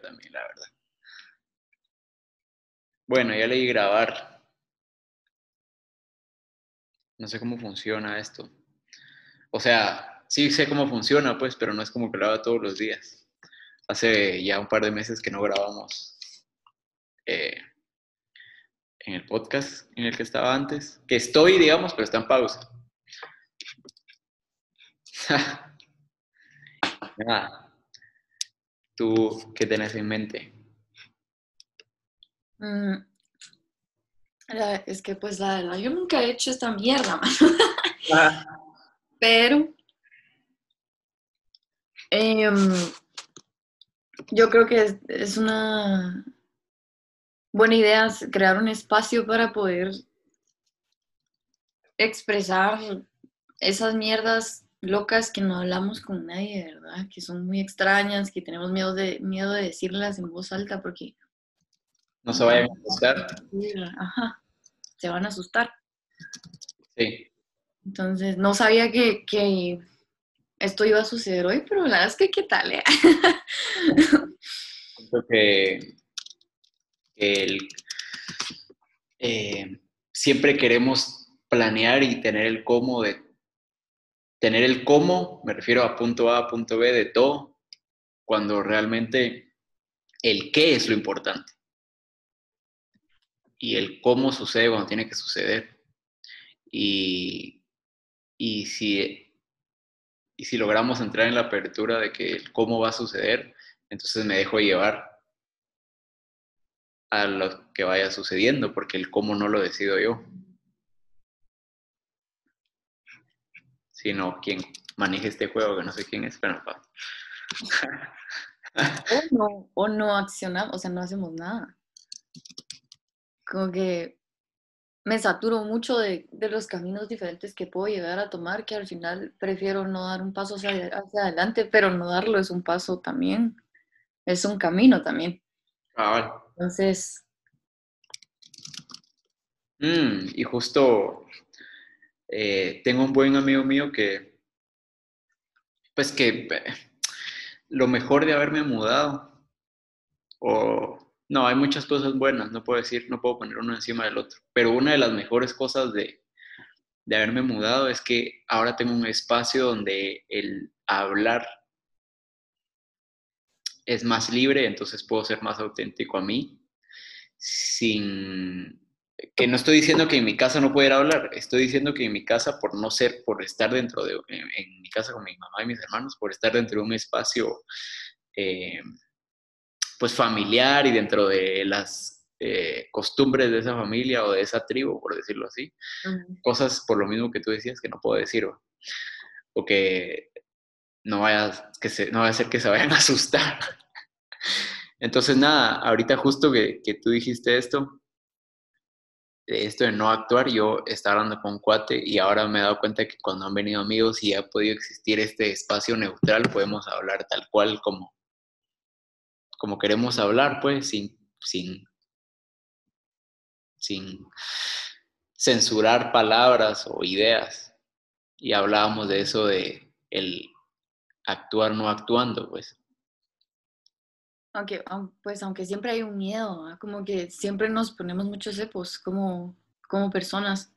también, la verdad. Bueno, ya leí grabar. No sé cómo funciona esto. O sea, sí sé cómo funciona, pues, pero no es como que lo haga todos los días. Hace ya un par de meses que no grabamos eh, en el podcast en el que estaba antes. Que estoy, digamos, pero está en pausa. Nada. ¿Tú qué tenés en mente? Mm, la- es que pues la verdad, yo nunca he hecho esta mierda, man. pero em, yo creo que es, es una buena idea crear un espacio para poder expresar esas mierdas locas que no hablamos con nadie, ¿verdad? Que son muy extrañas, que tenemos miedo de, miedo de decirlas en voz alta porque No se vayan a asustar. Ajá, se van a asustar. Sí. Entonces, no sabía que, que esto iba a suceder hoy, pero la verdad es que qué tal, eh? Que, que el- eh, siempre queremos planear y tener el cómo de tener el cómo, me refiero a punto A, punto B de todo, cuando realmente el qué es lo importante. Y el cómo sucede cuando tiene que suceder. Y, y si, y si logramos entrar en la apertura de que el cómo va a suceder, entonces me dejo llevar a lo que vaya sucediendo, porque el cómo no lo decido yo, sino quien maneje este juego, que no sé quién es, pero pa- O no, o no accionamos, o sea, no hacemos nada. Como que me saturo mucho de, de los caminos diferentes que puedo llegar a tomar, que al final prefiero no dar un paso hacia, hacia adelante, pero no darlo es un paso también, es un camino también. Cabal. Entonces, Mm, y justo eh, tengo un buen amigo mío que, pues que eh, lo mejor de haberme mudado, o no, hay muchas cosas buenas, no puedo decir, no puedo poner uno encima del otro, pero una de las mejores cosas de, de haberme mudado es que ahora tengo un espacio donde el hablar es más libre, entonces puedo ser más auténtico a mí, sin que no estoy diciendo que en mi casa no pudiera hablar, estoy diciendo que en mi casa, por no ser, por estar dentro de, en, en mi casa con mi mamá y mis hermanos, por estar dentro de un espacio, eh, pues familiar y dentro de las eh, costumbres de esa familia o de esa tribu, por decirlo así, cosas por lo mismo que tú decías que no puedo decir, o, o que no vaya, que se, no vaya a ser que se vayan a asustar. Entonces, nada, ahorita justo que, que tú dijiste esto, esto de no actuar, yo estaba hablando con cuate y ahora me he dado cuenta que cuando han venido amigos y ha podido existir este espacio neutral, podemos hablar tal cual como, como queremos hablar, pues, sin, sin, sin censurar palabras o ideas. Y hablábamos de eso de el actuar no actuando, pues. Aunque, aun- pues aunque siempre hay un miedo, ¿verdad? como que siempre nos ponemos muchos cepos como, como personas.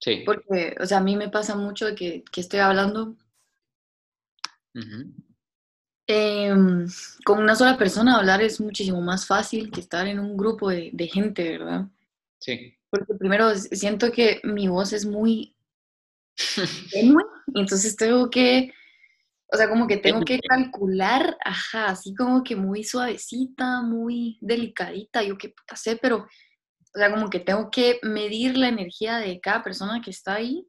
Sí. Porque, o sea, a mí me pasa mucho de que, que estoy hablando em, con una sola persona, hablar es muchísimo más fácil que estar en un grupo de, de gente, ¿verdad? Sí. Porque primero siento que mi voz es muy tenue, entonces tengo que, o sea, como que tengo que calcular, ajá, así como que muy suavecita, muy delicadita, yo qué puta sé, pero, o sea, como que tengo que medir la energía de cada persona que está ahí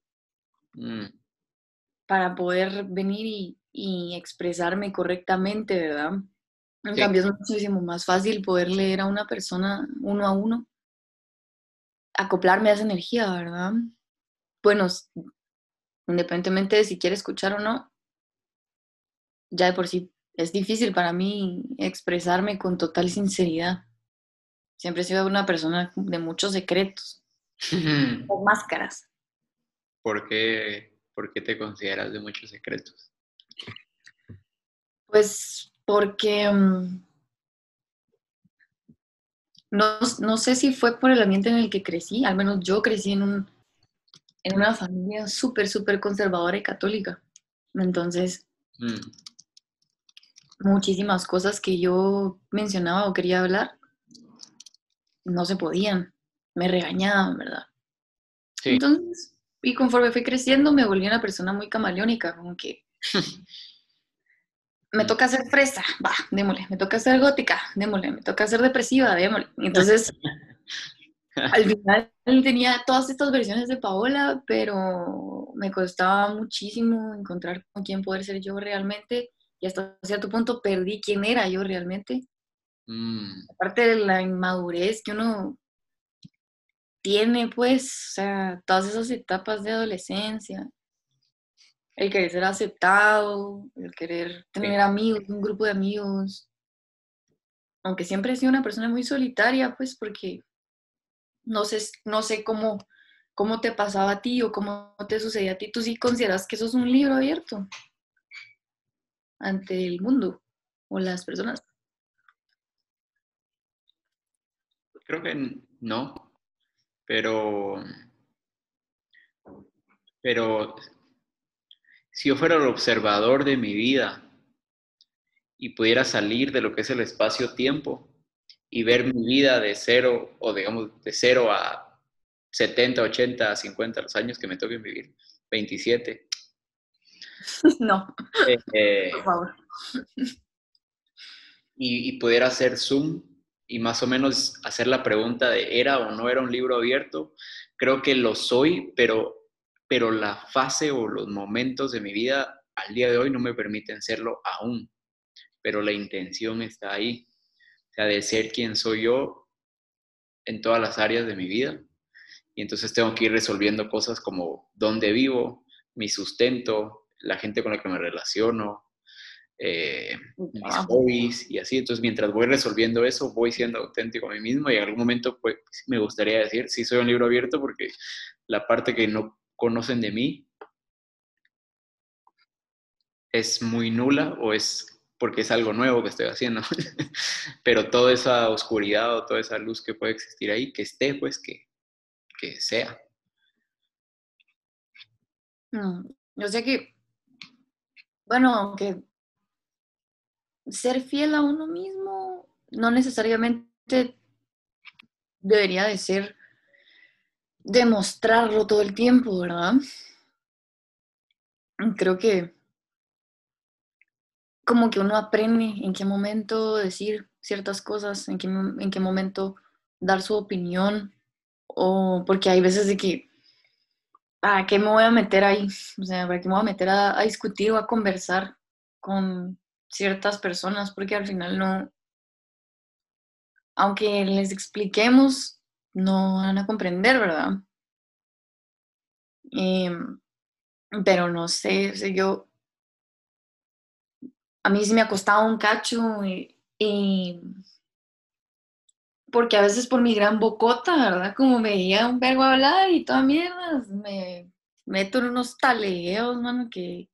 Mm, para poder venir y, y expresarme correctamente, ¿verdad? En Sí. cambio, es muchísimo más fácil poder leer a una persona uno a uno, acoplarme a esa energía, ¿verdad? Bueno, independientemente de si quiere escuchar o no, ya de por sí es difícil para mí expresarme con total sinceridad. Siempre he sido una persona de muchos secretos, con máscaras. ¿Por qué, por qué te consideras de muchos secretos? Pues porque mm, no, no sé si fue por el ambiente en el que crecí, al menos yo crecí en, un, en una familia súper, súper conservadora y católica. Entonces, Mm, muchísimas cosas que yo mencionaba o quería hablar no se podían, me regañaban, ¿verdad? sí. Entonces, y conforme fui creciendo, me volví una persona muy camaleónica, como que me toca ser fresa, va, démosle, me toca ser gótica, démosle, me toca ser depresiva, démosle. Entonces, al final tenía todas estas versiones de Paola, pero me costaba muchísimo encontrar con quién poder ser yo realmente y hasta cierto punto perdí quién era yo realmente. Mm, Aparte de la inmadurez que uno tiene, pues, o sea, todas esas etapas de adolescencia, el querer ser aceptado, el querer tener amigos, un grupo de amigos. Aunque siempre he sido una persona muy solitaria, pues, porque no sé, no sé cómo, cómo te pasaba a ti o cómo te sucedía a ti. ¿Tú sí consideras que eso es un libro abierto ante el mundo o las personas? creo que no, pero, pero si yo fuera el observador de mi vida y pudiera salir de lo que es el espacio-tiempo y ver mi vida de cero, o digamos de cero a 70, 80, 50, los años que me toquen vivir, 27, no, eh, eh, por favor. y, y pudiera hacer zoom y más o menos hacer la pregunta de era o no era un libro abierto, creo que lo soy, pero, pero la fase o los momentos de mi vida al día de hoy no me permiten serlo aún, pero la intención está ahí, o sea, de ser quien soy yo en todas las áreas de mi vida. Y entonces tengo que ir resolviendo cosas como dónde vivo, mi sustento, la gente con la que me relaciono, eh, mis hobbies y así. Entonces, mientras voy resolviendo eso, voy siendo auténtico a mí mismo y en algún momento pues, me gustaría decir, sí soy un libro abierto porque la parte que no conocen de mí es muy nula o es porque es algo nuevo que estoy haciendo. Pero toda esa oscuridad o toda esa luz que puede existir ahí, que esté, pues que, que sea. No, yo sé que, bueno, aunque ser fiel a uno mismo no necesariamente debería de ser demostrarlo todo el tiempo, ¿verdad? Creo que como que uno aprende en qué momento decir ciertas cosas, en qué, en qué momento dar su opinión, o porque hay veces de que, ¿para qué me voy a meter ahí? O sea, ¿para qué me voy a meter a, discutir o a conversar con ciertas personas? Porque al final no, aunque les expliquemos, no van a comprender, ¿verdad? Em, pero no sé, o sea, yo, a mí sí me ha costado un cacho y porque a veces por mi gran bocota, ¿verdad? Como me veía un verbo hablar y toda mierda, me meto en unos taleos, mano, que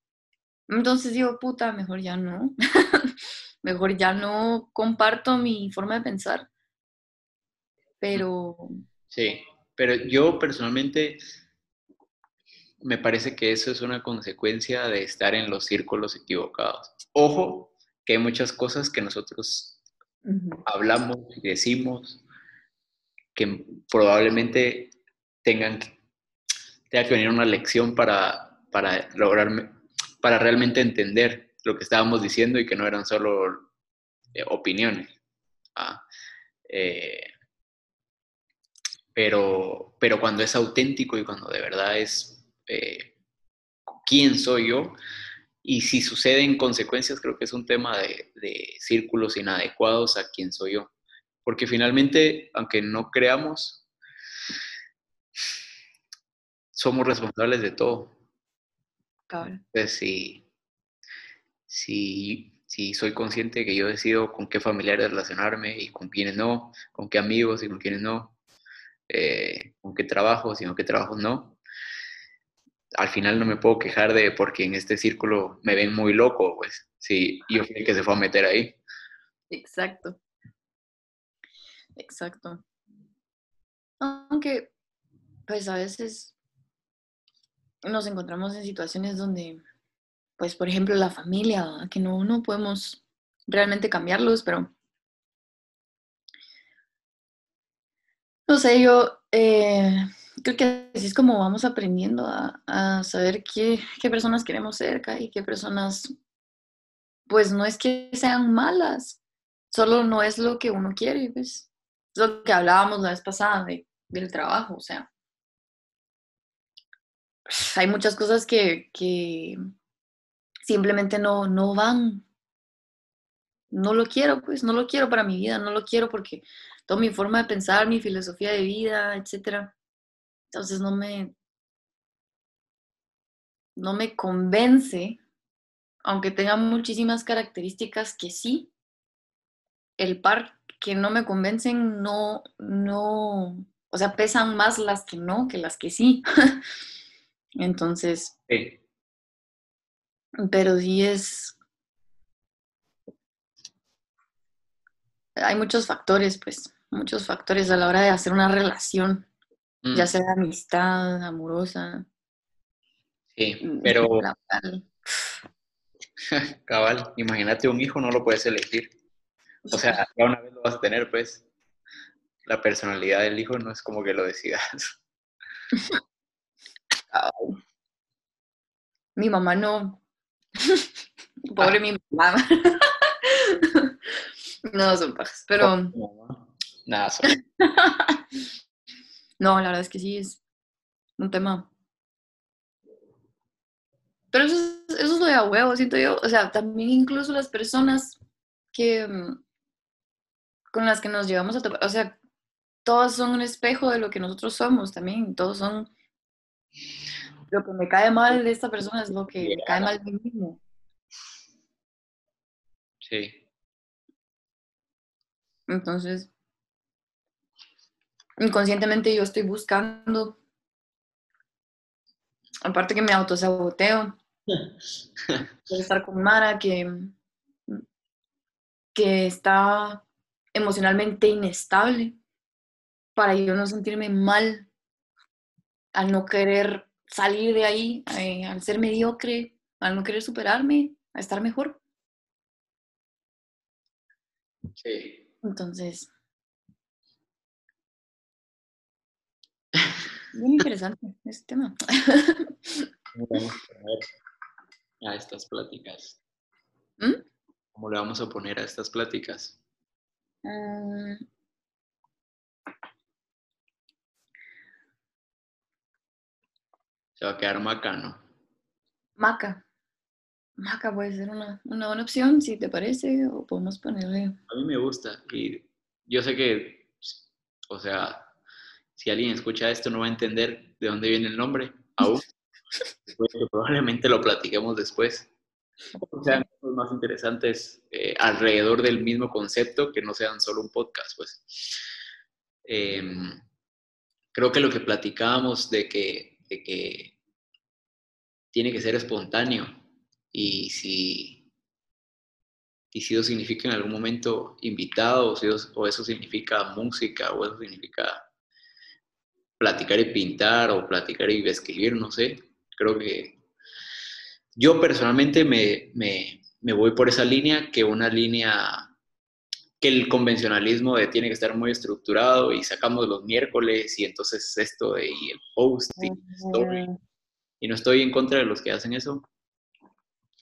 entonces digo, puta, mejor ya no. mejor ya no comparto mi forma de pensar. Pero Sí, pero yo personalmente me parece que eso es una consecuencia de estar en los círculos equivocados. Ojo, que hay muchas cosas que nosotros hablamos y decimos que probablemente tengan tenga que venir una lección para, para lograr, para realmente entender lo que estábamos diciendo y que no eran solo eh, opiniones. Eh, pero, pero cuando es auténtico y cuando de verdad es eh, quién soy yo, y si suceden consecuencias, creo que es un tema de, de círculos inadecuados a quién soy yo. Porque finalmente, aunque no creamos, somos responsables de todo. cabal. Entonces, si, si, si soy consciente de que yo decido con qué familiares relacionarme y con quiénes no, con qué amigos y con quiénes no, eh, con qué trabajos y con qué trabajos no, al final no me puedo quejar de porque en este círculo me ven muy loco, pues, si yo fui el que se fue a meter ahí. Exacto. Exacto. Aunque, pues a veces nos encontramos en situaciones donde, pues por ejemplo, la familia, que no, no podemos realmente cambiarlos, pero no sé, yo eh, creo que así es como vamos aprendiendo a, saber qué, personas queremos cerca y qué personas, pues no es que sean malas, solo no es lo que uno quiere, pues. Es lo que hablábamos la vez pasada de, del trabajo, o sea. Hay muchas cosas que, que simplemente no, no van. No lo quiero, pues, no lo quiero para mi vida, no lo quiero porque toda mi forma de pensar, mi filosofía de vida, etcétera. Entonces no me, no me convence, aunque tenga muchísimas características que sí, el par que no me convencen no, no, o sea, pesan más las que no que las que sí. Entonces, pero sí es, hay muchos factores, pues, muchos factores a la hora de hacer una relación, ya mm. sea amistad, amorosa. Sí, mm, pero... Cabal, imagínate un hijo, no lo puedes elegir. O sea, ya una vez lo vas a tener, pues la personalidad del hijo no es como que lo decidas. Mi mamá no. Pobre mi mamá. no, son pajas, pero... Nada, son... no, la verdad es que sí, es un tema. Pero eso es, eso es lo de a huevo, siento yo. O sea, también incluso las personas que mm, con las que nos llevamos a topar, o sea, todos son un espejo de lo que nosotros somos también, todos son lo que me cae mal de esta persona es lo que me cae mal de mí mismo. Sí. Entonces, inconscientemente yo estoy buscando, aparte que me autosaboteo, estar con Mara que, que está emocionalmente inestable para yo no sentirme mal al no querer salir de ahí, eh, al ser mediocre, al no querer superarme, a estar mejor. Sí. Entonces, bien interesante este tema. vamos a a estas pláticas? ¿Mm? ¿Cómo le vamos a poner a estas pláticas? Se va a quedar maca, ¿no? Maca. Maca puede ser una, una, buena opción, si te parece, o podemos ponerle. A mí me gusta y yo sé que, o sea, si alguien escucha esto no va a entender de dónde viene el nombre, aún. probablemente lo platiquemos después sean cosas más interesantes eh, alrededor del mismo concepto, que no sean solo un podcast, pues. Em, creo que lo que platicábamos de que, de que tiene que ser espontáneo y si, y si eso significa en algún momento invitado o, si o eso significa música o eso significa platicar y pintar o platicar y escribir, no sé, creo que yo personalmente me, voy por esa línea que una línea que el convencionalismo de tiene que estar muy estructurado y sacamos los miércoles y entonces esto de y el post y story. Y no estoy en contra de los que hacen eso.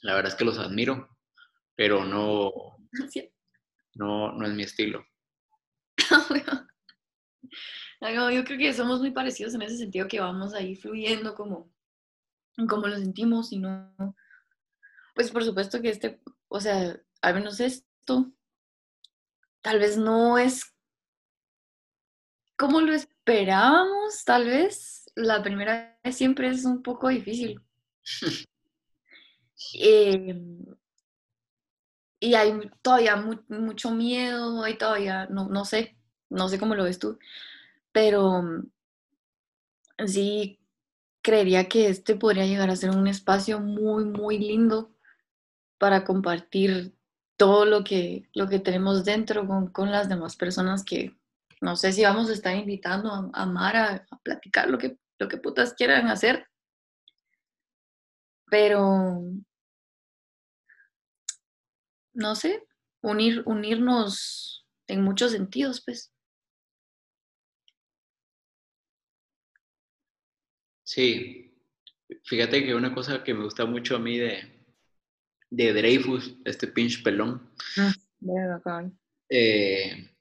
La verdad es que los admiro, pero no, no, no es mi estilo. yo creo que somos muy parecidos en ese sentido que vamos ahí fluyendo como cómo lo sentimos y no, pues por supuesto que este, o sea, al menos esto, tal vez no es como lo esperábamos, tal vez la primera vez siempre es un poco difícil. Em, y hay todavía mucho miedo, hay todavía, no, no sé, no sé cómo lo ves tú, pero sí creería que este podría llegar a ser un espacio muy, muy lindo para compartir todo lo que, lo que tenemos dentro con, las demás personas que, no sé si vamos a estar invitando a, a Mara a platicar lo que, lo que putas quieran hacer. Pero, no sé, unir, unirnos en muchos sentidos, pues. Sí, fíjate que una cosa que me gusta mucho a mí de, de Dreyfus, este pinche pelón, eh,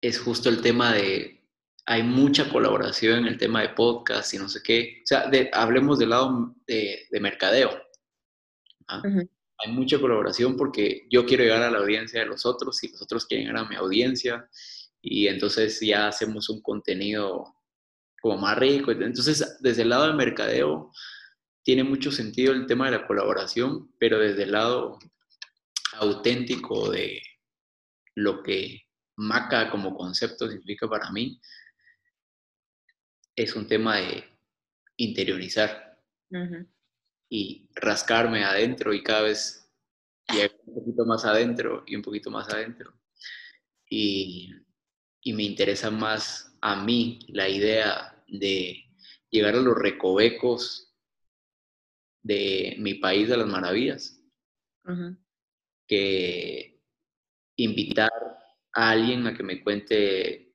es justo el tema de, hay mucha colaboración en el tema de podcast y no sé qué, o sea, de, hablemos del lado de, de mercadeo. ¿ah? Hay mucha colaboración porque yo quiero llegar a la audiencia de los otros y los otros quieren llegar a mi audiencia y entonces ya hacemos un contenido como más rico. Entonces, desde el lado del mercadeo, tiene mucho sentido el tema de la colaboración, pero desde el lado auténtico de lo que Maca como concepto significa para mí, es un tema de interiorizar y rascarme adentro y cada vez llegar un poquito más adentro y un poquito más adentro. Y, y me interesa más a mí la idea de llegar a los recovecos de mi país de las maravillas, que invitar a alguien a que me cuente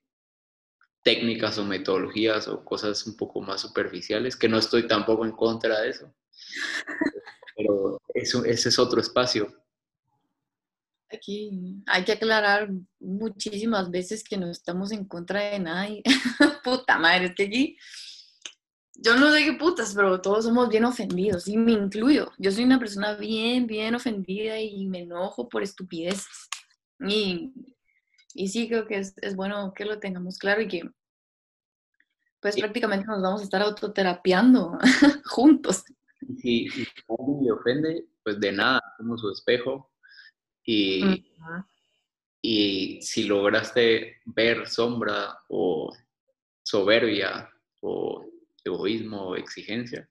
técnicas o metodologías o cosas un poco más superficiales, que no estoy tampoco en contra de eso. Pero eso, ese es otro espacio. Aquí hay que aclarar muchísimas veces que no estamos en contra de nadie. Puta madre, es que aquí yo no sé qué putas, pero todos somos bien ofendidos y me incluyo. Yo soy una persona bien, bien ofendida y me enojo por estupideces. Y, y sí creo que es, es, bueno que lo tengamos claro y que pues prácticamente nos vamos a estar autoterapiando juntos. Y si alguien le ofende, pues de nada, somos su espejo y, y si lograste ver sombra o soberbia o egoísmo o exigencia,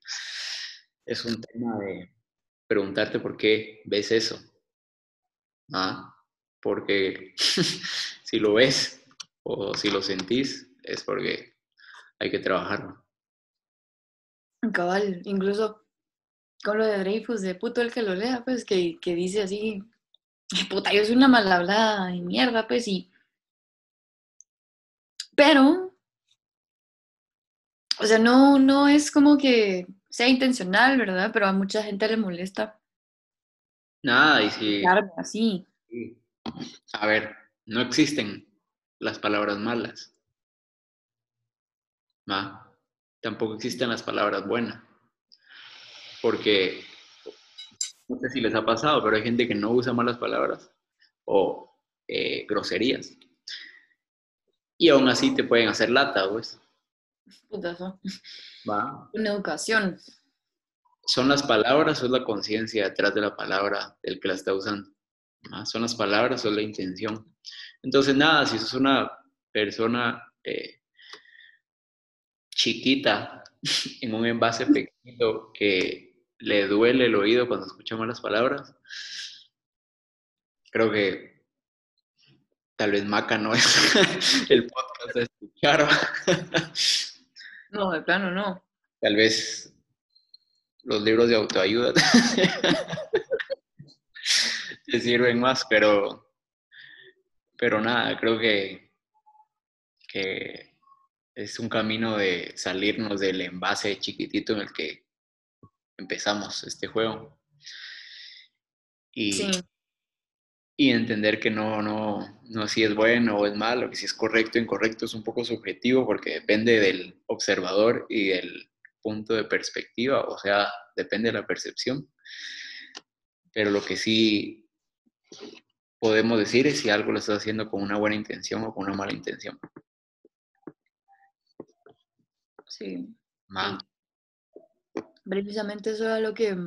es un tema de preguntarte por qué ves eso. ¿Ah? Porque si lo ves o si lo sentís, es porque hay que trabajarlo. Cabal, incluso con lo de Dreyfus, de puto el que lo lea, pues que, que dice así, puta, yo soy una mal hablada de mierda, pues, y... Pero, o sea, no, no es como que sea intencional, ¿verdad? Pero a mucha gente le molesta. Nada, y si... así. A ver, no existen las palabras malas. ¿Va? Tampoco existen las palabras buenas. Porque no sé si les ha pasado, pero hay gente que no usa malas palabras o eh, groserías. Y aún así te pueden hacer lata, pues. Putazo. Va. Una educación. ¿Son las palabras o es la conciencia detrás de la palabra del que la está usando? ¿Son las palabras o es la intención? Entonces, nada, si sos una persona eh, chiquita en un envase pequeño que le duele el oído cuando escucha malas palabras, creo que tal vez Maca no es el podcast de escuchar. No, de plano no. Tal vez los libros de autoayuda te sirven más, pero, pero nada, creo que, que es un camino de salirnos del envase chiquitito en el que empezamos este juego. Y, y entender que no, no, no si es bueno o es malo, que si es correcto o incorrecto es un poco subjetivo porque depende del observador y del punto de perspectiva, o sea, depende de la percepción. Pero lo que sí podemos decir es si algo lo estás haciendo con una buena intención o con una mala intención. Sí precisamente eso era lo que,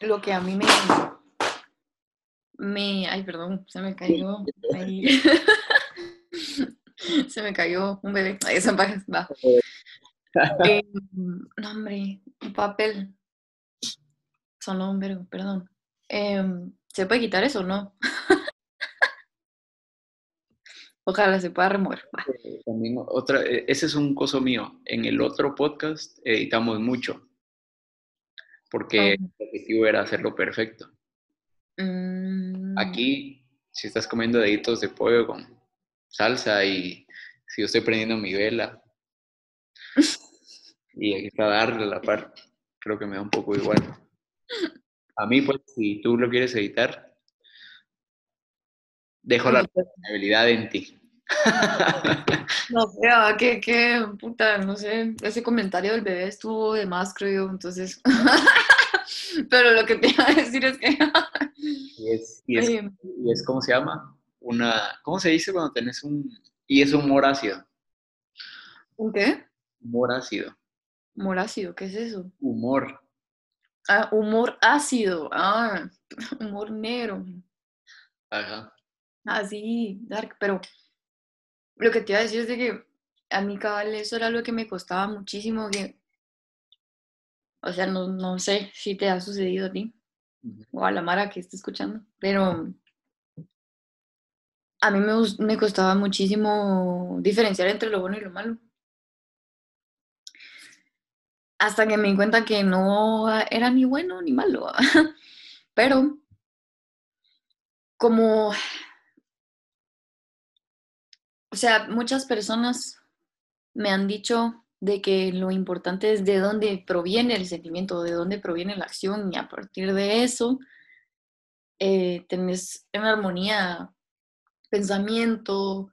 lo que a mí me, me, ay, perdón, se me cayó, se me cayó un bebé, ahí son va. Eh, no, hombre, un papel, sonó un verbo, perdón. Em, ¿Se puede quitar eso o no? Ojalá se pueda remover. Eh, también otra, eh, ese es un coso mío. En el otro podcast editamos mucho, porque el objetivo era hacerlo perfecto. Mm. Aquí, si estás comiendo deditos de pollo con salsa y si yo estoy prendiendo mi vela y aquí está darle la par, creo que me da un poco igual. A mí, pues, si tú lo quieres editar, dejo la responsabilidad en ti. No sé, ah, que, que, puta, no sé, ese comentario del bebé estuvo de más, creo yo, entonces. Pero lo que te iba a decir es que. y, es, y, es, y es, ¿cómo se llama? Una, ¿cómo se dice cuando tenés un, y es humor ácido? ¿Un qué? Humor ácido. Humor ácido, ¿qué es eso? Humor. Ah, humor ácido, ah, humor negro. Ajá. Ah, sí, dark, pero lo que te iba a decir es de que a mí cabal eso era lo que me costaba muchísimo, que, o sea, no, no sé si te ha sucedido a ti o a la Mara que está escuchando, pero a mí me, me costaba muchísimo diferenciar entre lo bueno y lo malo. Hasta que me di cuenta que no era ni bueno ni malo. Pero como o sea, muchas personas me han dicho de que lo importante es de dónde proviene el sentimiento, de dónde proviene la acción y a partir de eso eh, tenés en armonía pensamiento,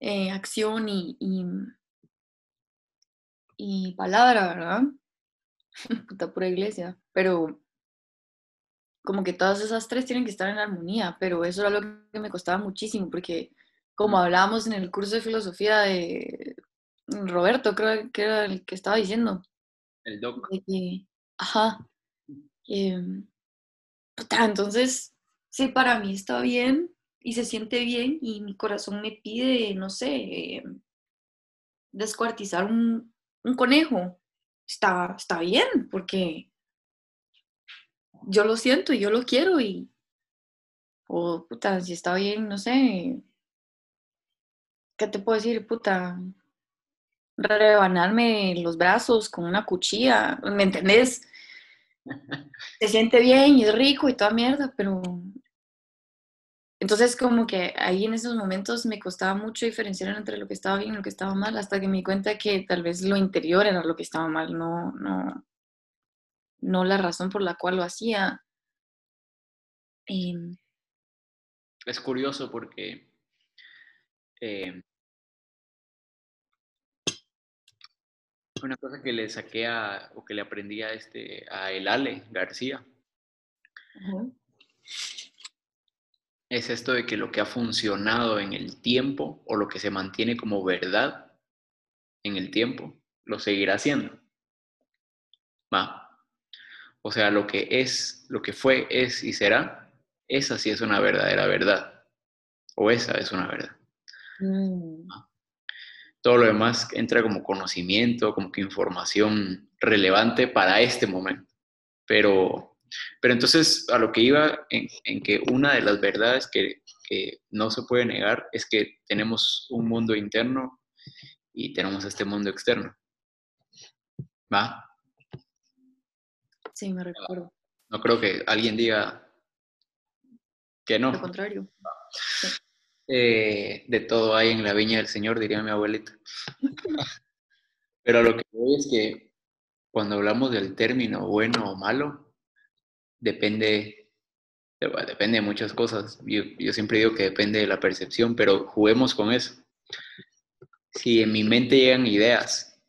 eh, acción y, y, palabra, ¿verdad? Puta pura iglesia, pero como que todas esas tres tienen que estar en armonía, pero eso era lo que me costaba muchísimo porque como hablábamos en el curso de filosofía de Roberto, creo que era el que estaba diciendo. El doc. ajá. entonces, sí, para mí está bien y se siente bien y mi corazón me pide, no sé, descuartizar un, conejo. Está, está bien, porque yo lo siento y yo lo quiero y, o puta, si está bien, no sé, ¿qué te puedo decir, puta? Rebanarme los brazos con una cuchilla, ¿me entendés? Se siente bien y es rico y toda mierda, pero... Entonces como que ahí en esos momentos me costaba mucho diferenciar entre lo que estaba bien y lo que estaba mal, hasta que me di cuenta que tal vez lo interior era lo que estaba mal, no, no, no la razón por la cual lo hacía. Em, es curioso porque eh, una cosa que le saqué a, o que le aprendí a, este, a el Ale García, es esto de que lo que ha funcionado en el tiempo o lo que se mantiene como verdad en el tiempo, lo seguirá haciendo. Va. O sea, lo que es, lo que fue, es y será, esa sí es una verdadera verdad. O esa es una verdad. Mm. Todo lo demás entra como conocimiento, como que información relevante para este momento. Pero, pero entonces a lo que iba en, que una de las verdades que, que no se puede negar es que tenemos un mundo interno y tenemos este mundo externo. ¿Va? Sí, me recuerdo. No creo que alguien diga que no. Lo contrario. Eh, de todo hay en la viña del Señor, diría mi abuelita. Pero lo que voy es que cuando hablamos del término bueno o malo, depende, depende de muchas cosas. Yo, yo siempre digo que depende de la percepción, pero juguemos con eso. Si en mi mente llegan ideas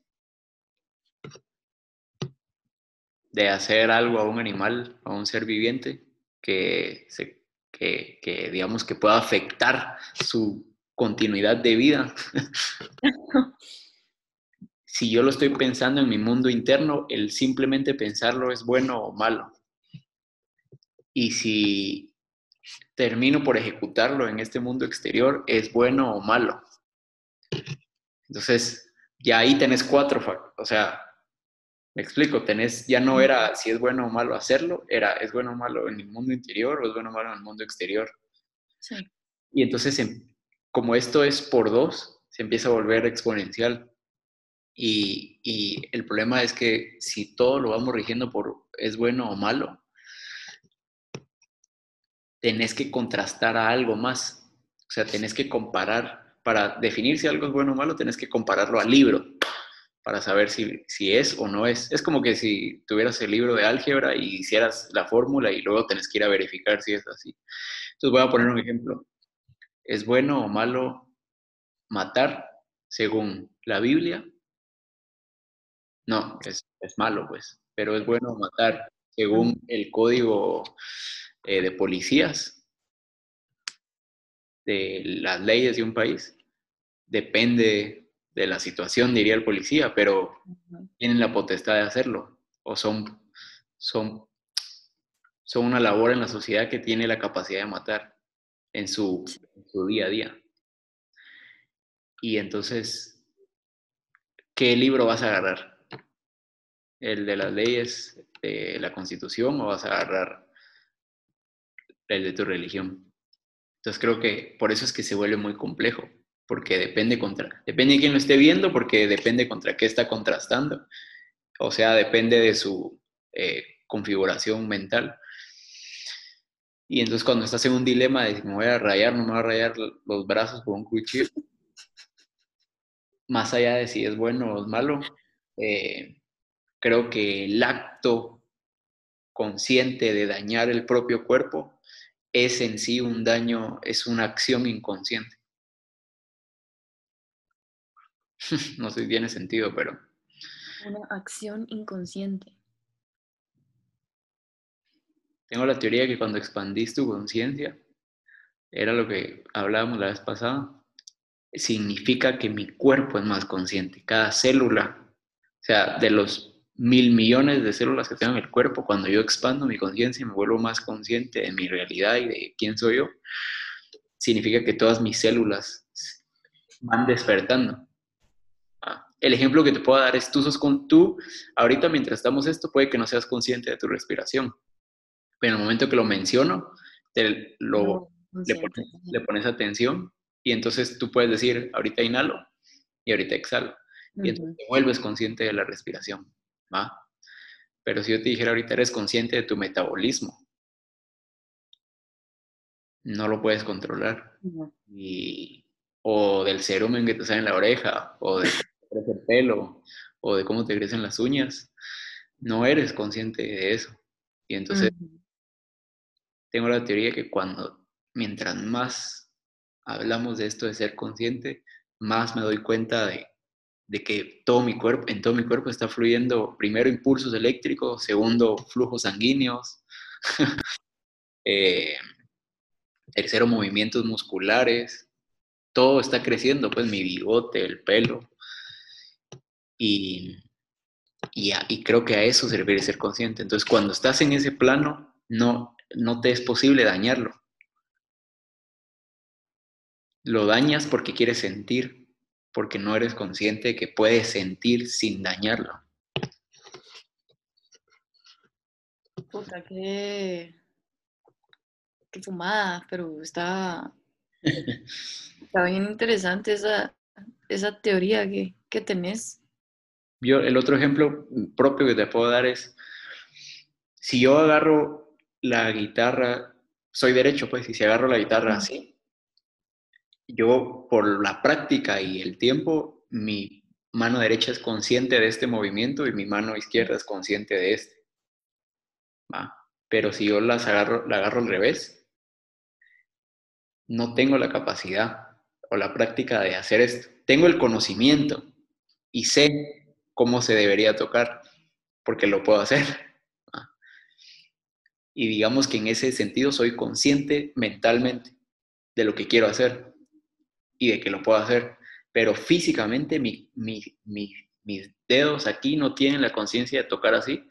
de hacer algo a un animal, a un ser viviente, que se que, digamos, que pueda afectar su continuidad de vida. si yo lo estoy pensando en mi mundo interno, el simplemente pensarlo es bueno o malo. Y si termino por ejecutarlo en este mundo exterior, es bueno o malo. Entonces, ya ahí tenés cuatro, o sea, me explico, tenés, ya no era si es bueno o malo hacerlo, era es bueno o malo en el mundo interior o es bueno o malo en el mundo exterior. Sí. Y entonces, em, como esto es por dos, se empieza a volver exponencial. Y, y, el problema es que si todo lo vamos rigiendo por es bueno o malo, tenés que contrastar a algo más. O sea, tenés que comparar, para definir si algo es bueno o malo, tenés que compararlo al libro, para saber si, si es o no es. Es como que si tuvieras el libro de álgebra y hicieras la fórmula y luego tenés que ir a verificar si es así. Entonces voy a poner un ejemplo. ¿Es bueno o malo matar según la Biblia? No, es, es malo, pues, pero es bueno matar según el código eh, de policías, de las leyes de un país. Depende de la situación, diría el policía, pero tienen la potestad de hacerlo o son, son, son una labor en la sociedad que tiene la capacidad de matar en su, en su día a día. Y entonces, ¿qué libro vas a agarrar? ¿El de las leyes de la constitución o vas a agarrar el de tu religión. Entonces creo que por eso es que se vuelve muy complejo, porque depende contra, depende de quién lo esté viendo, porque depende contra qué está contrastando. O sea, depende de su eh, configuración mental. Y entonces cuando estás en un dilema de si me voy a rayar, no me voy a rayar los brazos con un cuchillo, más allá de si es bueno o es malo, eh, creo que el acto consciente de dañar el propio cuerpo es en sí un daño, es una acción inconsciente. no sé si tiene sentido, pero... Una acción inconsciente. Tengo la teoría que cuando expandís tu conciencia, era lo que hablábamos la vez pasada, significa que mi cuerpo es más consciente. Cada célula, o sea, de los mil millones de células que tengo en el cuerpo, cuando yo expando mi conciencia y me vuelvo más consciente de mi realidad y de quién soy yo, significa que todas mis células van despertando. El ejemplo que te puedo dar es tú sos con tú, ahorita mientras estamos esto, puede que no seas consciente de tu respiración, pero en el momento que lo menciono, te lo, le, pones, le pones atención y entonces tú puedes decir, ahorita inhalo y ahorita exhalo. Y entonces te vuelves consciente de la respiración. Pero si yo te dijera ahorita eres consciente de tu metabolismo, no lo puedes controlar. o del cerumen que te sale en la oreja, o de crece el pelo, o de cómo te crecen las uñas. No eres consciente de eso. Y entonces tengo la teoría que cuando, mientras más hablamos de esto de ser consciente, más me doy cuenta de de que todo mi cuerpo, en todo mi cuerpo está fluyendo primero impulsos eléctricos, segundo flujos sanguíneos, eh, tercero movimientos musculares, todo está creciendo, pues mi bigote, el pelo. Y, y, creo que a eso se refiere ser consciente. Entonces, cuando estás en ese plano, no, no te es posible dañarlo. Lo dañas porque quieres sentir, porque no eres consciente que puedes sentir sin dañarlo. Puta, qué, qué fumada, pero está, está bien interesante esa, esa teoría que, que tenés. Yo, el otro ejemplo propio que te puedo dar es, si yo agarro la guitarra, soy derecho, pues, y si agarro la guitarra así, yo por la práctica y el tiempo, mi mano derecha es consciente de este movimiento y mi mano izquierda es consciente de este. Pero si yo las agarro, la agarro al revés, no tengo la capacidad o la práctica de hacer esto. Tengo el conocimiento y sé cómo se debería tocar, porque lo puedo hacer. Y digamos que en ese sentido soy consciente mentalmente de lo que quiero hacer y de que lo puedo hacer, pero físicamente mi, mis dedos aquí no tienen la conciencia de tocar así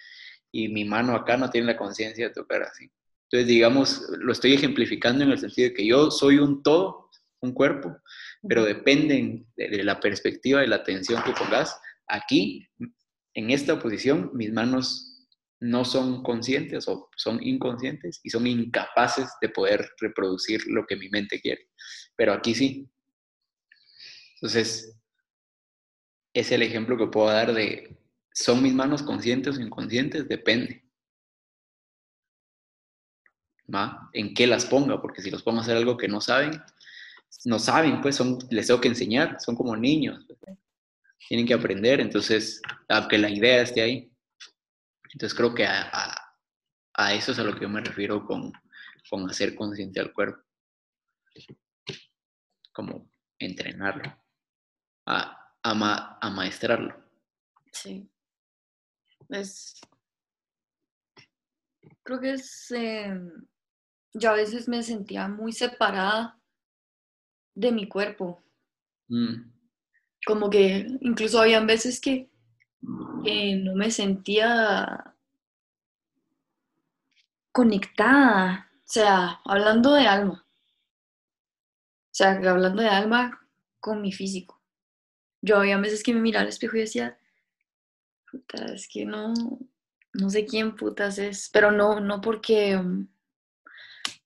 y mi mano acá no tiene la conciencia de tocar así. Entonces, digamos, lo estoy ejemplificando en el sentido de que yo soy un todo, un cuerpo, pero dependen de, la perspectiva y la atención que pongas. Aquí, en esta posición, mis manos no son conscientes o son inconscientes y son incapaces de poder reproducir lo que mi mente quiere. Pero aquí sí, Entonces, es el ejemplo que puedo dar de, ¿son mis manos conscientes o inconscientes? Depende. ¿En qué las ponga? Porque si los pongo a hacer algo que no saben, no saben, pues les tengo que enseñar, son como niños. Tienen que aprender, entonces, aunque la idea esté ahí. Entonces creo que a, a, eso es a lo que yo me refiero con, con hacer consciente al cuerpo. Como entrenarlo, a, a, a maestrarlo. Sí. Es. Creo que es. Em, yo a veces me sentía muy separada de mi cuerpo. Mm. Como que incluso habían veces que, no me sentía conectada. O sea, hablando de alma. O sea, hablando de alma con mi físico. Yo había veces que me miraba al espejo y decía, puta, es que no, no sé quién putas es, pero no, no porque,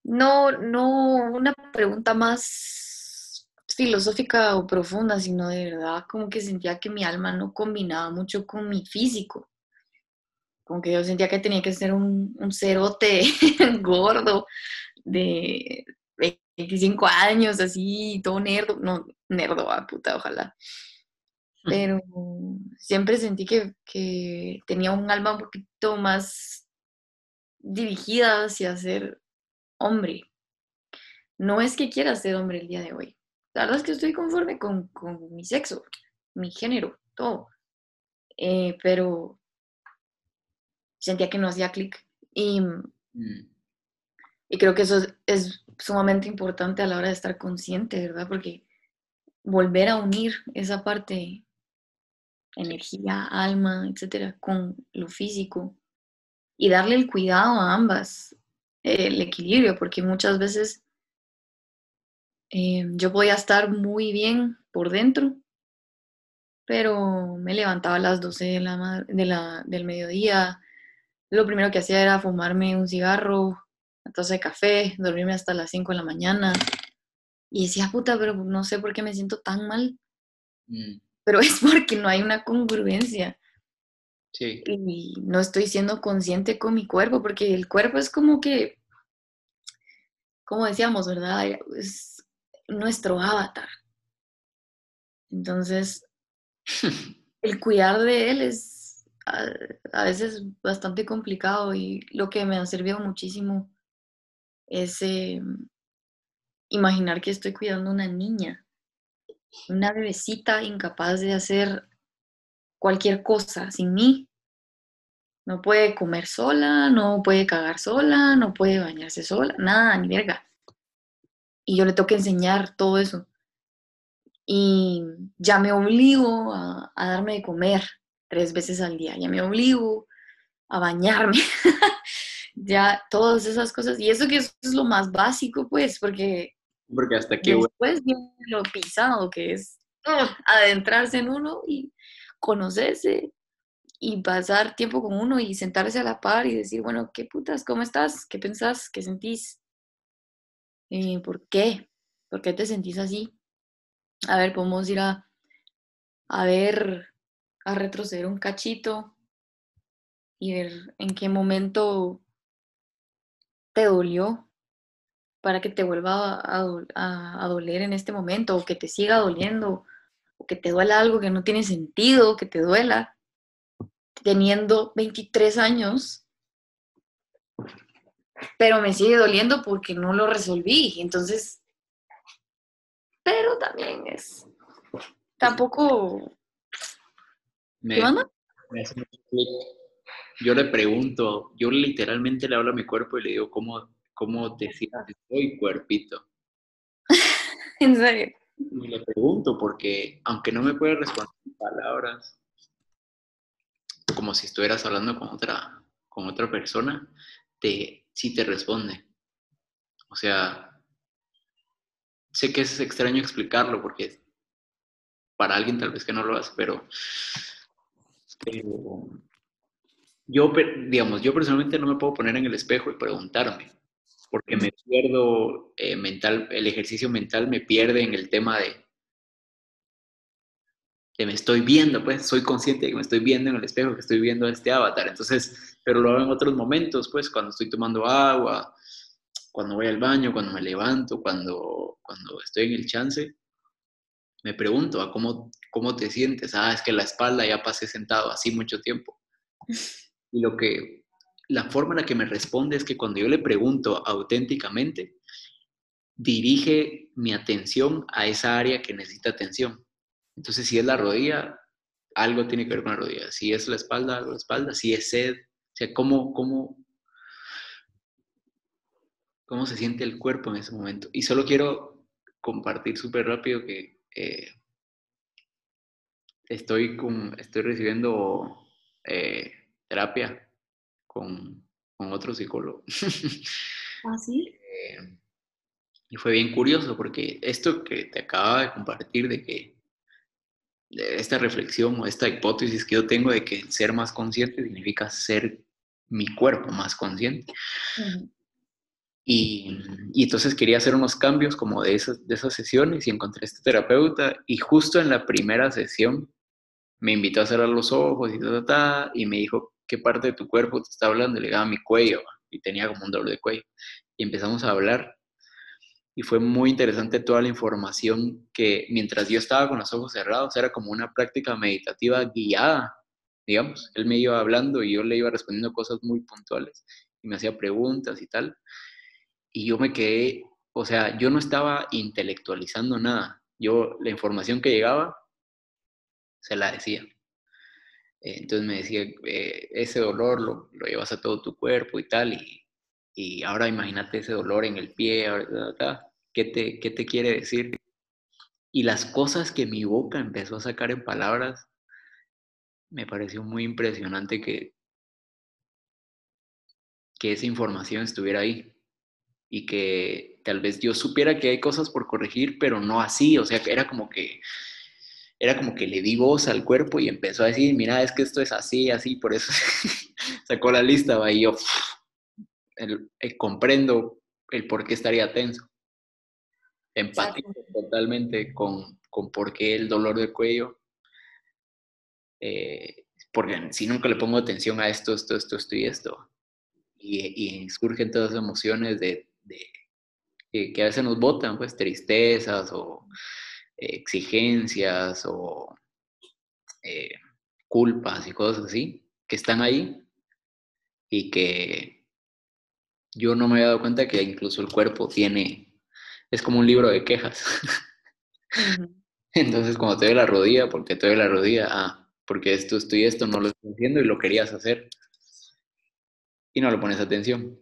no, no una pregunta más filosófica o profunda, sino de verdad como que sentía que mi alma no combinaba mucho con mi físico. Como que yo sentía que tenía que ser un, un cerote gordo de 25 años, así, todo nerdo, no, nerdo, ah, puta, ojalá pero siempre sentí que, tenía un alma un poquito más dirigida hacia ser hombre. No es que quiera ser hombre el día de hoy. La verdad es que estoy conforme con, mi sexo, mi género, todo. Eh, pero sentía que no hacía clic. Y, mm. y creo que eso es, es, sumamente importante a la hora de estar consciente, ¿verdad? Porque volver a unir esa parte energía, alma, etcétera, con lo físico y darle el cuidado a ambas, el equilibrio, porque muchas veces eh, yo podía estar muy bien por dentro, pero me levantaba a las 12 de la, de la, del mediodía, lo primero que hacía era fumarme un cigarro, una taza de café, dormirme hasta las 5 de la mañana. Y decía, puta, pero no sé por qué me siento tan mal. Mm pero es porque no hay una congruencia. Sí. Y no estoy siendo consciente con mi cuerpo, porque el cuerpo es como que, como decíamos, ¿verdad? Es nuestro avatar. Entonces, el cuidar de él es a, veces bastante complicado y lo que me ha servido muchísimo es em, imaginar que estoy cuidando una niña una bebecita incapaz de hacer cualquier cosa sin mí. No puede comer sola, no puede cagar sola, no puede bañarse sola, nada, ni verga. Y yo le tengo que enseñar todo eso. Y ya me obligo a, darme de comer tres veces al día, ya me obligo a bañarme, ya todas esas cosas. Y eso que es lo más básico, pues, porque porque hasta que... Después viene lo pisado, que es adentrarse en uno y conocerse y pasar tiempo con uno y sentarse a la par y decir, bueno, ¿qué putas? ¿Cómo estás? ¿Qué pensás? ¿Qué sentís? Eh, ¿Por qué? ¿Por qué te sentís así? A ver, podemos ir a, a ver, a retroceder un cachito y ver en qué momento te dolió para que te vuelva a, doler en este momento o que te siga doliendo o que te duela algo que no tiene sentido, que te duela, teniendo 23 años, pero me sigue doliendo porque no lo resolví. Entonces, pero también es, tampoco... Me, Yo le pregunto, yo literalmente le hablo a mi cuerpo y le digo, ¿cómo, cómo te sientes hoy, cuerpito. ¿En serio? Y le pregunto porque, aunque no me puede responder palabras, como si estuvieras hablando con otra, con otra persona, te, sí te responde. O sea, sé que es extraño explicarlo porque para alguien tal vez que no lo hace, pero, yo, digamos, yo personalmente no me puedo poner en el espejo y preguntarme, porque me pierdo eh, mental, el ejercicio mental me pierde en el tema de, me estoy viendo, pues soy consciente de que me estoy viendo en el espejo, que estoy viendo este avatar. Entonces, pero lo hago en otros momentos, pues cuando estoy tomando agua, cuando voy al baño, cuando me levanto, cuando, cuando estoy en el chance, me pregunto, ¿a cómo, ¿cómo te sientes? Ah, es que la espalda ya pasé sentado así mucho tiempo. Y lo que, la forma en la que me responde es que cuando yo le pregunto auténticamente, dirige mi atención a esa área que necesita atención. Entonces, si es la rodilla, algo tiene que ver con la rodilla. Si es la espalda, algo la espalda. Si es sed, o sea, cómo, cómo, cómo se siente el cuerpo en ese momento. Y solo quiero compartir súper rápido que eh, estoy, con, estoy recibiendo eh, terapia con, con, otro psicólogo. ¿Ah, sí? Eh, y fue bien curioso porque esto que te acaba de compartir de que esta reflexión o esta hipótesis que yo tengo de que ser más consciente significa ser mi cuerpo más consciente. Y, y, entonces quería hacer unos cambios como de esas, de esas sesiones y encontré a este terapeuta y justo en la primera sesión me invitó a cerrar los ojos y, ta, y me dijo, ¿qué parte de tu cuerpo te está hablando? Y le daba mi cuello y tenía como un dolor de cuello. Y empezamos a hablar y fue muy interesante toda la información que mientras yo estaba con los ojos cerrados era como una práctica meditativa guiada, digamos. Él me iba hablando y yo le iba respondiendo cosas muy puntuales y me hacía preguntas y tal y yo me quedé, o sea, yo no estaba intelectualizando nada. Yo, la información que llegaba, se la decía. Entonces me decía, eh, ese dolor lo, lo, llevas a todo tu cuerpo y tal, y, y ahora imagínate ese dolor en el pie, ¿qué te, ¿qué te quiere decir? Y las cosas que mi boca empezó a sacar en palabras, me pareció muy impresionante que, que esa información estuviera ahí y que tal vez yo supiera que hay cosas por corregir, pero no así, o sea, era como que era como que le di voz al cuerpo y empezó a decir, mira, es que esto es así, así, por eso sacó la lista, y yo comprendo el por qué estaría tenso. Empatizo totalmente con, con por qué el dolor de cuello. Eh, porque si nunca le pongo atención a esto, esto, esto, esto y esto. Y, y surgen todas las emociones de que a veces nos botan, pues tristezas o exigencias o eh, culpas y cosas así, que están ahí y que yo no me había dado cuenta que incluso el cuerpo tiene, es como un libro de quejas. Entonces, cuando te doy la rodilla, porque te doy la rodilla, ah, porque esto, esto y esto no lo estoy haciendo y lo querías hacer y no le pones atención.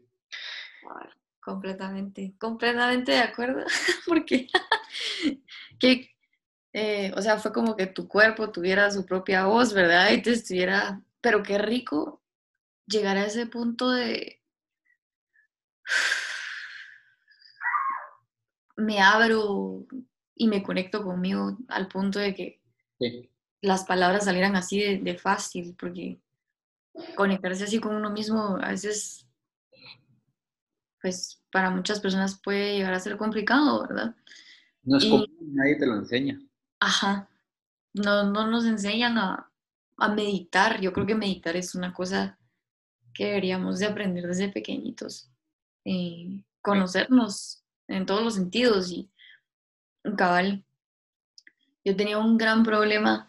Completamente, completamente de acuerdo, porque que, eh, o sea, fue como que tu cuerpo tuviera su propia voz, ¿verdad? Y te estuviera, pero qué rico llegar a ese punto de, me abro y me conecto conmigo al punto de que las palabras salieran así de, de fácil, porque conectarse así con uno mismo a veces pues para muchas personas puede llegar a ser complicado, ¿verdad? No es común, nadie te lo enseña. Ajá, no, no nos enseñan a, a, meditar. Yo creo que meditar es una cosa que deberíamos de aprender desde pequeñitos. Eh, conocernos en todos los sentidos y cabal. Yo tenía un gran problema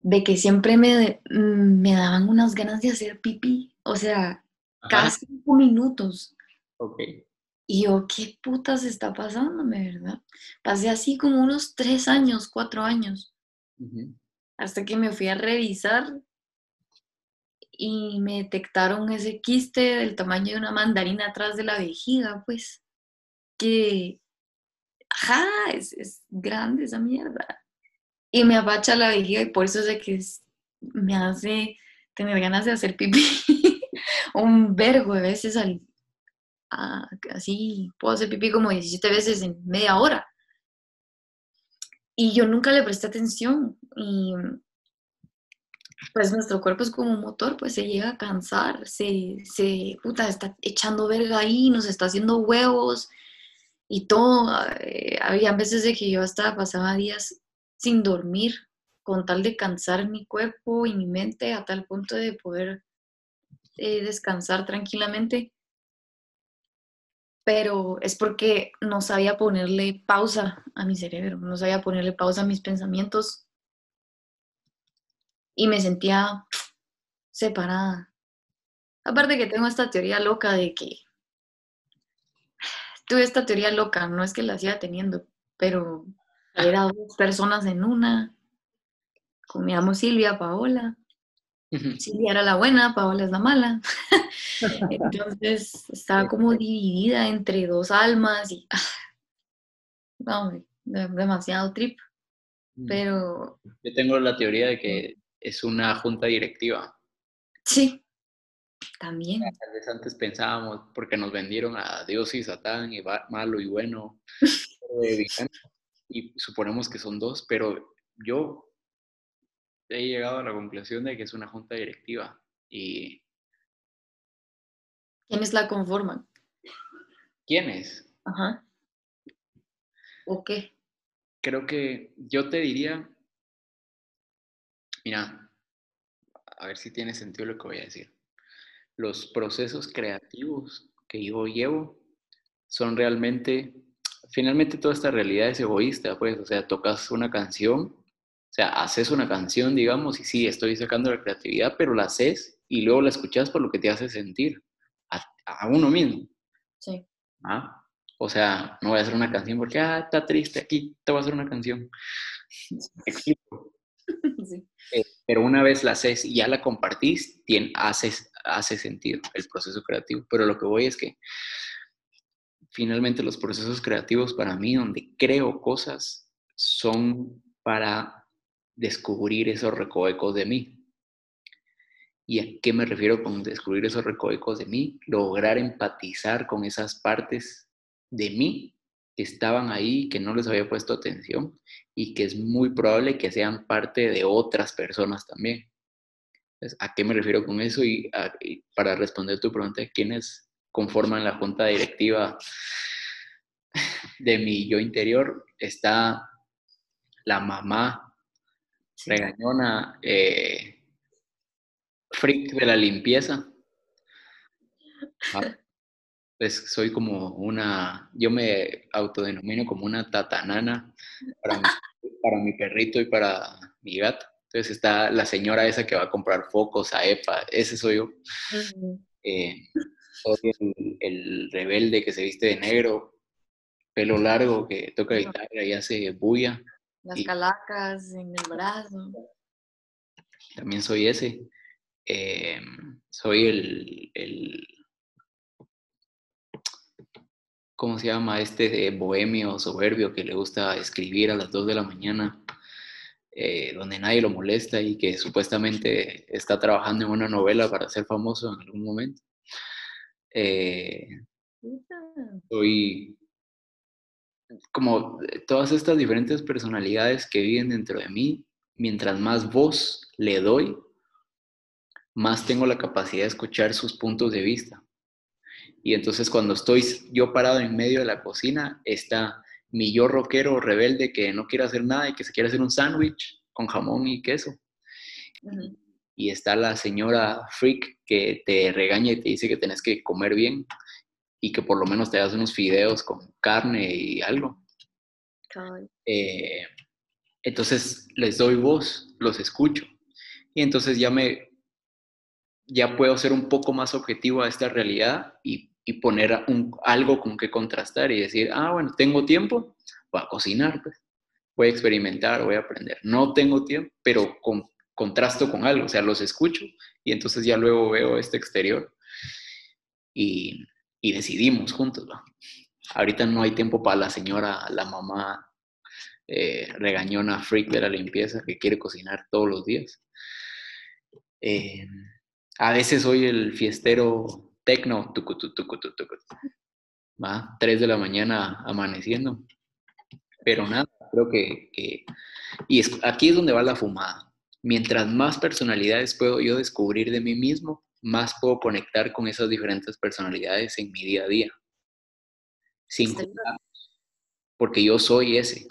de que siempre me, me daban unas ganas de hacer pipí. O sea, cada cinco minutos. Ok. Y yo, ¿qué putas está pasándome, verdad? Pasé así como unos tres años, cuatro años, hasta que me fui a revisar y me detectaron ese quiste del tamaño de una mandarina atrás de la vejiga, pues, que, ajá, es, es grande esa mierda. Y me apacha la vejiga y por eso sé que me hace tener ganas de hacer pipí. un vergo de veces al, así, puedo hacer pipí como 17 veces en media hora. Y yo nunca le presté atención. Y pues nuestro cuerpo es como un motor, pues se llega a cansar, se, se puta, está echando verga ahí, nos está haciendo huevos y todo. Eh, había veces de que yo hasta pasaba días sin dormir con tal de cansar mi cuerpo y mi mente a tal punto de poder eh, descansar tranquilamente. Pero es porque no sabía ponerle pausa a mi cerebro, no sabía ponerle pausa a mis pensamientos y me sentía separada. Aparte que tengo esta teoría loca de que tuve esta teoría loca, no es que la siga teniendo, pero era dos personas en una. Comíamos Silvia, Paola. Silvia era la buena, Paola es la mala. Entonces estaba como dividida entre dos almas y no, demasiado trip. Mm. Pero. Yo tengo la teoría de que es una junta directiva. Sí, también. Tal vez antes pensábamos, porque nos vendieron a Dios y Satán, y malo y bueno, y suponemos que son dos, pero yo he llegado a la conclusión de que es una junta directiva. Y... ¿Quiénes la conforman? ¿Quiénes? Ajá. ¿O qué? Creo que yo te diría, mira, a ver si tiene sentido lo que voy a decir los procesos creativos que yo llevo son realmente, finalmente toda esta realidad es egoísta, pues, o sea, tocas una canción, o sea, haces una canción, digamos, y sí, estoy sacando la creatividad, pero la haces y luego la escuchas por lo que te hace sentir a, uno mismo. Sí. ¿Ah? O sea, no voy a hacer una canción porque, ah, está triste aquí, te voy a hacer una canción. explico. Eh, pero una vez la haces y ya la compartís, haces, hace sentido el proceso creativo. Pero lo que voy es que finalmente los procesos creativos para mí, donde creo cosas, son para descubrir esos recovecos de mí. ¿Y a qué me refiero con descubrir esos recovecos de mí? Lograr empatizar con esas partes de mí que estaban ahí, que no les había puesto atención y que es muy probable que sean parte de otras personas también. ¿A qué me refiero con eso? Y, para responder tu pregunta, ¿quiénes conforman la junta directiva de mi yo interior? Está la mamá regañona, eh, freak de la limpieza. Ah, pues soy como una, yo me autodenomino como una tatanana para mi, para mi perrito y para mi gato. Entonces está la señora esa que va a comprar focos a EPA, ese soy yo. Eh, soy el, rebelde que se viste de negro, pelo largo, que toca guitarra y hace bulla. Las calacas en el brazo. También soy ese. Eh, soy el, el ¿cómo se llama? Este bohemio soberbio que le gusta escribir a las 2 de la mañana, eh, donde nadie lo molesta y que supuestamente está trabajando en una novela para ser famoso en algún momento. Eh, soy como todas estas diferentes personalidades que viven dentro de mí, mientras más voz le doy, más tengo la capacidad de escuchar sus puntos de vista. Y entonces cuando estoy yo parado en medio de la cocina, está mi yo rockero rebelde que no quiere hacer nada y que se quiere hacer un sándwich con jamón y queso. Y está la señora freak que te regaña y te dice que tenés que comer bien y que por lo menos te das unos fideos con carne y algo. Eh, entonces les doy voz, los escucho. Y entonces ya me, ya puedo ser un poco más objetivo a esta realidad y y poner un, algo con que contrastar y decir, ah, bueno, tengo tiempo, voy a cocinar, pues. voy a experimentar, voy a aprender. No tengo tiempo, pero con, contrasto con algo, o sea, los escucho y entonces ya luego veo este exterior y, y decidimos juntos. ¿va? Ahorita no hay tiempo para la señora, la mamá eh, regañona, freak de la limpieza que quiere cocinar todos los días. Eh, a veces soy el fiestero tecno, va, 3 de la mañana amaneciendo. Pero nada, creo que, y aquí es donde va la fumada. Mientras más personalidades puedo yo descubrir de mí mismo, más puedo conectar con esas diferentes personalidades en mi día a día. Sin porque yo soy ese.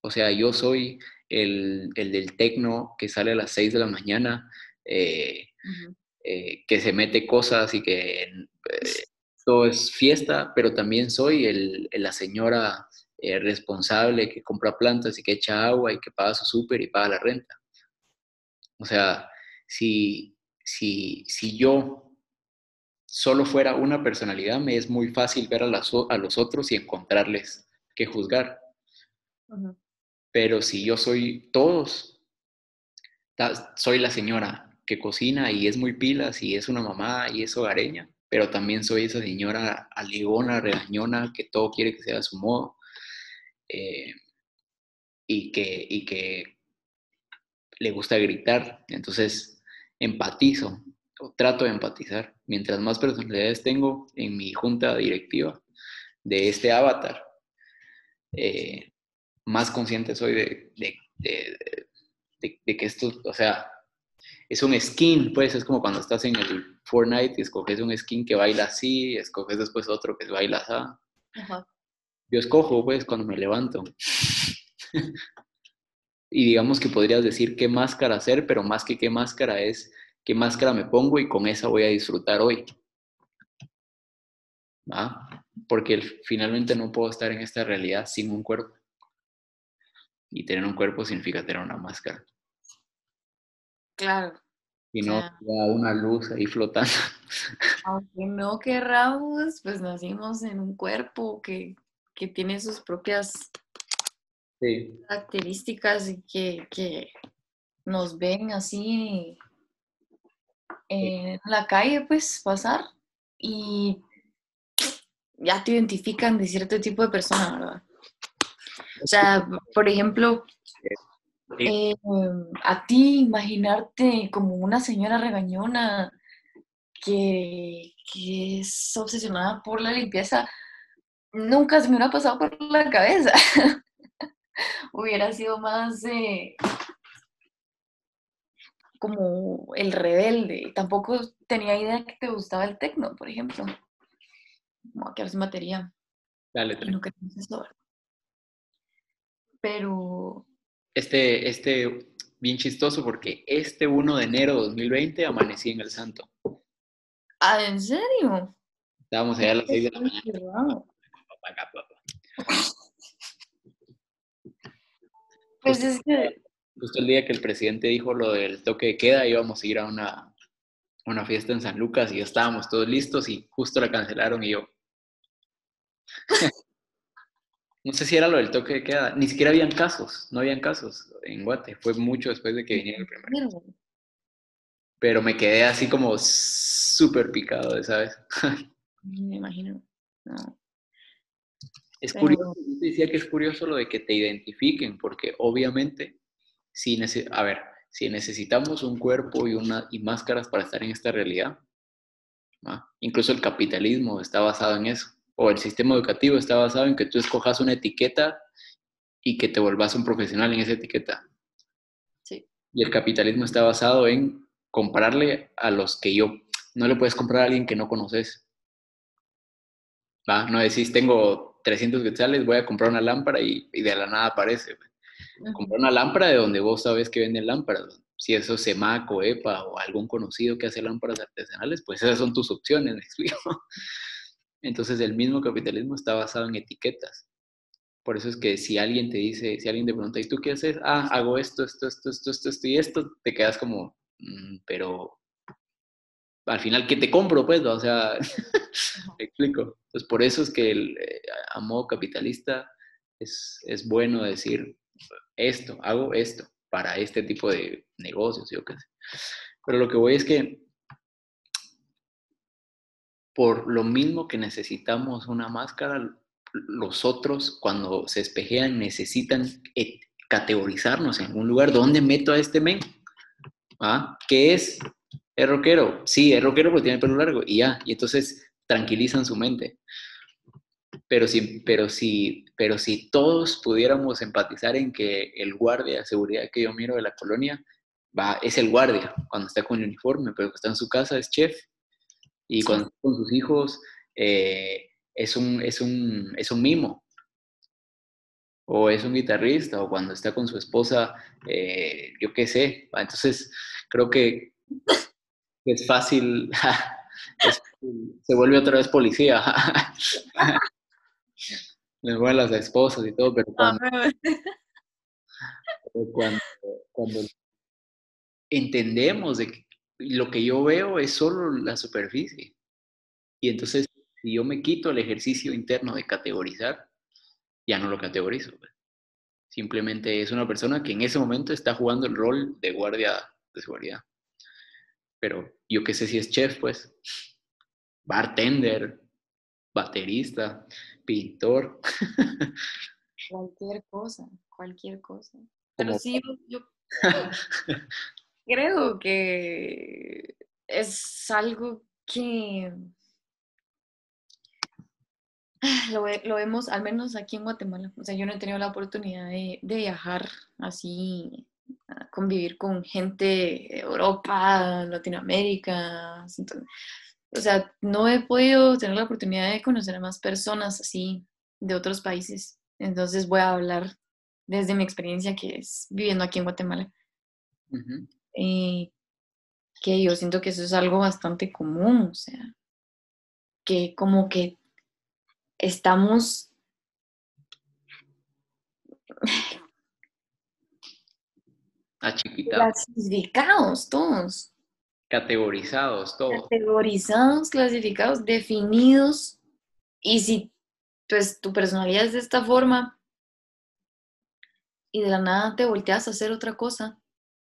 O sea, yo soy el, del tecno que sale a las 6 de la mañana, eh, eh, que se mete cosas y que eh, todo es fiesta, pero también soy la señora responsable que compra plantas y que echa agua y que paga su súper y paga la renta. O sea, si, si, si yo solo fuera una personalidad, me es muy fácil ver a, a los otros y encontrarles que juzgar. Pero si yo soy todos, soy la señora que cocina y es muy pilas y es una mamá y es hogareña, pero también soy esa señora alegona, regañona, que todo quiere que sea a su modo eh, y, que, y que le gusta gritar. Entonces, empatizo o trato de empatizar. Mientras más personalidades tengo en mi junta directiva de este avatar, eh, más consciente soy de, que esto, o sea, es un skin, pues es como cuando estás en el Fortnite y escoges un skin que baila así, escoges después otro que baila así. Yo escojo, pues, cuando me levanto. y digamos que podrías decir qué máscara hacer, pero más que qué máscara es qué máscara me pongo y con esa voy a disfrutar hoy. Porque finalmente no puedo estar en esta realidad sin un cuerpo. Y tener un cuerpo significa tener una máscara. Claro. Y no una luz ahí flotando. Aunque no querramos, pues nacimos en un cuerpo que, tiene sus propias características y que, que nos ven así en la calle, pues, pasar y ya te identifican de cierto tipo de persona, ¿verdad? O sea, por ejemplo, eh, a ti imaginarte como una señora regañona que, es obsesionada por la limpieza, nunca se me hubiera pasado por la cabeza. hubiera sido más eh, como el rebelde. Tampoco tenía idea que te gustaba el tecno, por ejemplo. Como a quedar sin batería. Dale, Pero. Este, este, bien chistoso porque este 1 de enero de 2020 amanecí en el Santo. Ah, ¿en serio? Estábamos allá a las 6 de la mañana. Pues es que justo el día que el presidente dijo lo del toque de queda, íbamos a ir a una, una fiesta en San Lucas y ya estábamos todos listos y justo la cancelaron y yo. no sé si era lo del toque de queda, ni siquiera habían casos, no habían casos en Guate, fue mucho después de que viniera el primero. Pero me quedé así como súper picado, ¿sabes? me imagino. Es curioso, decía que es curioso lo de que te identifiquen, porque obviamente si a ver, si necesitamos un cuerpo y, una, y máscaras para estar en esta realidad, incluso el capitalismo está basado en eso, o el sistema educativo está basado en que tú escojas una etiqueta y que te volvás un profesional en esa etiqueta. Sí. Y el capitalismo está basado en comprarle a los que yo, no le puedes comprar a alguien que no conoces. ¿Va? No decís, tengo 300 quetzales, voy a comprar una lámpara y, y de la nada aparece comprar una lámpara de donde vos sabes que venden lámparas. Si eso es Semac o EPA o algún conocido que hace lámparas artesanales, pues esas son tus opciones, ¿me explico? Entonces el mismo capitalismo está basado en etiquetas. Por eso es que si alguien te dice, si alguien te pregunta, ¿y tú qué haces? Ah, hago esto, esto, esto, esto, esto, esto y esto, te quedas como, mm, pero al final, ¿qué te compro? Pues, o sea, me explico. Entonces, por eso es que el, eh, a modo capitalista es, es bueno decir, esto, hago esto para este tipo de negocios, yo qué sé. Pero lo que voy es que por lo mismo que necesitamos una máscara, los otros cuando se espejean necesitan categorizarnos en un lugar. ¿Dónde meto a este men? ¿Ah? ¿Qué es? ¿Es rockero? Sí, es rockero porque tiene pelo largo y ya. Y entonces tranquilizan su mente. Pero si, pero, si, pero si todos pudiéramos empatizar en que el guardia de seguridad que yo miro de la colonia va, es el guardia cuando está con el uniforme, pero cuando está en su casa es chef. Y cuando con sus hijos eh, es, un, es, un, es un mimo. o es un guitarrista, o cuando está con su esposa, eh, yo qué sé. Entonces, creo que es fácil, se vuelve otra vez policía. Les vuelven las esposas y todo, pero cuando, cuando, cuando entendemos de que lo que yo veo es solo la superficie. Y entonces, si yo me quito el ejercicio interno de categorizar, ya no lo categorizo. Pues. Simplemente es una persona que en ese momento está jugando el rol de guardia de seguridad. Pero yo qué sé si es chef, pues, bartender, baterista, pintor. Cualquier cosa, cualquier cosa. Pero sí, yo creo que es algo que lo, vemos, al menos aquí en Guatemala. O sea, yo no he tenido la oportunidad de, viajar así, convivir con gente de Europa, Latinoamérica. o sea, no he podido tener la oportunidad de conocer a más personas así de otros países. Entonces voy a hablar desde mi experiencia que es viviendo aquí en Guatemala. Eh, que yo siento que eso es algo bastante común, o sea, que como que estamos clasificados todos. Categorizados todos. Categorizados, clasificados, definidos. Y si pues, tu personalidad es de esta forma y de la nada te volteas a hacer otra cosa.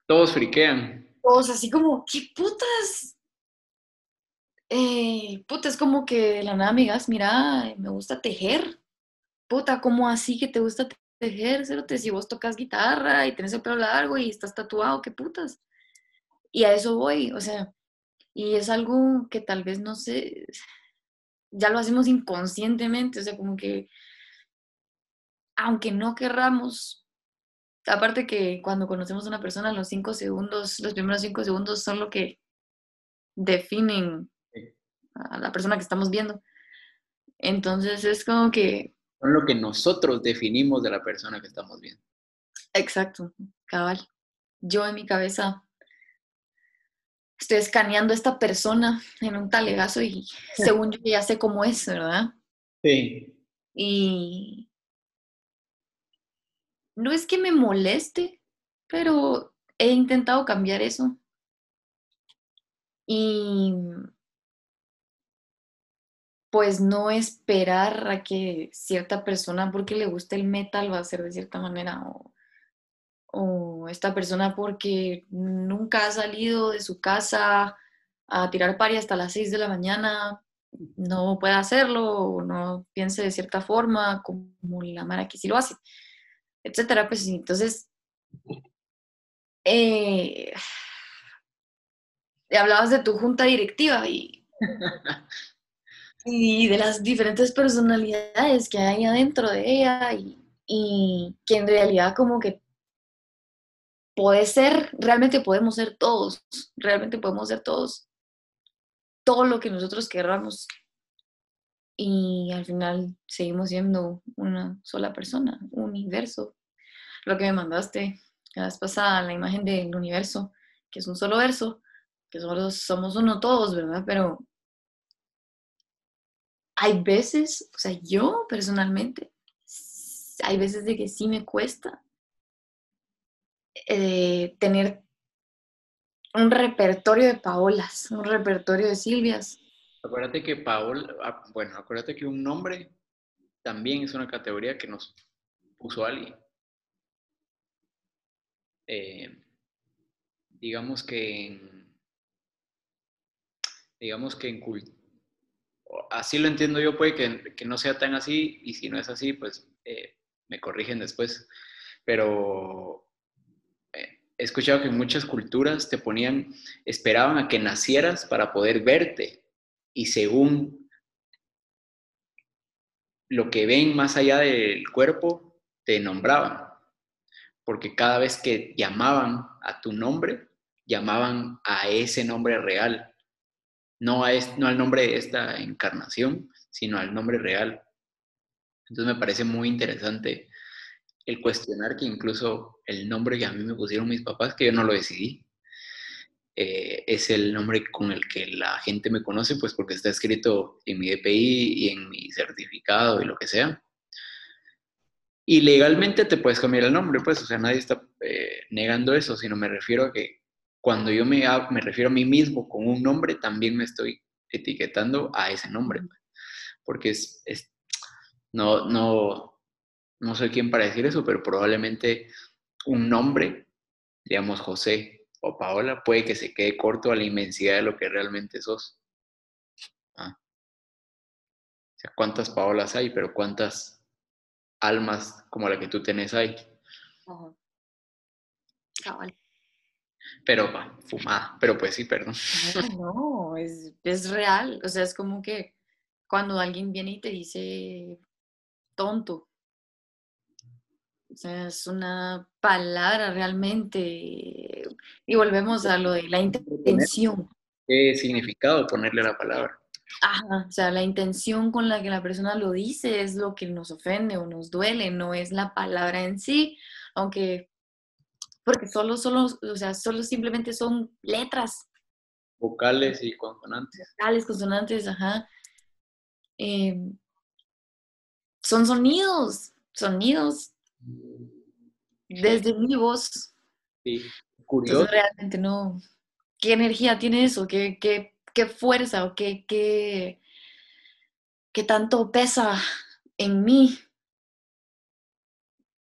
Todos friquean. Todos así como, ¿qué putas? eh, puta, es como que de la nada me digas, mira, me gusta tejer. Puta, ¿cómo así que te gusta tejer? Cerote? Si vos tocas guitarra y tienes el pelo largo y estás tatuado, ¿qué putas? Y a eso voy, o sea, y es algo que tal vez no sé, ya lo hacemos inconscientemente, o sea, como que, aunque no querramos, aparte que cuando conocemos a una persona, los cinco segundos, los primeros cinco segundos son lo que definen a la persona que estamos viendo. Entonces es como que... Son lo que nosotros definimos de la persona que estamos viendo. Exacto, cabal. Yo en mi cabeza estoy escaneando a esta persona en un talegazo y según yo ya sé cómo es, ¿verdad? Sí. Y no es que me moleste, pero he intentado cambiar eso. Y pues no esperar a que cierta persona porque le gusta el metal va a ser de cierta manera o, esta persona porque nunca ha salido de su casa a tirar pari hasta las 6 de la mañana no puede hacerlo o no piense de cierta forma como la Mara que sí lo hace, etcétera. Pues entonces, eh, hablabas de tu junta directiva y y de las diferentes personalidades que hay adentro de ella y, que en realidad como que puede ser, realmente podemos ser todos, realmente podemos ser todos, todo lo que nosotros querramos y al final seguimos siendo una sola persona, un universo. Lo que me mandaste la vez pasada, la imagen del universo, que es un solo verso, que solo somos uno todos, ¿verdad? Pero hay veces, o sea, yo personalmente, hay veces de que sí me cuesta eh, tener un repertorio de Paolas, un repertorio de Silvias. Acuérdate que Paola, ah, bueno, acuérdate que un nombre también es una categoría que nos puso alguien. Eh, digamos que en, digamos que en, así lo entiendo yo, puede que, no sea tan así, y si no es así, pues eh, me corrigen después. Pero eh, he escuchado que muchas culturas te ponían, esperaban a que nacieras para poder verte, y según lo que ven más allá del cuerpo, te nombraban. Porque cada vez que llamaban a tu nombre, llamaban a ese nombre real no, no al nombre de esta encarnación, sino al nombre real. Entonces me parece muy interesante el cuestionar que incluso el nombre que a mí me pusieron mis papás, que yo no lo decidí, eh, es el nombre con el que la gente me conoce, pues porque está escrito en mi DPI y en mi certificado y lo que sea. Y legalmente te puedes cambiar el nombre, pues, o sea, nadie está eh, negando eso, sino me refiero a que cuando yo me, me refiero a mí mismo con un nombre, también me estoy etiquetando a ese nombre, porque es, es no, no, no soy quien para decir eso, pero probablemente un nombre, digamos José o Paola, puede que se quede corto a la inmensidad de lo que realmente sos. Ah. O sea, ¿cuántas Paolas hay? Pero ¿cuántas almas como la que tú tenés hay? Cabal. Pero va, fumada. Pero pues sí, perdón. No, es, es real. O sea, es como que cuando alguien viene y te dice tonto, o sea, es una palabra realmente. Y volvemos a lo de la intención. ¿Qué significado ponerle la palabra? Ajá, o sea, la intención con la que la persona lo dice es lo que nos ofende o nos duele, no es la palabra en sí, aunque, porque solo, solo, o sea, solo simplemente son letras. Vocales y consonantes. Vocales, consonantes, ajá. Em, son sonidos, sonidos desde mi voz. Sí, curioso. Entonces, realmente no. ¿Qué energía tiene eso? ¿Qué, qué, qué fuerza o qué, qué, qué tanto pesa en mí?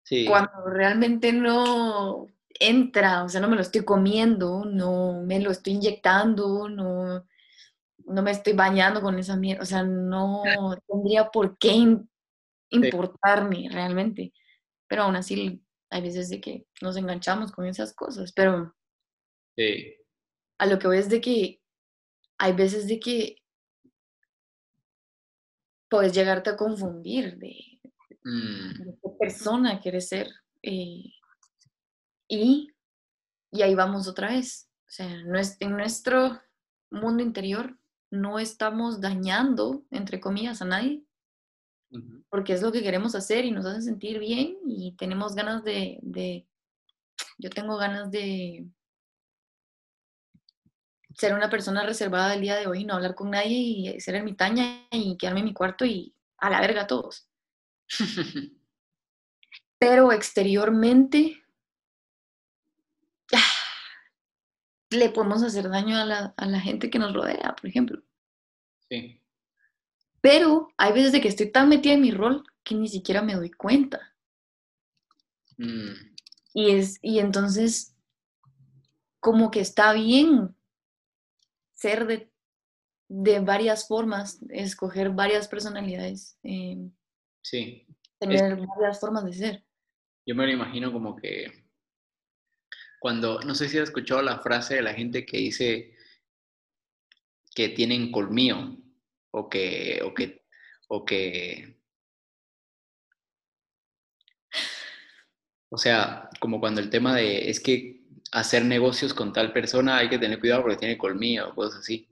Sí. Cuando realmente no entra, o sea, no me lo estoy comiendo, no me lo estoy inyectando, no, no me estoy bañando con esa mierda, o sea, no tendría por qué importarme realmente pero aún así hay veces de que nos enganchamos con esas cosas, pero a lo que voy es de que hay veces de que puedes llegarte a confundir de, mm. qué persona quieres ser. Eh, y, y ahí vamos otra vez. O sea, en nuestro mundo interior no estamos dañando, entre comillas, a nadie, porque es lo que queremos hacer y nos hace sentir bien y tenemos ganas de, de, yo tengo ganas de ser una persona reservada el día de hoy, no hablar con nadie y ser ermitaña y quedarme en mi cuarto y a la verga a todos. Pero exteriormente le podemos hacer daño a la, a la gente que nos rodea, por ejemplo. Sí. Pero hay veces de que estoy tan metida en mi rol que ni siquiera me doy cuenta. Mm. Y, es, y entonces, como que está bien ser de, de varias formas, escoger varias personalidades, eh, sí. tener varias formas de ser. Yo me lo imagino como que cuando, no sé si has escuchado la frase de la gente que dice que tienen colmillo, o que, o que, o que, o sea, como cuando el tema de, es que hacer negocios con tal persona hay que tener cuidado porque tiene colmillo o cosas así.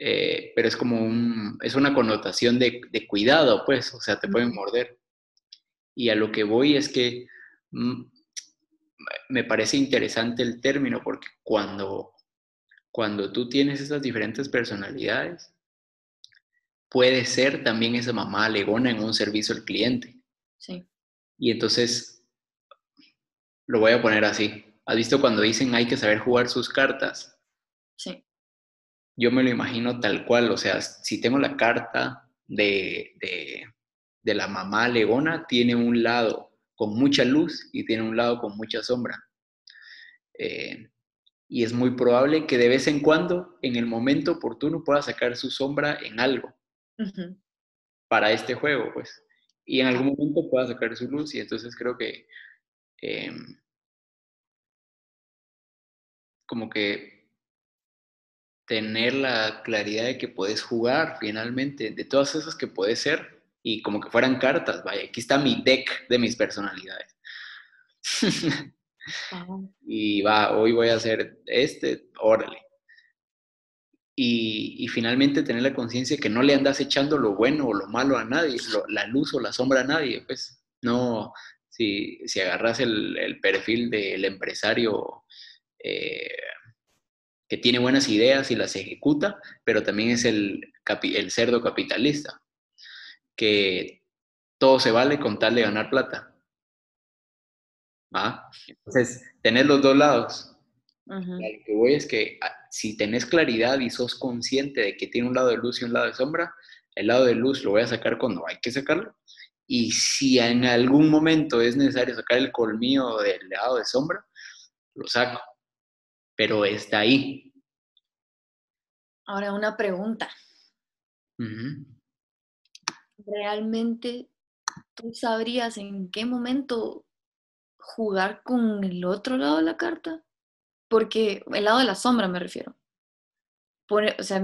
Eh, pero es como un, es una connotación de, de, cuidado, pues, o sea, te pueden morder. Y a lo que voy es que mm, me parece interesante el término porque cuando, cuando tú tienes esas diferentes personalidades, puede ser también esa mamá alegona en un servicio al cliente. Sí. Y entonces, lo voy a poner así. ¿Has visto cuando dicen hay que saber jugar sus cartas? Sí. Yo me lo imagino tal cual, o sea, si tengo la carta de, de, la mamá alegona, tiene un lado con mucha luz y tiene un lado con mucha sombra. Eh, y es muy probable que de vez en cuando, en el momento oportuno, pueda sacar su sombra en algo para este juego, pues. Y en algún momento pueda sacar su luz y entonces creo que em, como que tener la claridad de que puedes jugar finalmente, de todas esas que puedes ser y como que fueran cartas, vaya, aquí está mi deck de mis personalidades. y va, hoy voy a hacer este, órale. Y, finalmente tener la conciencia que no le andas echando lo bueno o lo malo a nadie, la luz o la sombra a nadie, pues no, si, agarras el, perfil del empresario eh, que tiene buenas ideas y las ejecuta, pero también es el, cerdo capitalista, que todo se vale con tal de ganar plata. Entonces, tener los dos lados. Lo que voy es que ah, si tenés claridad y sos consciente de que tiene un lado de luz y un lado de sombra, el lado de luz lo voy a sacar cuando hay que sacarlo. Y si en algún momento es necesario sacar el colmillo del lado de sombra, lo saco. Pero está ahí. Ahora una pregunta. ¿Realmente tú sabrías en qué momento jugar con el otro lado de la carta? Porque el lado de la sombra me refiero. o sea,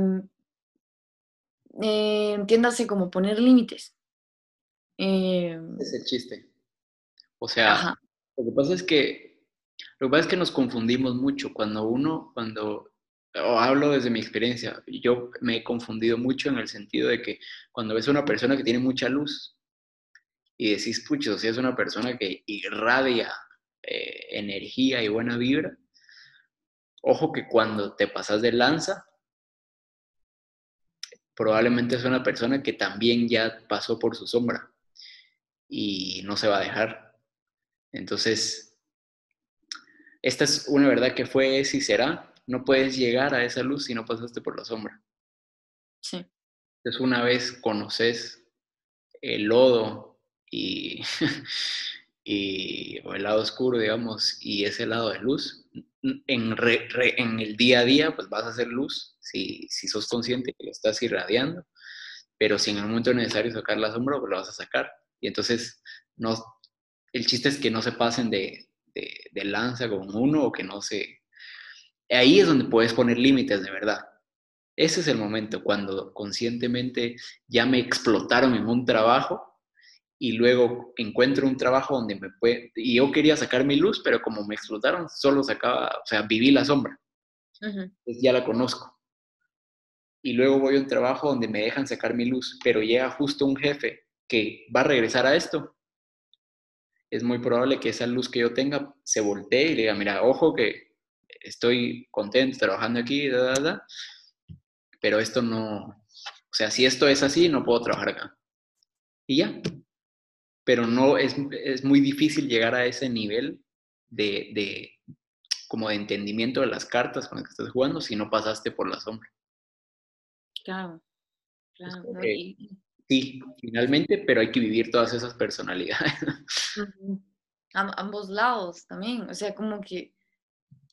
eh, entiéndase como poner límites. Eh, es el chiste. O sea, lo que pasa es que lo que pasa es que nos confundimos mucho cuando uno, cuando o hablo desde mi experiencia, yo me he confundido mucho en el sentido de que cuando ves a una persona que tiene mucha luz y decís, pucho, si es una persona que irradia eh, energía y buena vibra, ojo que cuando te pasas de lanza, probablemente es una persona que también ya pasó por su sombra y no se va a dejar. Entonces, esta es una verdad que fue, es y será. No puedes llegar a esa luz si no pasaste por la sombra. Sí. Entonces, una vez conoces el lodo y, y o el lado oscuro, digamos, y ese lado de luz, en, el día a día, pues vas a hacer luz si, si sos consciente que lo estás irradiando, pero si en el momento necesario sacar la sombra, pues lo vas a sacar. Y entonces, no, el chiste es que no se pasen de, de, lanza con uno o que no se... Ahí es donde puedes poner límites de verdad. Ese es el momento cuando conscientemente ya me explotaron en un trabajo y luego encuentro un trabajo donde me puede... Y yo quería sacar mi luz, pero como me explotaron, solo sacaba, o sea, viví la sombra. Entonces ya la conozco. Y luego voy a un trabajo donde me dejan sacar mi luz, pero llega justo un jefe que va a regresar a esto, es muy probable que esa luz que yo tenga se voltee y diga, mira, ojo que estoy contento trabajando aquí, pero esto no, o sea, si esto es así, no puedo trabajar acá. Y ya. Pero no, es, es muy difícil llegar a ese nivel de, de, como de entendimiento de las cartas con las que estás jugando si no pasaste por la sombra. Claro, claro. Sí, finalmente, pero hay que vivir todas esas personalidades. ambos lados también, o sea, como que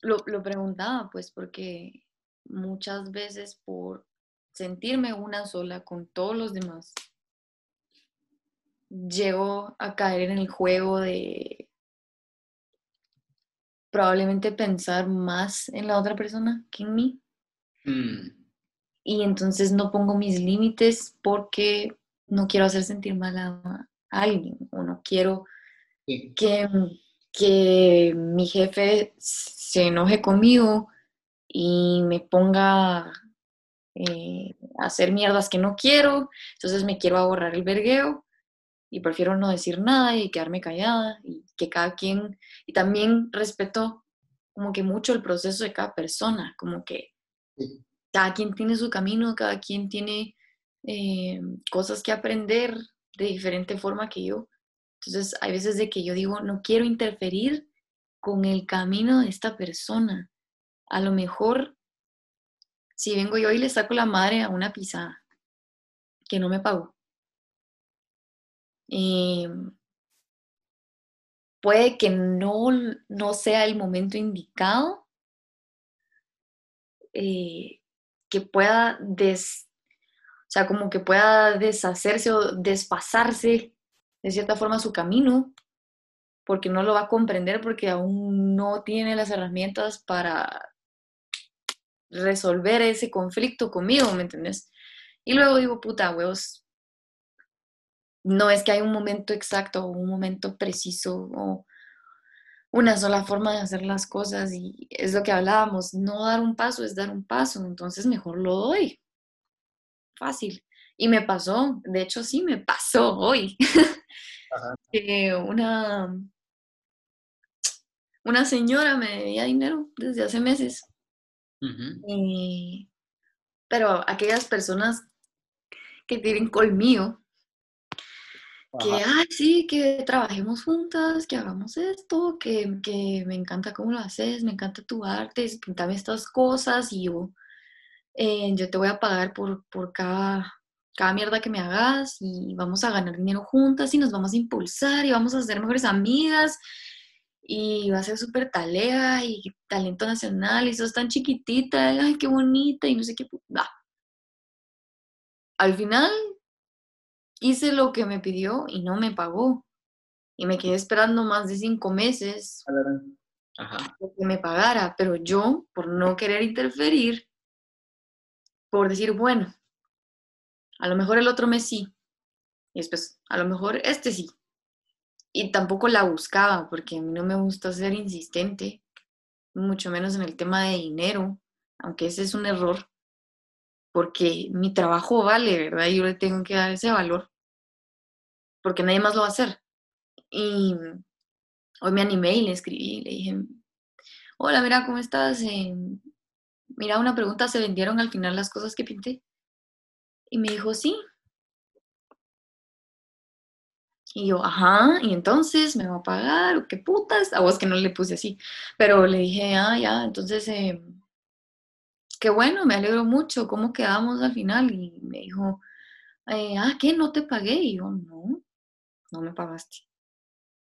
lo, lo preguntaba, pues, porque muchas veces por sentirme una sola con todos los demás, llego a caer en el juego de probablemente pensar más en la otra persona que en mí. Mm. Y entonces no pongo mis límites porque no quiero hacer sentir mal a, alguien o no quiero que, que mi jefe se enoje conmigo y me ponga eh, a hacer mierdas que no quiero, entonces me quiero ahorrar el vergueo y prefiero no decir nada y quedarme callada y que cada quien, y también respeto como que mucho el proceso de cada persona, como que cada quien tiene su camino, cada quien tiene eh, cosas que aprender de diferente forma que yo. Entonces, hay veces de que yo digo, no quiero interferir con el camino de esta persona. A lo mejor, si vengo yo y le saco la madre a una pisada que no me pagó, eh, puede que no, no sea el momento indicado, eh, que pueda des, o sea, como que pueda deshacerse o despasarse de cierta forma su camino, porque no lo va a comprender, porque aún no tiene las herramientas para resolver ese conflicto conmigo, ¿me entiendes? Y luego digo, puta, huevos, no es que hay un momento exacto o un momento preciso o una sola forma de hacer las cosas y es lo que hablábamos, no dar un paso es dar un paso, entonces mejor lo doy fácil. Y me pasó, de hecho sí me pasó hoy. una, una señora me debía dinero desde hace meses. Pero aquellas personas que tienen colmillo, que, ay, sí, que trabajemos juntas, que hagamos esto, que, que me encanta cómo lo haces, me encanta tu arte, pintame estas cosas y yo, eh, yo te voy a pagar por, por cada, cada mierda que me hagas y vamos a ganar dinero juntas y nos vamos a impulsar y vamos a ser mejores amigas y va a ser súper talea y talento nacional y sos tan chiquitita, ay, qué bonita y no sé qué. Va. Al final hice lo que me pidió y no me pagó. Y me quedé esperando más de cinco meses Ajá. que me pagara, pero yo, por no querer interferir, por decir, bueno, a lo mejor el otro mes sí, y después, a lo mejor este sí. Y tampoco la buscaba, porque a mí no me gusta ser insistente, mucho menos en el tema de dinero, aunque ese es un error, porque mi trabajo vale, ¿verdad? Y yo le tengo que dar ese valor, porque nadie más lo va a hacer. Y hoy me animé y le escribí, le dije, hola, mira, ¿cómo estás? Eh, mira, una pregunta, ¿se vendieron al final las cosas que pinté? Y me dijo, sí. Y yo, ajá, y entonces me va a pagar, o qué putas, a vos que no le puse así, pero le dije, ah, ya, entonces, eh, qué bueno, me alegro mucho, ¿cómo quedamos al final? Y me dijo, eh, ah, ¿qué? ¿No te pagué? Y yo, no, no me pagaste.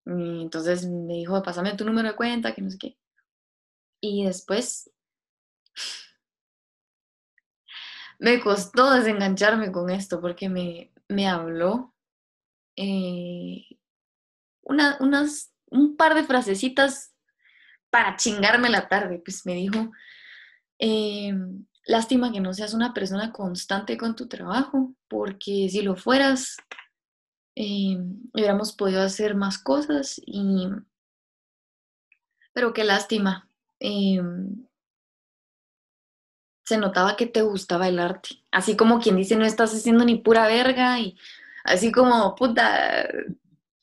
Y entonces me dijo, pásame tu número de cuenta, que no sé qué. Y después me costó desengancharme con esto porque me, me habló eh, una, unas, un par de frasecitas para chingarme la tarde. Pues me dijo, eh, lástima que no seas una persona constante con tu trabajo, porque si lo fueras, eh, hubiéramos podido hacer más cosas, y, pero qué lástima. Eh, se notaba que te gustaba el arte, así como quien dice no estás haciendo ni pura verga y así como puta,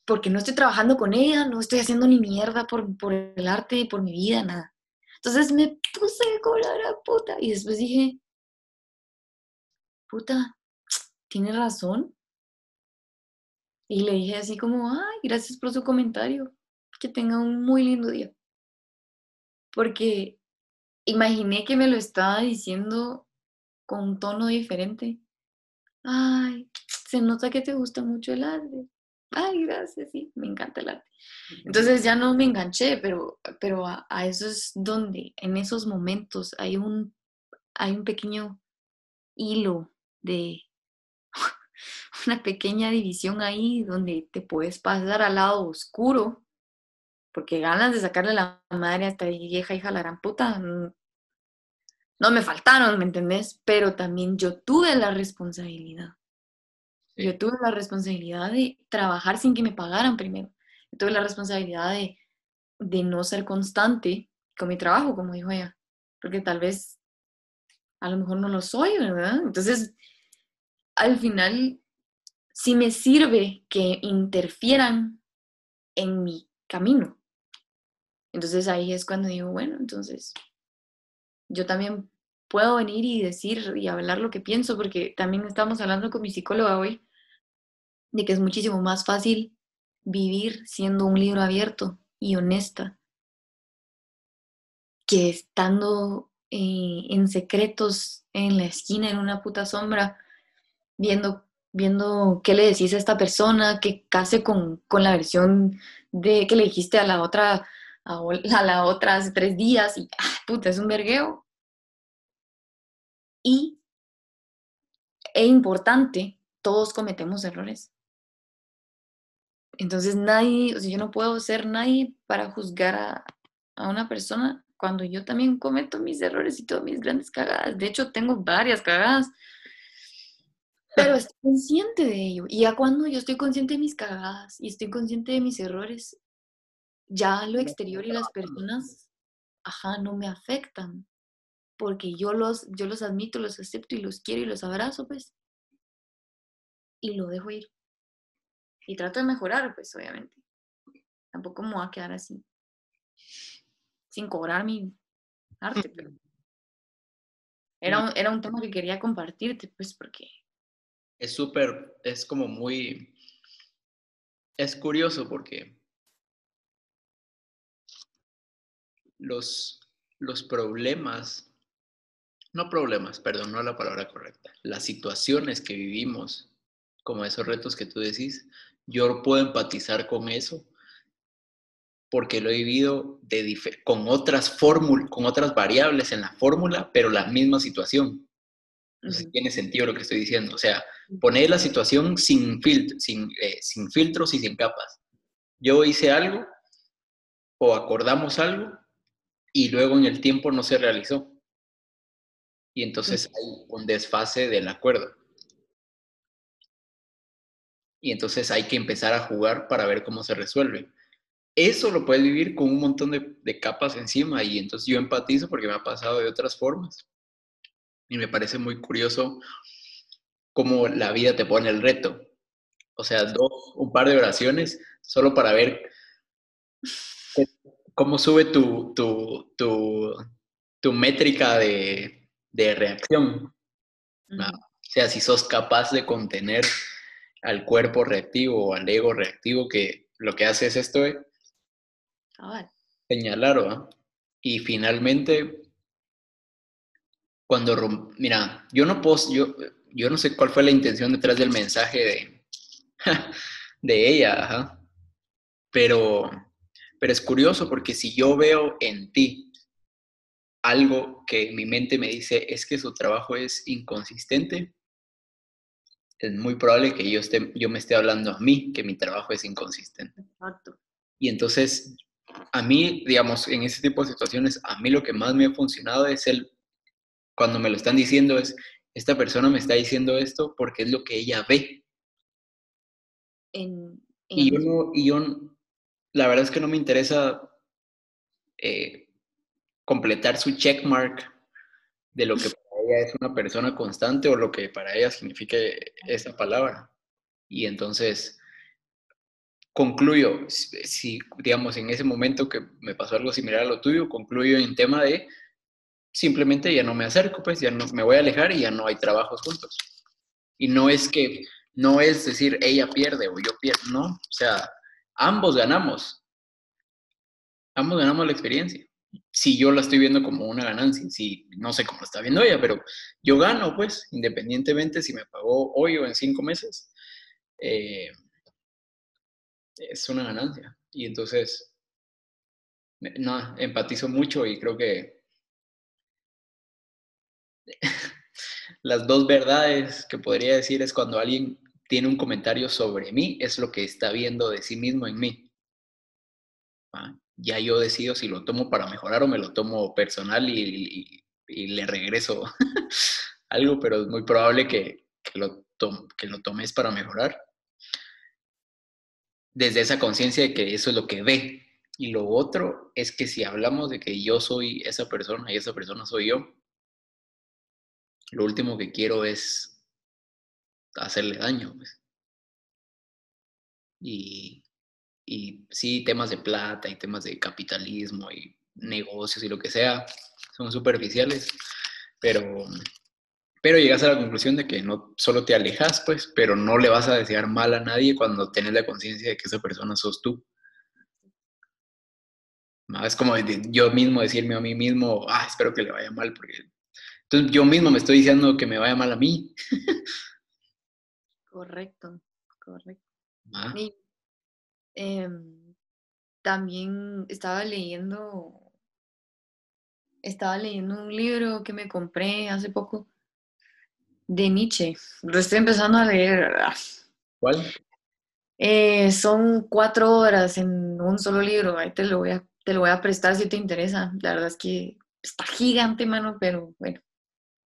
porque no estoy trabajando con ella, no estoy haciendo ni mierda por, por el arte, por mi vida, nada. Entonces me puse con la puta y después dije, puta, tiene razón. Y le dije así como, ay, gracias por su comentario, que tenga un muy lindo día. Porque imaginé que me lo estaba diciendo con un tono diferente. Ay, se nota que te gusta mucho el arte. Ay, gracias, sí, me encanta el arte. Entonces ya no me enganché, pero, pero a, a eso es donde, en esos momentos, hay un, hay un pequeño hilo de una pequeña división ahí donde te puedes pasar al lado oscuro, porque ganas de sacarle la madre a esta vieja hija la gran puta, mm, no me faltaron, ¿me entendés? Pero también yo tuve la responsabilidad. Yo tuve la responsabilidad de trabajar sin que me pagaran primero. Yo tuve la responsabilidad de, de no ser constante con mi trabajo, como dijo ella, porque tal vez a lo mejor no lo soy, ¿verdad? Entonces, al final, sí me sirve que interfieran en mi camino. Entonces ahí es cuando digo, bueno, entonces yo también puedo venir y decir y hablar lo que pienso, porque también estamos hablando con mi psicóloga hoy de que es muchísimo más fácil vivir siendo un libro abierto y honesta que estando eh, en secretos en la esquina, en una puta sombra, viendo, viendo qué le decís a esta persona, que case con, con la versión de que le dijiste a la otra, a, a la otra hace tres días, y ah, puta, es un vergueo. Y es importante, todos cometemos errores. Entonces nadie, o sea, yo no puedo ser nadie para juzgar a, a una persona cuando yo también cometo mis errores y todas mis grandes cagadas. De hecho, tengo varias cagadas, pero estoy consciente de ello. Y ya cuando yo estoy consciente de mis cagadas y estoy consciente de mis errores, ya lo exterior y las personas, ajá, no me afectan. Porque yo los, yo los admito, los acepto y los quiero y los abrazo, pues. Y lo dejo ir. Y trato de mejorar, pues, obviamente. Tampoco me voy a quedar así. sin cobrar mi arte. Pero era, un, era un tema que quería compartirte, pues, porque... Es súper, es como muy, es curioso porque los, los problemas, no problemas, perdón, no la palabra correcta, las situaciones que vivimos, como esos retos que tú decís, yo puedo empatizar con eso porque lo he vivido de con otras con otras variables en la fórmula, pero la misma situación. No sé si tiene sentido lo que estoy diciendo. O sea, poner la situación sin, sin, eh, sin filtros y sin capas. Yo hice algo o acordamos algo y luego en el tiempo no se realizó. Y entonces hay un desfase del acuerdo. Y entonces hay que empezar a jugar para ver cómo se resuelve. Eso lo puedes vivir con un montón de, de capas encima y entonces yo empatizo porque me ha pasado de otras formas. Y me parece muy curioso cómo la vida te pone el reto. O sea, dos, un par de oraciones solo para ver cómo sube tu, tu, tu, tu métrica de, de reacción. O sea, si sos capaz de contener al cuerpo reactivo o al ego reactivo, que lo que hace es esto, eh, señalar, Y finalmente, cuando, mira, yo no puedo, yo, yo no sé cuál fue la intención detrás del mensaje de, de ella, pero pero es curioso porque si yo veo en ti algo que mi mente me dice es que su trabajo es inconsistente, es muy probable que yo, esté, yo me esté hablando a mí que mi trabajo es inconsistente. Exacto. Y entonces, a mí, digamos, en ese tipo de situaciones, a mí lo que más me ha funcionado es el, cuando me lo están diciendo es, esta persona me está diciendo esto porque es lo que ella ve. y, yo no, y yo la verdad es que no me interesa eh, completar su checkmark de lo que para ella es una persona constante o lo que para ella signifique esa palabra. Y entonces concluyo, si digamos en ese momento que me pasó algo similar a lo tuyo, concluyo en tema de simplemente ya no me acerco, pues ya no me voy a alejar y ya no hay trabajos juntos. Y no es que, no es decir ella pierde o yo pierdo, no, o sea, ambos ganamos. Ambos ganamos la experiencia. Si yo la estoy viendo como una ganancia, si no sé cómo la está viendo ella, pero yo gano, pues, independientemente si me pagó hoy o en cinco meses, eh, es una ganancia. Y entonces, no, empatizo mucho y creo que las dos verdades que podría decir es cuando alguien tiene un comentario sobre mí, es lo que está viendo de sí mismo en mí. Ya yo decido si lo tomo para mejorar o me lo tomo personal y, le regreso algo, pero es muy probable que, lo que lo tomes para mejorar. Desde esa conciencia de que eso es lo que ve. Y lo otro es que si hablamos de que yo soy esa persona y esa persona soy yo, lo último que quiero es hacerle daño. Pues. Y, y sí, temas de plata y temas de capitalismo y negocios y lo que sea son superficiales, pero, pero llegas a la conclusión de que no solo te alejas, pues, pero no le vas a desear mal a nadie cuando tienes la conciencia de que esa persona sos tú. Es como yo mismo decirme a mí mismo, ah, espero que le vaya mal, porque entonces yo mismo me estoy diciendo que me vaya mal a mí. Correcto, correcto. Ah. Y, em, también estaba leyendo, estaba leyendo un libro que me compré hace poco de Nietzsche. Lo estoy empezando a leer. ¿Cuál? Eh, son cuatro horas en un solo libro. Ahí te lo voy a, te lo voy a prestar si te interesa. La verdad es que está gigante, mano, pero bueno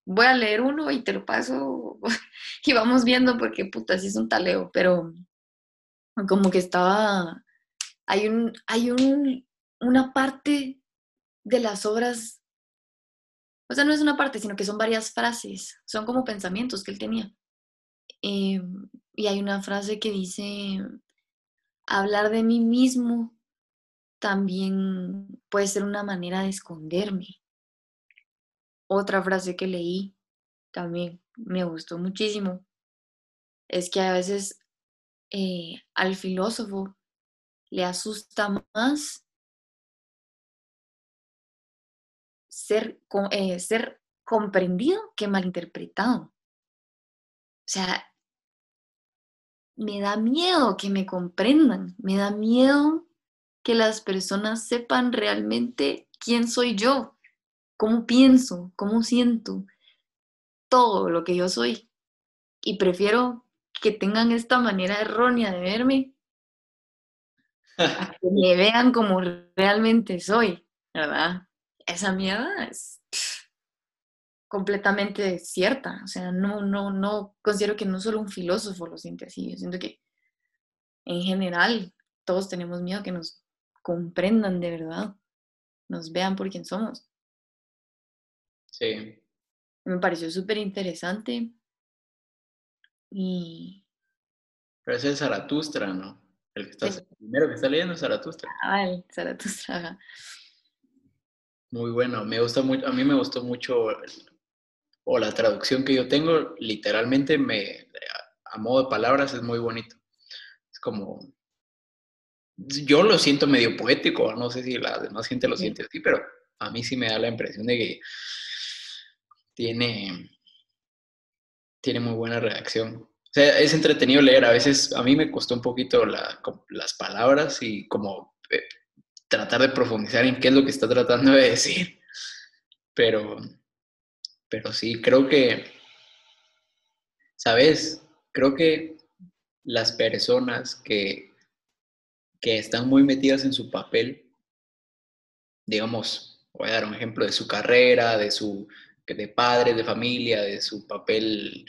voy a leer uno y te lo paso y vamos viendo porque puta, sí es un taleo, pero como que estaba, hay un, hay un, una parte de las obras, o sea, no es una parte, sino que son varias frases, son como pensamientos que él tenía. Em, y hay una frase que dice, hablar de mí mismo también puede ser una manera de esconderme. Otra frase que leí también me gustó muchísimo es que a veces eh, al filósofo le asusta más ser, eh, ser comprendido que malinterpretado. O sea, me da miedo que me comprendan, me da miedo que las personas sepan realmente quién soy yo, cómo pienso, cómo siento, todo lo que yo soy. Y prefiero que tengan esta manera errónea de verme a que me vean como realmente soy, ¿verdad? Esa mierda es completamente cierta. O sea, no, no, no, considero que no solo un filósofo lo siente así. Yo siento que en general todos tenemos miedo que nos comprendan de verdad, nos vean por quien somos. Sí. Me pareció súper interesante. Y... Pero ese es Zaratustra, ¿no? El que está, primero que está leyendo es Zaratustra. Ah, el Zaratustra. Muy bueno, me gusta mucho, a mí me gustó mucho o la traducción que yo tengo, literalmente me, a modo de palabras, es muy bonito. Es como, yo lo siento medio poético, no sé si la demás gente lo siente así, pero a mí sí me da la impresión de que tiene, tiene muy buena reacción. O sea, es entretenido leer, a veces a mí me costó un poquito las palabras y como eh, tratar de profundizar en qué es lo que está tratando de decir, pero pero sí, creo que, ¿sabes? Creo que las personas que, que están muy metidas en su papel, digamos, voy a dar un ejemplo de su carrera, de su de padre, de familia, de su papel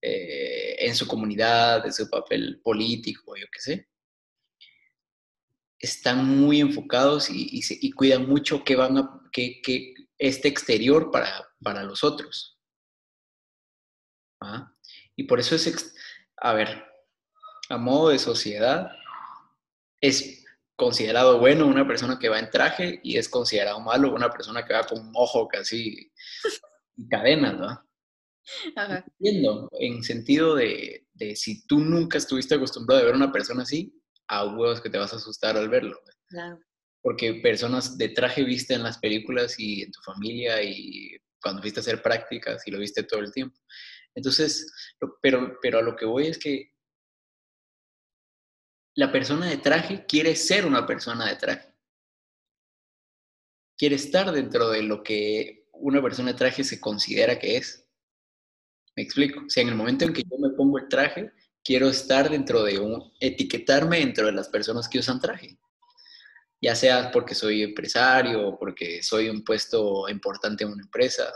eh, en su comunidad, de su papel político, yo qué sé, están muy enfocados y, cuidan mucho que van a, que, que este exterior para, para los otros. ¿Ah? Y por eso es, a ver, a modo de sociedad, es considerado bueno una persona que va en traje y es considerado malo una persona que va con un ojo casi y cadenas, ¿no? Entiendo, en sentido de, de, si tú nunca estuviste acostumbrado a ver una persona así, a huevos que te vas a asustar al verlo. Claro porque personas de traje viste en las películas y en tu familia y cuando fuiste a hacer prácticas y lo viste todo el tiempo. Entonces, pero, pero a lo que voy es que la persona de traje quiere ser una persona de traje. Quiere estar dentro de lo que una persona de traje se considera que es. Me explico. O en el momento en que yo me pongo el traje, quiero estar dentro de un, etiquetarme dentro de las personas que usan traje ya sea porque soy empresario porque soy un puesto importante en una empresa,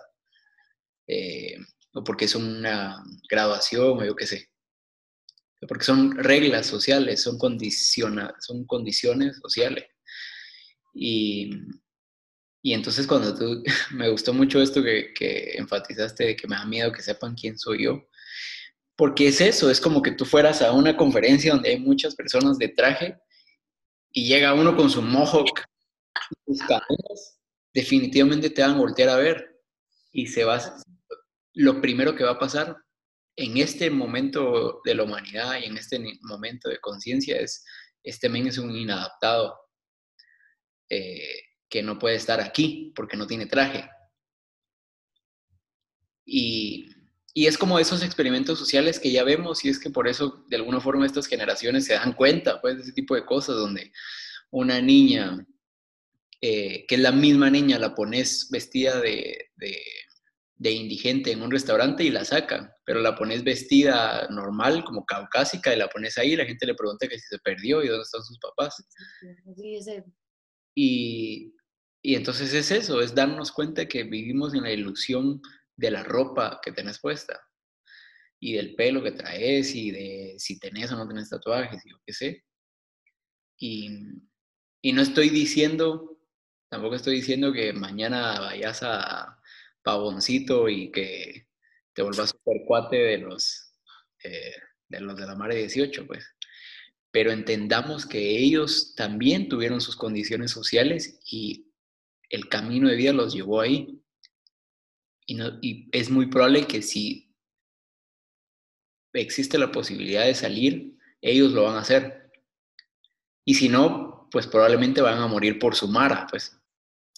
eh, o porque es una graduación o yo qué sé. Porque son reglas sociales, son, son condiciones sociales. Y, y, entonces cuando tú, me gustó mucho esto que, que enfatizaste de que me da miedo que sepan quién soy yo, porque es eso, es como que tú fueras a una conferencia donde hay muchas personas de traje y llega uno con su mohawk sus cadenas, definitivamente te van a voltear a ver y se va, lo primero que va a pasar en este momento de la humanidad y en este momento de conciencia es, este men es un inadaptado eh, que no puede estar aquí porque no tiene traje. Y y es como esos experimentos sociales que ya vemos y es que por eso de alguna forma estas generaciones se dan cuenta pues de ese tipo de cosas donde una niña eh, que es la misma niña la pones vestida de, de, indigente en un restaurante y la sacan, pero la pones vestida normal como caucásica y la pones ahí y la gente le pregunta que si se perdió y dónde están sus papás. Y, y entonces es eso, es darnos cuenta que vivimos en la ilusión de la ropa que tenés puesta y del pelo que traes y de si tenés o no tenés tatuajes y yo qué sé. Y, no estoy diciendo, tampoco estoy diciendo que mañana vayas a Pavoncito y que te vuelvas super cuate de los, eh, de los de la Mare 18, pues. pero entendamos que ellos también tuvieron sus condiciones sociales y el camino de vida los llevó ahí. Y, no, y es muy probable que si existe la posibilidad de salir, ellos lo van a hacer. Y si no, pues probablemente van a morir por su mara, pues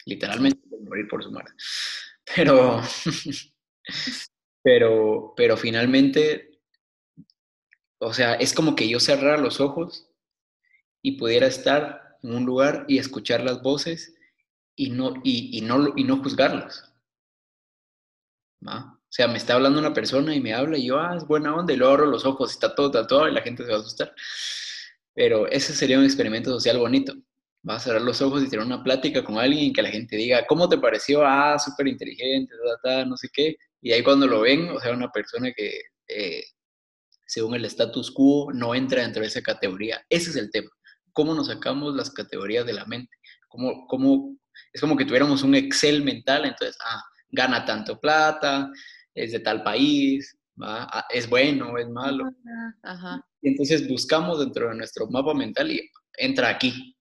literalmente morir por su mara. Pero, pero, pero finalmente, o sea, es como que yo cerrara los ojos y pudiera estar en un lugar y escuchar las voces y no, y, no, y no juzgarlas. O sea, me está hablando una persona y me habla y yo, ah, es buena onda, y luego abro los ojos y está todo tatuado y la gente se va a asustar. Pero ese sería un experimento social bonito. Va a cerrar los ojos y tener una plática con alguien que la gente diga, ¿cómo te pareció? Ah, súper inteligente, no sé qué. Y ahí cuando lo ven, o sea, una persona que, eh, según el status quo, no entra dentro de esa categoría. Ese es el tema. ¿Cómo nos sacamos las categorías de la mente? ¿Cómo, cómo, es como que tuviéramos un Excel mental, entonces, ah, gana tanto plata, es de tal país, ¿va? Ah, es bueno, es malo. Y entonces buscamos dentro de nuestro mapa mental y entra aquí.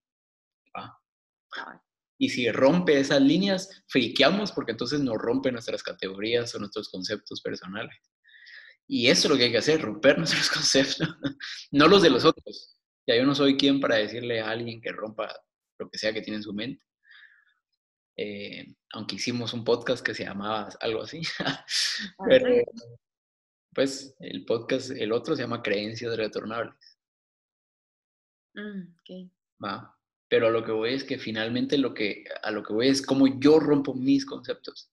Y si rompe esas líneas, friqueamos porque entonces nos rompe nuestras categorías o nuestros conceptos personales. Y eso es lo que hay que hacer, romper nuestros conceptos, no los de los otros. Ya yo no soy quien para decirle a alguien que rompa lo que sea que tiene en su mente. Eh, aunque hicimos un podcast que se llamaba algo así. Ah, Pero, pues el podcast, el otro se llama Creencias Retornables. Mm, okay. Va. Pero a lo que voy es que finalmente lo que, a lo que voy es cómo yo rompo mis conceptos.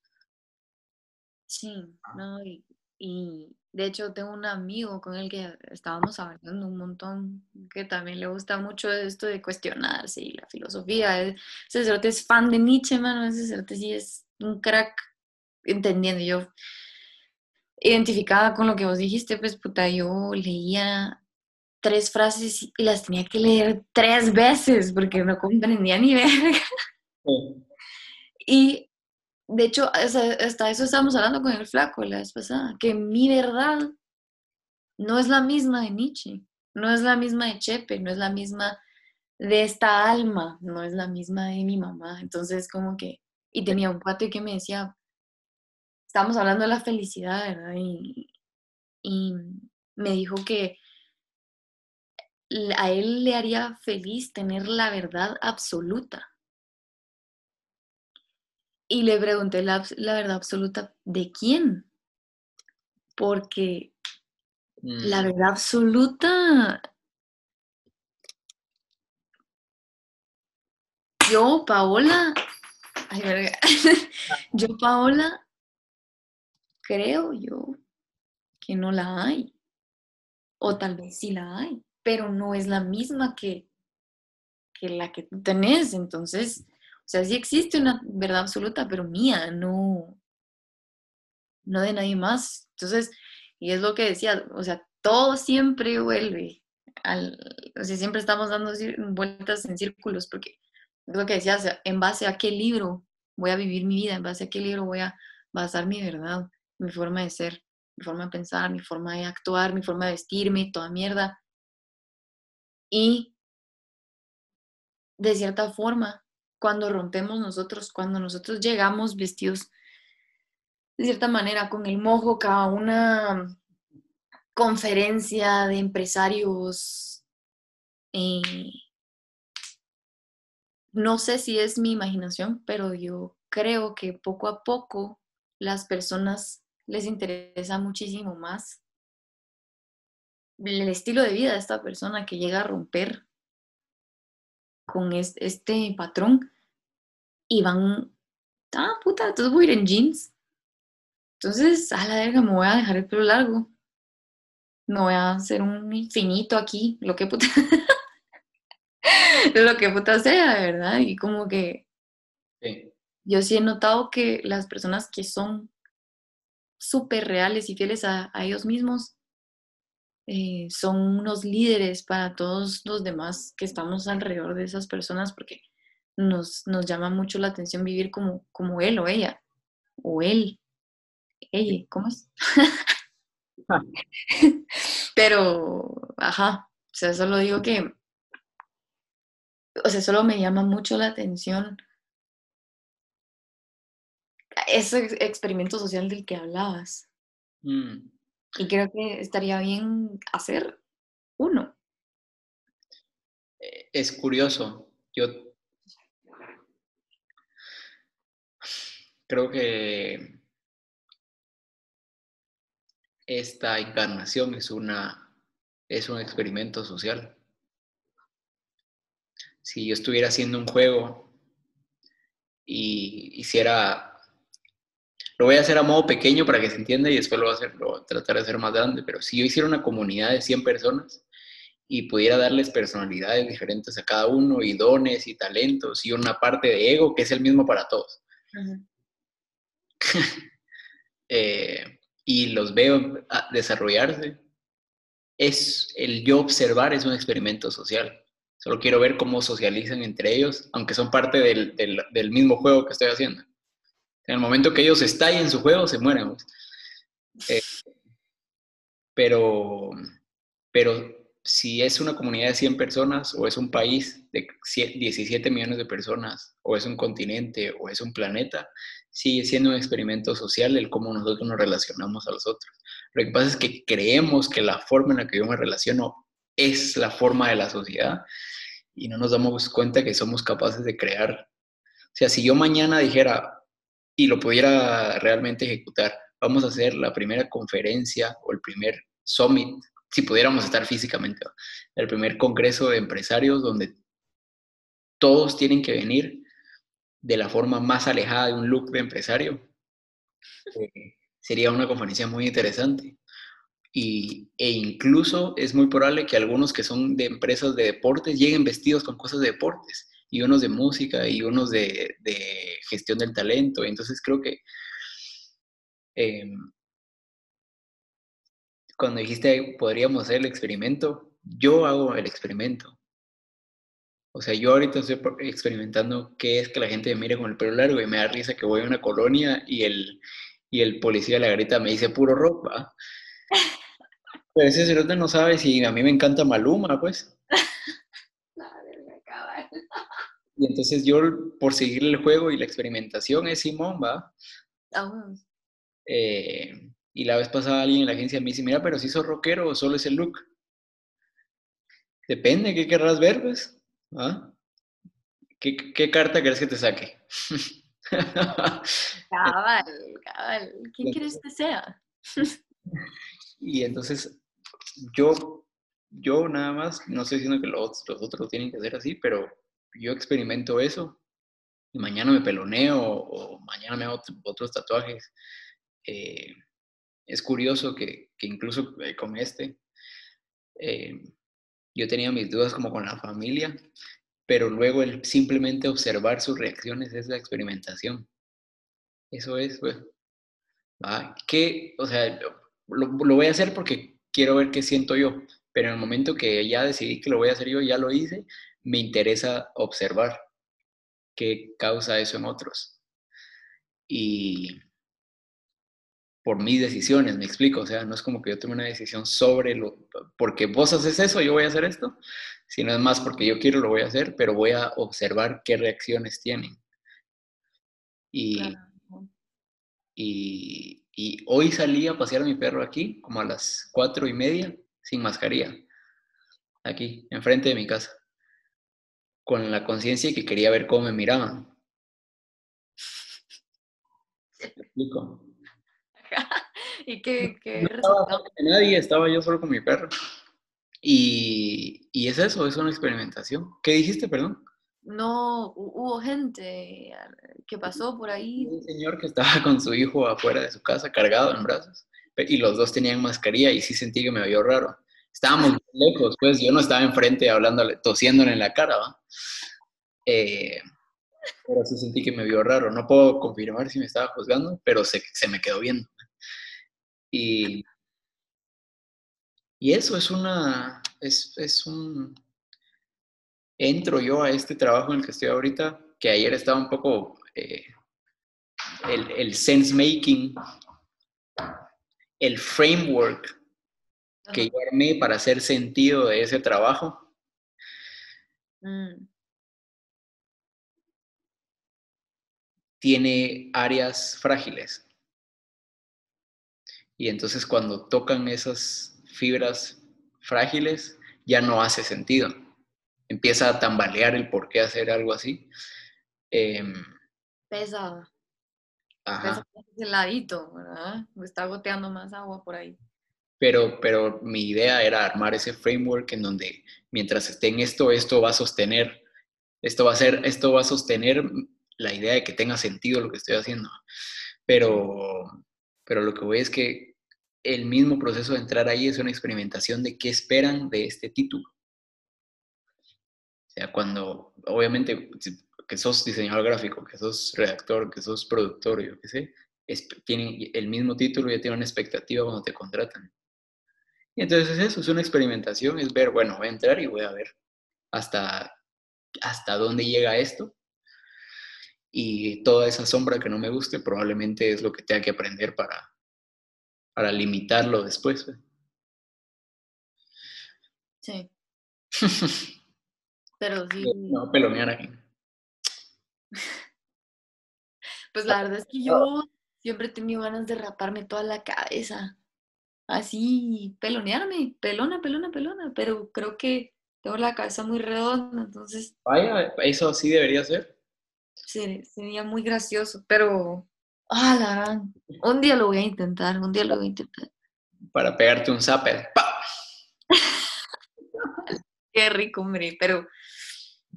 Sí, ah. no, y, y de hecho, tengo un amigo con el que estábamos hablando un montón, que también le gusta mucho esto de cuestionarse y la filosofía. Ese cerote es fan de Nietzsche, mano. Ese cerote sí es un crack entendiendo. Yo identificada con lo que vos dijiste, pues puta, yo leía tres frases y las tenía que leer tres veces porque no comprendía ni verga. Y de hecho, hasta eso estábamos hablando con el flaco la vez pasada, que mi verdad no es la misma de Nietzsche, no es la misma de Chepe, no es la misma de esta alma, no es la misma de mi mamá. Entonces, como que, y tenía un cuate que me decía, estábamos hablando de la felicidad, ¿verdad? Y me dijo que a él le haría feliz tener la verdad absoluta y le pregunté la, verdad absoluta de quién. Porque la mm. verdad absoluta yo, Paola, ay, verga. yo, Paola, creo yo que no la hay. O tal vez sí la hay, pero no es la misma que, que la que tú tenés. Entonces, sea, sí existe una verdad absoluta, pero mía, no, no de nadie más. Entonces, y es lo que decía, o sea, todo siempre vuelve al, o sea, siempre estamos dando vueltas en círculos, porque es lo que decía, o sea, en base a qué libro voy a vivir mi vida, en base a qué libro voy a basar mi verdad, mi forma de ser, mi forma de pensar, mi forma de actuar, mi forma de vestirme, toda mierda. Y de cierta forma, cuando rompemos nosotros, cuando nosotros llegamos vestidos de cierta manera con el mojo a una conferencia de empresarios. Eh, no sé si es mi imaginación, pero yo creo que poco a poco las personas les interesa muchísimo más el estilo de vida de esta persona que llega a romper con este, patrón y van, ah, puta, entonces voy a ir en jeans. Entonces, a la verga, me voy a dejar el pelo largo. Me voy a hacer un infinito aquí, lo que puta. lo que puta sea, ¿verdad? Y como que. Yo sí he notado que las personas que son súper reales y fieles a ellos mismos eh, son unos líderes para todos los demás que estamos alrededor de esas personas porque nos, nos llama mucho la atención vivir como, como él o ella, o él, ella, ¿cómo es? Ah. Pero, ajá, sea, solo digo que, o sea, solo me llama mucho la atención ese experimento social del que hablabas. Mm. Y creo que estaría bien hacer uno. Eh, es curioso. Yo creo que esta encarnación es una es un experimento social. Si yo estuviera haciendo un juego y hiciera lo voy a hacer a modo pequeño para que se entienda y después lo voy a, hacer, lo voy a tratar de hacer más grande, pero si yo hiciera una comunidad de 100 personas y pudiera darles personalidades diferentes a cada uno y dones y talentos y una parte de ego que es el mismo para todos. Eh, y los veo desarrollarse, es el yo observar es un experimento social. Solo quiero ver cómo socializan entre ellos, aunque son parte del, del, del mismo juego que estoy haciendo. En el momento que ellos estallen en su juego, se mueren. Eh, pero, pero si es una comunidad de 100 personas o es un país de 17 millones de personas o es un continente o es un planeta, sigue siendo un experimento social el cómo nosotros nos relacionamos a los otros. Lo que pasa es que creemos que la forma en la que yo me relaciono es la forma de la sociedad y no nos damos cuenta que somos capaces de crear. O sea, si yo mañana dijera, y lo pudiera realmente ejecutar. Vamos a hacer la primera conferencia o el primer summit, si pudiéramos estar físicamente, el primer congreso de empresarios donde todos tienen que venir de la forma más alejada de un look de empresario. Eh, sería una conferencia muy interesante. Y, e incluso es muy probable que algunos que son de empresas de deportes lleguen vestidos con cosas de deportes y unos de música y unos de, gestión del talento. Entonces creo que em, cuando dijiste podríamos hacer el experimento, yo hago el experimento. O sea, yo ahorita estoy experimentando qué es que la gente me mire con el pelo largo y me da risa que voy a una colonia y el, y el policía de la garita me dice puro ropa. Pero ese cerote no sabe si a mí me encanta Maluma, pues. Y entonces yo, por seguir el juego y la experimentación, es Simón, ¿va? Eh, y la vez pasada alguien en la agencia me dice, mira, pero si sos rockero o solo es el look. Depende, ¿qué querrás ver, pues? ¿Ah? ¿Qué, carta querés que te saque? cabal, cabal. ¿Quién quieres que sea? y entonces, yo, yo nada más, no estoy diciendo que los, los otros tienen que ser así, pero yo experimento eso y mañana me peloneo o, mañana me hago otros tatuajes. Eh, es curioso que, incluso eh, con este, eh, yo tenía mis dudas como con la familia, pero luego el simplemente observar sus reacciones es la experimentación. Eso es, pues. Que, o sea, lo, lo voy a hacer porque quiero ver qué siento yo, pero en el momento que ya decidí que lo voy a hacer yo, ya lo hice, me interesa observar qué causa eso en otros. Y por mis decisiones, me explico, o sea, no es como que yo tome una decisión sobre lo, porque vos haces eso, yo voy a hacer esto, sino es más porque yo quiero, lo voy a hacer, pero voy a observar qué reacciones tienen. Y, y, y hoy salí a pasear a mi perro aquí, como a las cuatro y media, sin mascarilla, aquí, enfrente de mi casa con la conciencia y que quería ver cómo me miraban. ¿Me explico? ¿Y qué, qué no estaba nadie, estaba yo solo con mi perro. Y, y, es eso, es una experimentación. ¿Qué dijiste, perdón? No, hubo gente que pasó por ahí. Un señor que estaba con su hijo afuera de su casa, cargado en brazos, y los dos tenían mascarilla y sí sentí que me vio raro. Estábamos lejos, pues yo no estaba enfrente hablándole, tosiéndole en la cara, ¿va? Eh, pero sí sentí que me vio raro. No puedo confirmar si me estaba juzgando, pero se, se me quedó viendo. Y, y eso es una, es, es un, entro yo a este trabajo en el que estoy ahorita, que ayer estaba un poco eh, el, el sense making, el framework que yo armé para hacer sentido de ese trabajo. Mm, tiene áreas frágiles. Y entonces cuando tocan esas fibras frágiles, ya no hace sentido. Empieza a tambalear el por qué hacer algo así. Em, pesa. ajá. Pesa ese ladito, ¿verdad? Me está goteando más agua por ahí. Pero, pero mi idea era armar ese framework en donde mientras esté en esto, esto va a sostener, esto va a ser, esto va a sostener la idea de que tenga sentido lo que estoy haciendo. Pero, pero lo que voy es que el mismo proceso de entrar ahí es una experimentación de qué esperan de este título. O sea, cuando, obviamente, que sos diseñador gráfico, que sos redactor, que sos productor, yo qué sé, es- tienen el mismo título y ya tienen una expectativa cuando te contratan. Y entonces es eso, es una experimentación, es ver, bueno, voy a entrar y voy a ver hasta, hasta dónde llega esto. Y toda esa sombra que no me guste probablemente es lo que tenga que aprender para, para limitarlo después. Sí. Pero sí, no pelonear aquí. pues la verdad es que yo siempre he tenido ganas de raparme toda la cabeza. Así, pelonearme, pelona, pelona, pelona. Pero creo que tengo la cabeza muy redonda, entonces Vaya, eso sí debería ser. se- sería muy gracioso. Pero, ah, la gran, un día lo voy a intentar, un día lo voy a intentar. Para pegarte un zape. ¡pa! Qué rico, hombre, pero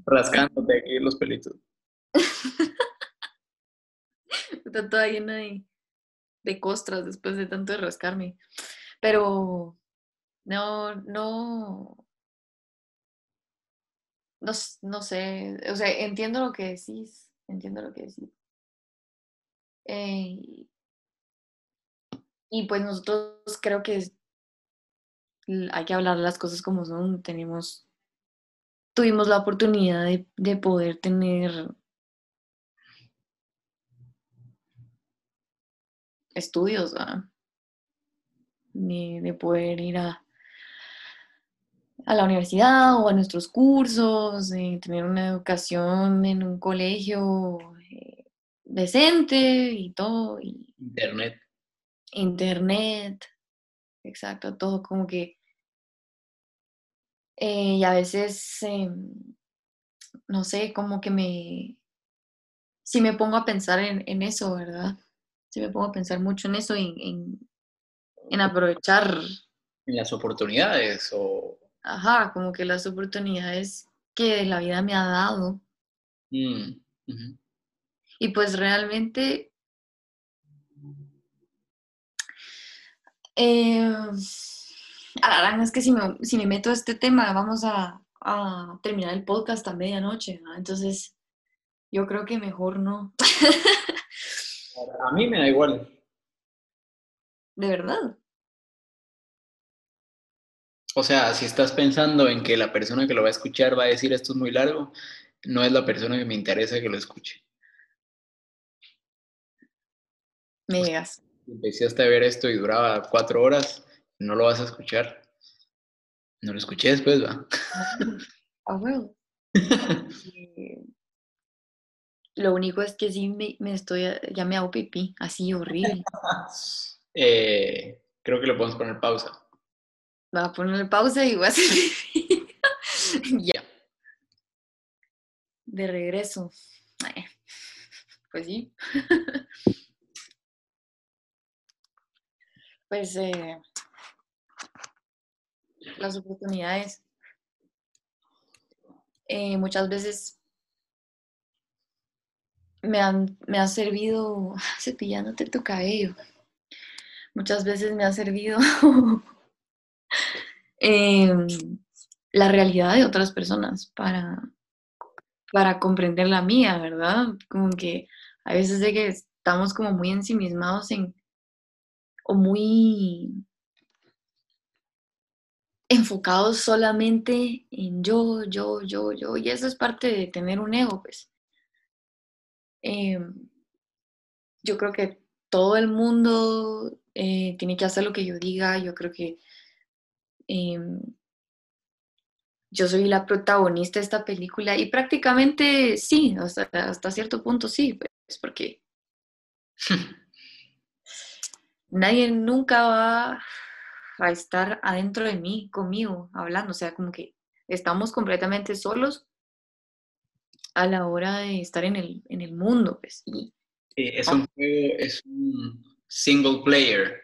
Rascándote aquí los pelitos. está toda llena de, de costras después de tanto de rascarme. Pero no, no, no, no sé, o sea, entiendo lo que decís, entiendo lo que decís. Eh, y pues nosotros creo que hay que hablar las cosas como son. Tenemos, tuvimos la oportunidad de, de poder tener estudios, ¿verdad? De, de poder ir a, a la universidad o a nuestros cursos, de tener una educación en un colegio eh, decente y todo, y Internet. internet, exacto, todo como que, eh, y a veces, em, no sé, como que me, si me pongo a pensar en, en eso, ¿verdad? Si me pongo a pensar mucho en eso, en, en, en aprovechar, En las oportunidades o... ajá, como que las oportunidades que la vida me ha dado. Mm. Y pues realmente, eh, alarán, es que si me, si me meto a este tema, vamos a, a terminar el podcast a medianoche, ¿no? Entonces, yo creo que mejor no, A mí me da igual. de verdad. O sea, si estás pensando en que la persona que lo va a escuchar va a decir esto es muy largo, no es la persona que me interesa que lo escuche. Me llegas. Si empezaste a ver esto y duraba cuatro horas, no lo vas a escuchar. No lo escuché después, va. A huevo. Eh, Lo único es que sí me, me estoy, ya me hago pipí, así horrible. Eh, creo que le podemos poner pausa. Voy a ponerle pausa y voy a hacer ya. De regreso. Pues sí. Pues eh, las oportunidades. eh, muchas veces me han, me ha servido cepillándote tu cabello. Muchas veces me ha servido em, la realidad de otras personas para, para comprender la mía, ¿verdad? Como que a veces de que estamos como muy ensimismados en, o muy enfocados solamente en yo, yo, yo, yo, y eso es parte de tener un ego, pues. Em, yo creo que todo el mundo eh, tiene que hacer lo que yo diga, yo creo que em, yo soy la protagonista de esta película y prácticamente sí, hasta, hasta cierto punto sí, pues porque nadie nunca va a estar adentro de mí, conmigo, hablando, o sea, como que estamos completamente solos a la hora de estar en el, en el mundo, pues. Y, es un juego, es un single player.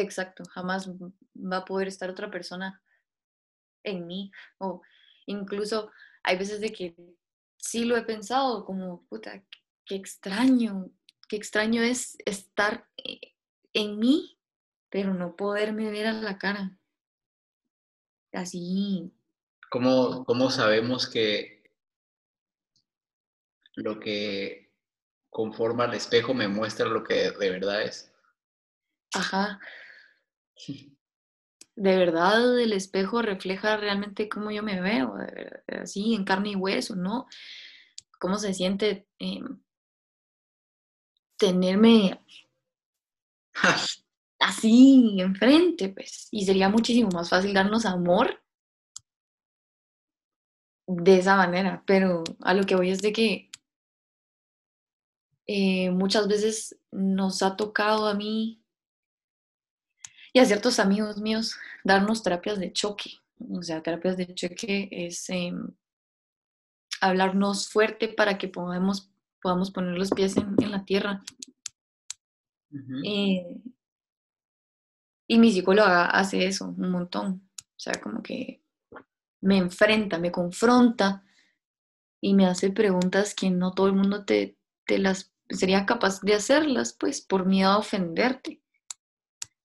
Exacto, jamás va a poder estar otra persona en mí. O incluso hay veces de que sí lo he pensado, como, puta, qué extraño, qué extraño es estar eh, en mí, pero no poderme ver a la cara. Así. ¿Cómo, cómo sabemos que lo que conforma el espejo me muestra lo que de verdad es? Ajá. De verdad el espejo refleja realmente cómo yo me veo, así en carne y hueso, ¿no? ¿Cómo se siente em, tenerme así enfrente? Pues, y sería muchísimo más fácil darnos amor de esa manera, pero a lo que voy es de que eh, muchas veces nos ha tocado a mí y a ciertos amigos míos darnos terapias de choque. O sea, terapias de choque es em, hablarnos fuerte para que podamos, podamos poner los pies en, la tierra. Eh, y mi psicóloga hace eso un montón. O sea, como que me enfrenta, me confronta y me hace preguntas que no todo el mundo te, te las sería capaz de hacerlas, pues, por miedo a ofenderte.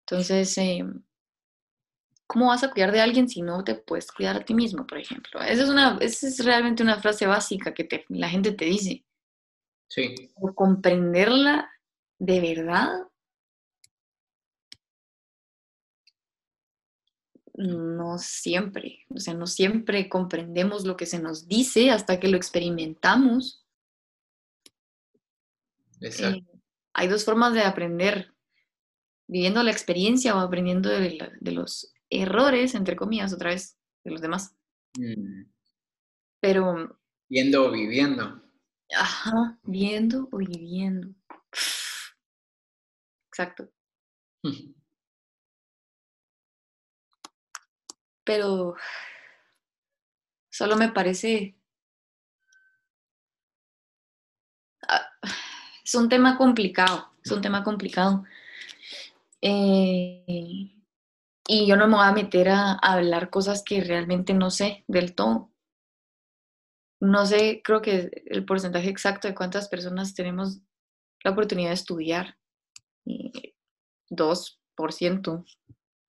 Entonces, eh, ¿cómo vas a cuidar de alguien si no te puedes cuidar a ti mismo, por ejemplo? Esa es, una, esa es realmente una frase básica que te, la gente te dice. Sí. O comprenderla de verdad no siempre, o sea, no siempre comprendemos lo que se nos dice hasta que lo experimentamos. Exacto. Eh, hay dos formas de aprender viviendo la experiencia o aprendiendo de, los errores, entre comillas, otra vez, de los demás. Mm. Pero... Viendo o viviendo. Ajá, viendo o viviendo. Exacto. Pero solo me parece... Ah, es un tema complicado, es un tema complicado eh, y yo no me voy a meter a, hablar cosas que realmente no sé del todo. No sé, creo que el porcentaje exacto de cuántas personas tenemos la oportunidad de estudiar. 2%,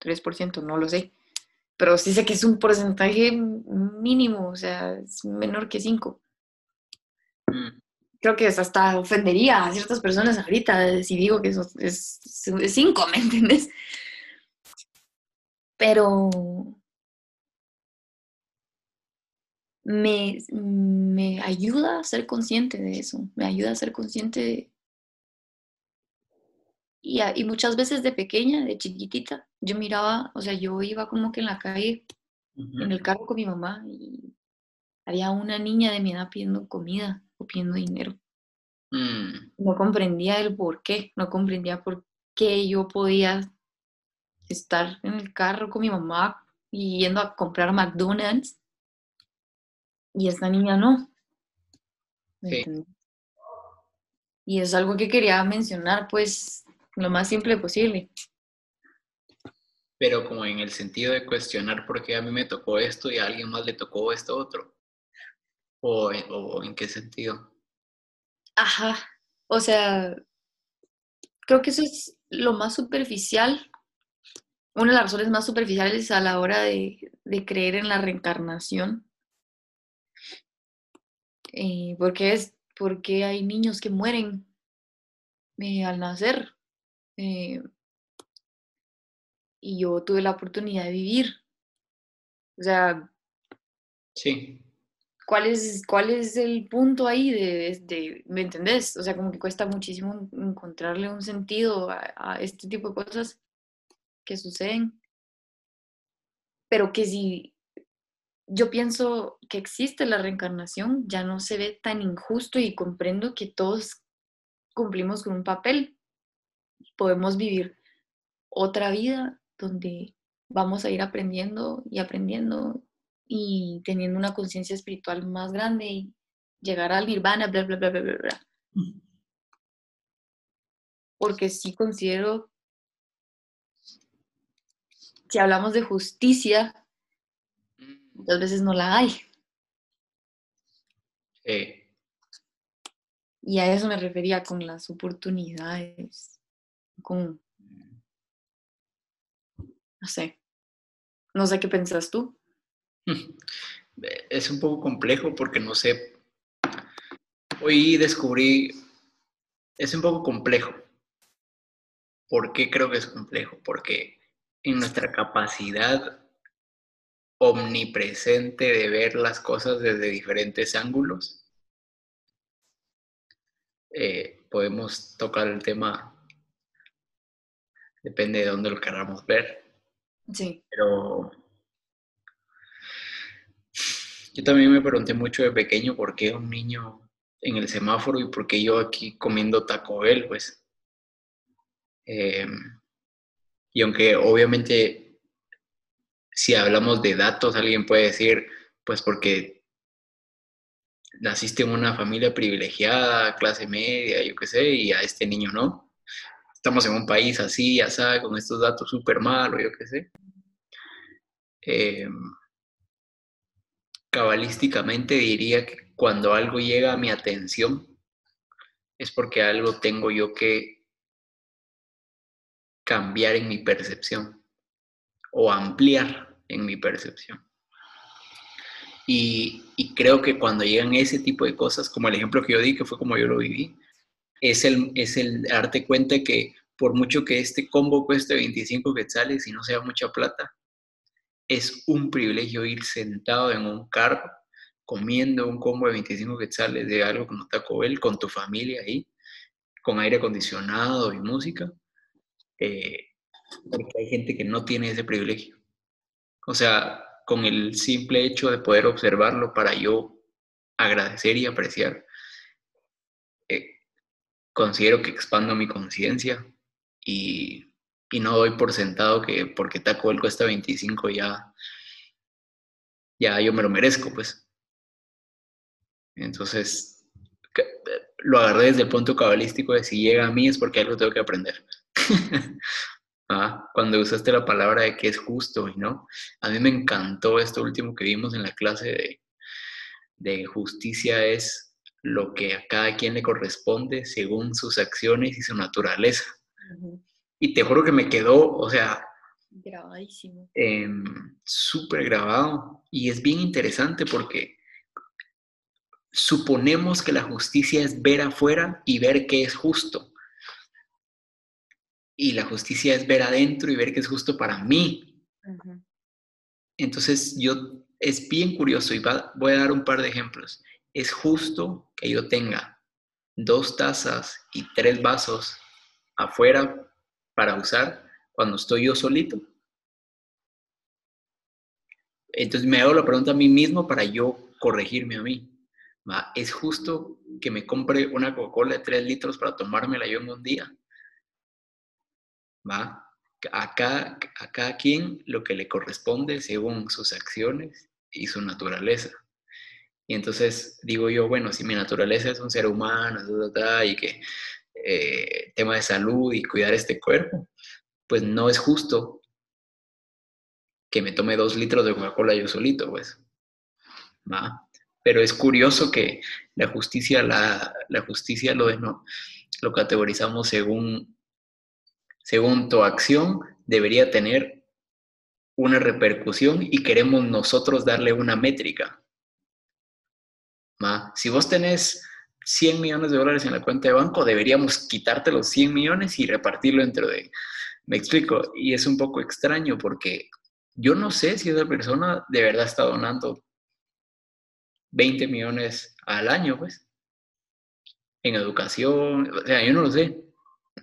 3%, no lo sé. Pero sí sé que es un porcentaje mínimo, o sea, es menor que 5 creo que hasta ofendería a ciertas personas ahorita si digo que eso es, cinco, ¿me entiendes? Pero me, me, ayuda a ser consciente de eso, me ayuda a ser consciente y, y, muchas veces de pequeña, de chiquitita, yo miraba, o sea, yo iba como que en la calle, en el carro con mi mamá y había una niña de mi edad pidiendo comida o pidiendo dinero. Mm. No comprendía el por qué, no comprendía por qué yo podía estar en el carro con mi mamá y yendo a comprar McDonald's y esta niña no. Y es algo que quería mencionar, pues, lo más simple posible. Pero como en el sentido de cuestionar por qué a mí me tocó esto y a alguien más le tocó esto otro. ¿O, o en qué sentido? Ajá, o sea, creo que eso es lo más superficial, una de las razones más superficiales a la hora de, creer en la reencarnación. Eh, porque es porque hay niños que mueren eh, al nacer. Eh, y yo tuve la oportunidad de vivir. O sea, sí. ¿Cuál es, cuál es el punto ahí de, ¿me entendés? O sea, como que cuesta muchísimo encontrarle un sentido a, este tipo de cosas que suceden. pero que si yo pienso que existe la reencarnación, ya no se ve tan injusto y comprendo que todos cumplimos con un papel. Podemos vivir otra vida donde vamos a ir aprendiendo y aprendiendo y teniendo una conciencia espiritual más grande y llegar al nirvana, bla, bla, bla, bla, bla, bla. Porque sí considero, si hablamos de justicia, muchas veces no la hay. Y a eso me refería con las oportunidades, con, no sé, no sé qué pensas tú. Es un poco complejo porque no sé, hoy descubrí, es un poco complejo. ¿Por qué creo que es complejo? Porque en nuestra capacidad omnipresente de ver las cosas desde diferentes ángulos, eh, podemos tocar el tema, depende de dónde lo queramos ver. Sí. Pero yo también me pregunté mucho de pequeño por qué un niño en el semáforo y por qué yo aquí comiendo Taco Bell, pues. Em, y aunque obviamente si hablamos de datos, alguien puede decir, pues porque naciste en una familia privilegiada, clase media, yo qué sé, y a este niño no. Estamos en un país así, así, con estos datos súper malos, yo qué sé. Em, cabalísticamente diría que cuando algo llega a mi atención es porque algo tengo yo que cambiar en mi percepción o ampliar en mi percepción. Y, creo que cuando llegan ese tipo de cosas, como el ejemplo que yo di, que fue como yo lo viví, es el, es el darte cuenta que por mucho que este combo cueste 25 quetzales y no sea mucha plata, es un privilegio ir sentado en un carro comiendo un combo de 25 quetzales de algo como Taco Bell con tu familia ahí, con aire acondicionado y música, eh, porque hay gente que no tiene ese privilegio. O sea, con el simple hecho de poder observarlo para yo agradecer y apreciar, eh, considero que expando mi conciencia y, no doy por sentado que porque Taco Bell cuesta 25 ya, ya yo me lo merezco, pues. Entonces, lo agarré desde el punto cabalístico de si llega a mí es porque algo tengo que aprender. Ah, cuando usaste la palabra de que es justo y no. A mí me encantó esto último que vimos en la clase de, justicia es lo que a cada quien le corresponde según sus acciones y su naturaleza. Y te juro que me quedó, o sea, grabadísimo. Em, súper grabado. Y es bien interesante porque suponemos que la justicia es ver afuera y ver qué es justo y la justicia es ver adentro y ver qué es justo para mí. Entonces, yo es bien curioso y voy a dar un par de ejemplos. Es justo que yo tenga dos tazas y tres vasos afuera para usar cuando estoy yo solito. Entonces me hago la pregunta a mí mismo para yo corregirme a mí. ¿Es justo que me compre una Coca-Cola de tres litros para tomármela yo en un día? ¿va? A cada, a cada quien lo que le corresponde según sus acciones y su naturaleza. Y entonces digo yo, bueno, si mi naturaleza es un ser humano y que eh, tema de salud y cuidar este cuerpo, pues no es justo que me tome dos litros de Coca-Cola yo solito, pues. ¿va? Pero es curioso que la justicia, la, justicia lo, categorizamos según según tu acción, debería tener una repercusión y queremos nosotros darle una métrica. Si vos tenés 100 millones de dólares en la cuenta de banco, deberíamos quitarte los 100 millones y repartirlo entre de... Me explico, y es un poco extraño porque yo no sé si esa persona de verdad está donando 20 millones al año, pues, en educación, o sea, yo no lo sé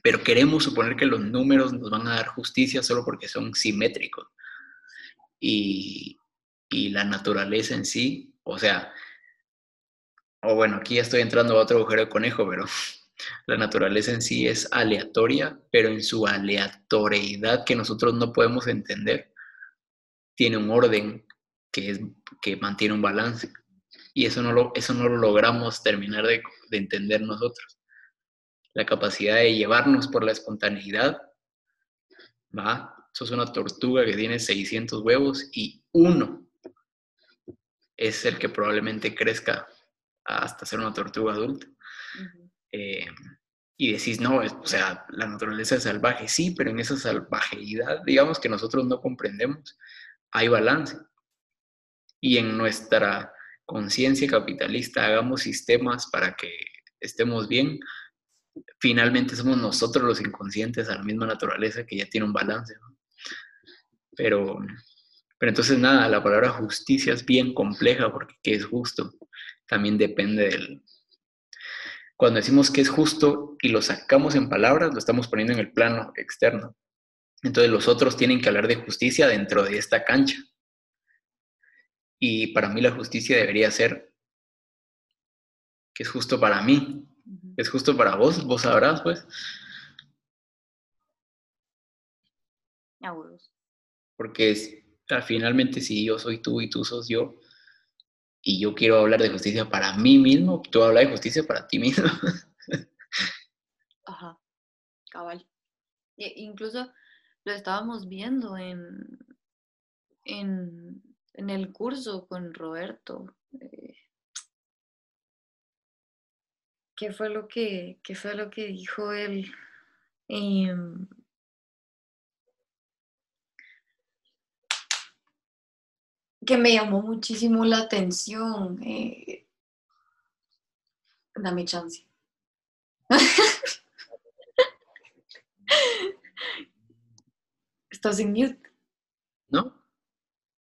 pero queremos suponer que los números nos van a dar justicia solo porque son simétricos. y, y la naturaleza en sí, o sea, o bueno, aquí estoy entrando a otro agujero de conejo, pero la naturaleza en sí es aleatoria, pero en su aleatoriedad que nosotros no podemos entender, tiene un orden que, es, que mantiene un balance. Y eso no lo, eso no lo logramos terminar de, de entender nosotros. La capacidad de llevarnos por la espontaneidad, ¿va? Sos una tortuga que tiene 600 huevos y uno es el que probablemente crezca hasta ser una tortuga adulta. Eh, y decís, no, o sea, la naturaleza es salvaje, sí, pero en esa salvajeidad, digamos que nosotros no comprendemos, hay balance. Y en nuestra conciencia capitalista hagamos sistemas para que estemos bien, finalmente somos nosotros los inconscientes a la misma naturaleza que ya tiene un balance. Pero, pero entonces nada, la palabra justicia es bien compleja porque ¿qué es justo? También depende del... Cuando decimos que es justo y lo sacamos en palabras, lo estamos poniendo en el plano externo. Entonces los otros tienen que hablar de justicia dentro de esta cancha. Y para mí la justicia debería ser que es justo para mí, es justo para vos, vos sabrás, pues. Porque es, finalmente si yo soy tú y tú sos yo, y yo quiero hablar de justicia para mí mismo, tú hablas de justicia para ti mismo. Ajá, cabal. E incluso lo estábamos viendo en, en, en el curso con Roberto. Eh, ¿Qué fue lo que, qué fue lo que dijo él? Eh, que me llamó muchísimo la atención. Eh, dame chance. ¿Estás en mute? ¿No?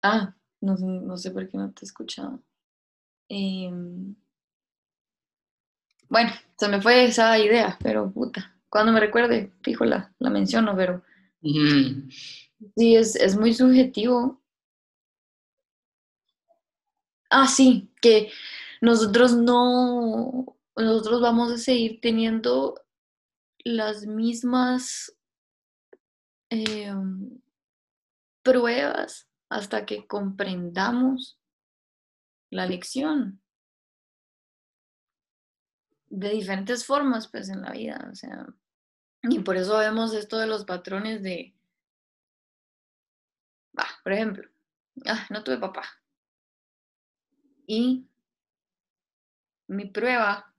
Ah, no, no sé por qué no te he escuchado. Em, bueno, se me fue esa idea, pero puta, cuando me recuerde, fijo, la, la menciono, pero sí, es, es muy subjetivo Ah, sí, que nosotros no, nosotros vamos a seguir teniendo las mismas em, pruebas hasta que comprendamos la lección. De diferentes formas pues en la vida, o sea, y por eso vemos esto de los patrones de, por ejemplo, ah, no tuve papá, y mi prueba,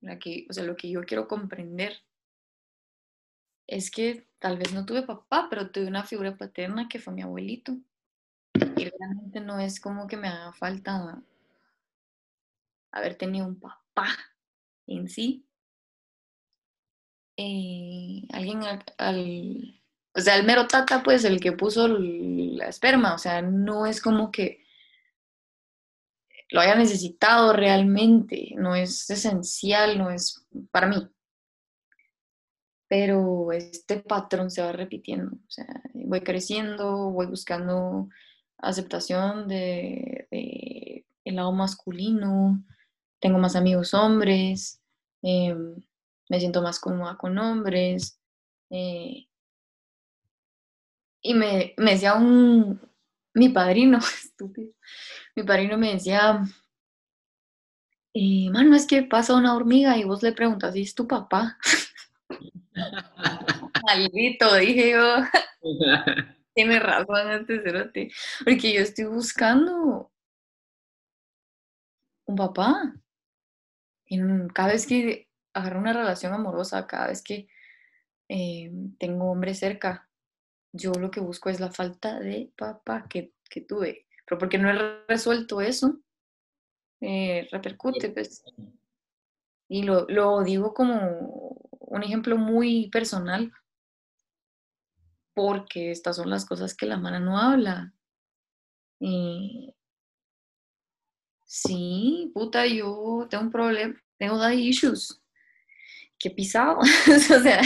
la que, o sea, lo que yo quiero comprender es que tal vez no tuve papá, pero tuve una figura paterna que fue mi abuelito. Y realmente no es como que me haga falta haber tenido un papá en sí. Eh, alguien al, o sea, el mero tata, pues el que puso la esperma, o sea, no es como que lo haya necesitado realmente, no es esencial, no es para mí. Pero este patrón se va repitiendo, o sea, voy creciendo, voy buscando aceptación de, lado masculino, tengo más amigos hombres, em, me siento más cómoda con hombres. Eh, y me, me decía un, mi padrino, estúpido, mi padrino me decía, eh, mano, es que pasa una hormiga y vos le preguntas, ¿y es tu papá? Maldito, dije yo. Tiene razón este cerote. Porque yo estoy buscando un papá. En, cada vez que agarro una relación amorosa, cada vez que eh, tengo hombre cerca, yo lo que busco es la falta de papá que, que tuve. Pero porque no he resuelto eso, eh, repercute, pues. Y lo, lo, digo como un ejemplo muy personal, porque estas son las cosas que la mano no habla. Eh, sí, puta, yo tengo un problema, tengo daddy issues. Qué pisado. o sea,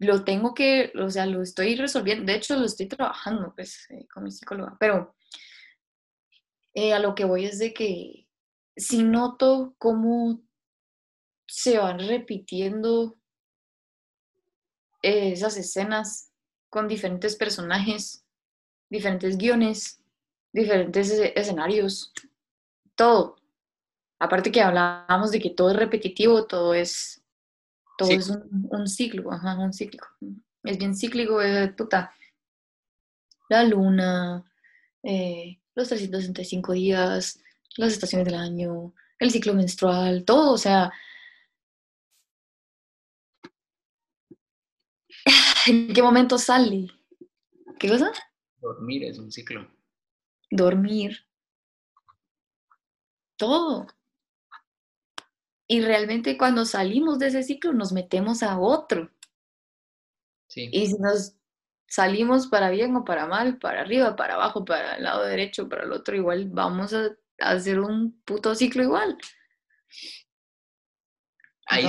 lo tengo que, o sea, lo estoy resolviendo, de hecho lo estoy trabajando pues eh, con mi psicóloga, pero eh, a lo que voy es de que si noto cómo se van repitiendo esas escenas con diferentes personajes, diferentes guiones, diferentes escenarios, todo. Aparte que hablábamos de que todo es repetitivo, todo es, todo es un, ciclo, ajá, un cíclico. Es bien cíclico, es puta. La luna, eh, los 365 días, las estaciones del año, el ciclo menstrual, todo, o sea, ¿en qué momento sale? ¿Qué cosa? Dormir es un ciclo. Dormir. Todo. Y realmente cuando salimos de ese ciclo nos metemos a otro. Sí. Y si nos salimos para bien o para mal, para arriba, para abajo, para el lado derecho, para el otro, igual vamos a, hacer un puto ciclo igual. Ahí,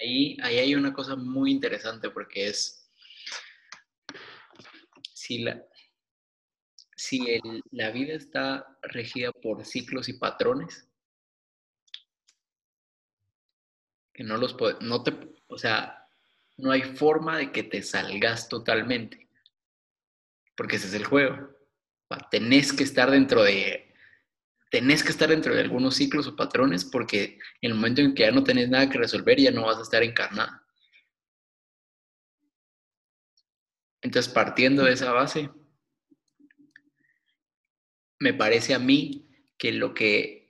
ahí, ahí hay una cosa muy interesante porque es si la, si la vida está regida por ciclos y patrones, que no los no te, o sea, no hay forma de que te salgas totalmente porque ese es el juego. Tenés que estar dentro de tenés que estar dentro de algunos ciclos o patrones porque en el momento en que ya no tenés nada que resolver ya no vas a estar encarnada. Entonces, partiendo de esa base, me parece a mí que lo que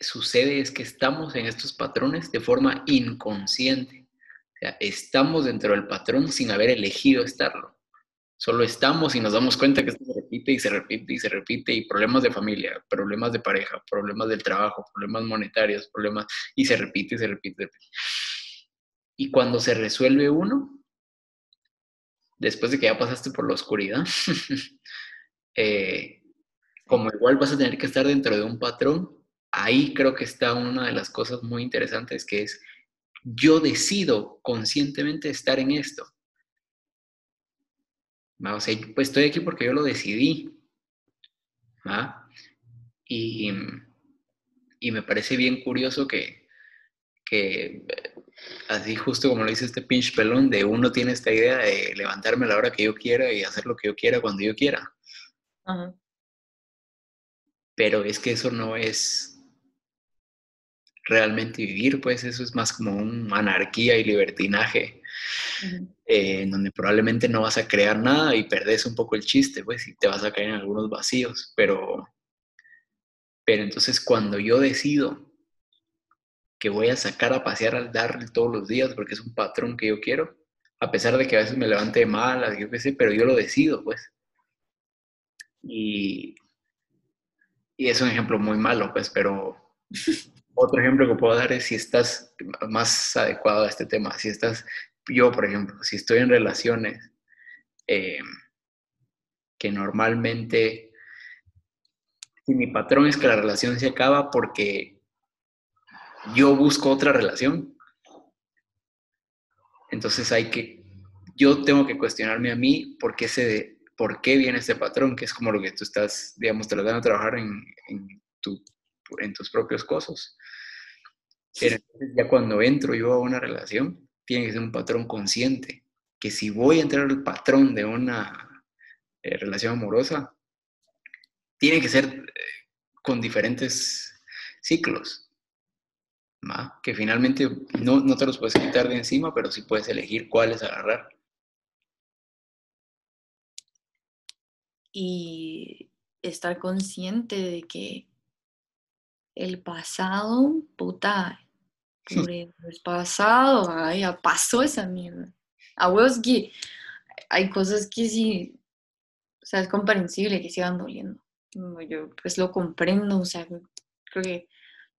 sucede es que estamos en estos patrones de forma inconsciente. O sea, estamos dentro del patrón sin haber elegido estarlo. Solo estamos y nos damos cuenta que esto se repite y se repite y se repite y problemas de familia, problemas de pareja, problemas del trabajo, problemas monetarios, problemas y se repite y se repite. Y cuando se resuelve uno, después de que ya pasaste por la oscuridad, eh, como igual vas a tener que estar dentro de un patrón, ahí creo que está una de las cosas muy interesantes que es yo decido conscientemente estar en esto o sea, pues estoy aquí porque yo lo decidí. Y, me parece bien curioso que, que, así justo como lo dice este pinche pelón, de uno tiene esta idea de levantarme a la hora que yo quiera y hacer lo que yo quiera cuando yo quiera. Pero es que eso no es realmente vivir, pues eso es más como una anarquía y libertinaje eh, en donde probablemente no vas a crear nada y perdés un poco el chiste, pues, y te vas a caer en algunos vacíos, pero, pero entonces cuando yo decido que voy a sacar a pasear al darle todos los días porque es un patrón que yo quiero, a pesar de que a veces me levante mal, yo qué sé, pero yo lo decido, pues. Y, y es un ejemplo muy malo, pues, pero otro ejemplo que puedo dar es si estás más adecuado a este tema, si estás yo, por ejemplo, si estoy en relaciones eh, que normalmente, si mi patrón es que la relación se acaba porque yo busco otra relación, entonces hay que, yo tengo que cuestionarme a mí por qué, se, por qué viene este patrón, que es como lo que tú estás, digamos, tratando de trabajar en, en, en tus propios cosas. Ya cuando entro yo a una relación, tiene que ser un patrón consciente, que si voy a entrar al patrón de una eh, relación amorosa, tiene que ser eh, con diferentes ciclos, que finalmente no, no te los puedes quitar de encima, pero sí puedes elegir cuáles agarrar. Y estar consciente de que el pasado, puta, es pasado, ay, ya pasó esa mierda. A huevos que hay cosas que sí, o sea, es comprensible que sigan doliendo. Yo pues lo comprendo, o sea, creo que,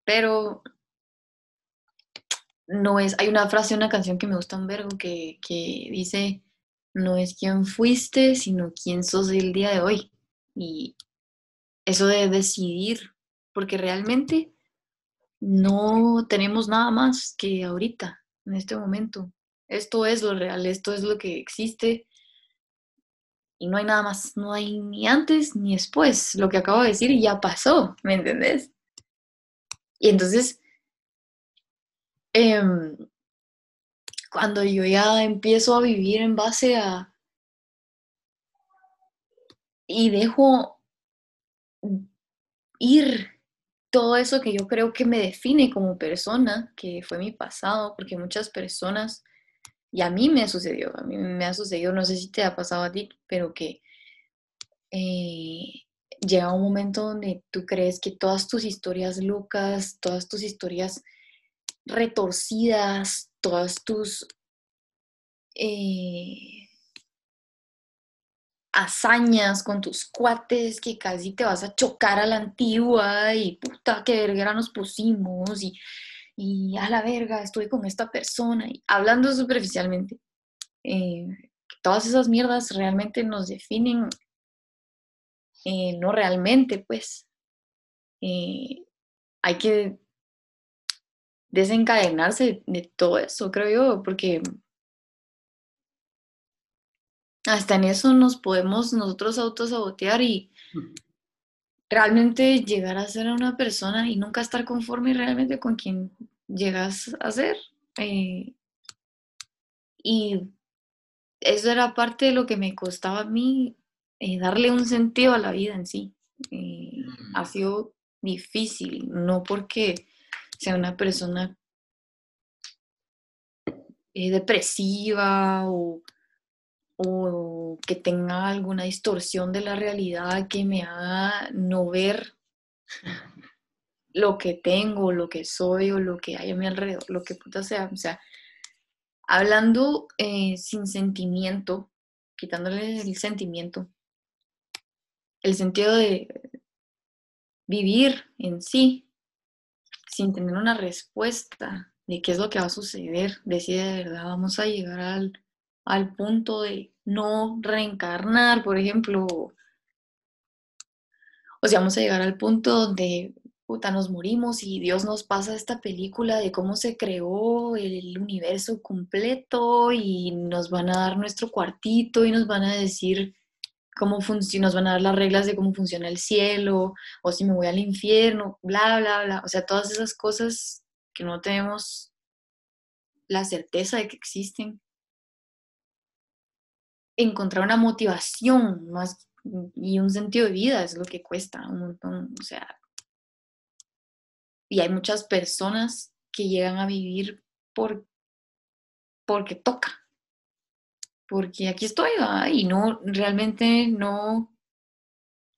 pero no es, hay una frase, una canción que me gusta un verbo que, que dice, no es quién fuiste, sino quién sos el día de hoy. Y eso de decidir, porque realmente no tenemos nada más que ahorita, en este momento. esto es lo real, esto es lo que existe y no hay nada más, no hay ni antes ni después. Lo que acabo de decir ya pasó, ¿me entendés? Y entonces, em, cuando yo ya empiezo a vivir en base a... y dejo ir todo eso que yo creo que me define como persona, que fue mi pasado, porque muchas personas, y a mí me sucedió, a mí me ha sucedido, no sé si te ha pasado a ti, pero que eh, llega un momento donde tú crees que todas tus historias locas, todas tus historias retorcidas, todas tus eh, hazañas con tus cuates, que casi te vas a chocar a la antigua y puta, qué verga nos pusimos y, y a la verga, estuve con esta persona, y hablando superficialmente. Eh, todas esas mierdas realmente nos definen, eh, no realmente, pues. Eh, hay que desencadenarse de todo eso, creo yo, porque hasta en eso nos podemos nosotros autosabotear y realmente llegar a ser una persona y nunca estar conforme realmente con quien llegas a ser. Eh, y eso era parte de lo que me costaba a mí, eh, darle un sentido a la vida en sí. Eh, ha mm. sido difícil, no porque sea una persona depresiva o o que tenga alguna distorsión de la realidad que me haga no ver lo que tengo, lo que soy o lo que hay a mi alrededor, lo que puta sea. O sea, hablando eh, sin sentimiento, quitándole el sentimiento, el sentido de vivir en sí, sin tener una respuesta de qué es lo que va a suceder, decide de verdad vamos a llegar al al punto de no reencarnar, por ejemplo. O sea, vamos a llegar al punto donde puta, nos morimos y Dios nos pasa esta película de cómo se creó el universo completo y nos van a dar nuestro cuartito y nos van a decir cómo funciona, nos van a dar las reglas de cómo funciona el cielo o si me voy al infierno, bla, bla, bla. O sea, todas esas cosas que no tenemos la certeza de que existen encontrar una motivación más y un sentido de vida es lo que cuesta un montón, o sea, y hay muchas personas que llegan a vivir por porque toca, porque aquí estoy y no realmente no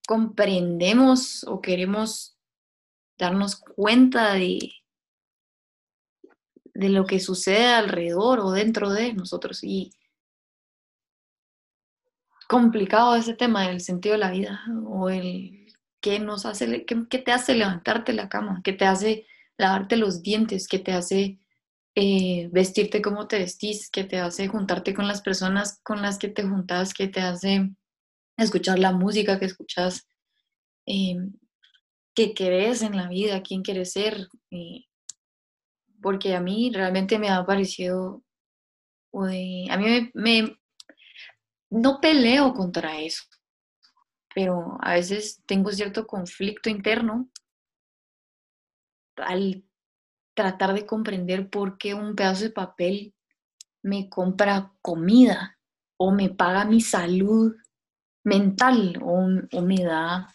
comprendemos o queremos darnos cuenta de de lo que sucede alrededor o dentro de nosotros. Y complicado ese tema del sentido de la vida o el qué nos hace, qué, te hace levantarte la cama, qué te hace lavarte los dientes, qué te hace eh, vestirte como te vestís, qué te hace juntarte con las personas con las que te juntas, qué te hace escuchar la música que escuchas, eh, qué querés en la vida, quién quieres ser. Porque a mí realmente me ha parecido, a mí me, no peleo contra eso, pero a veces tengo cierto conflicto interno al tratar de comprender por qué un pedazo de papel me compra comida o me paga mi salud mental o, me da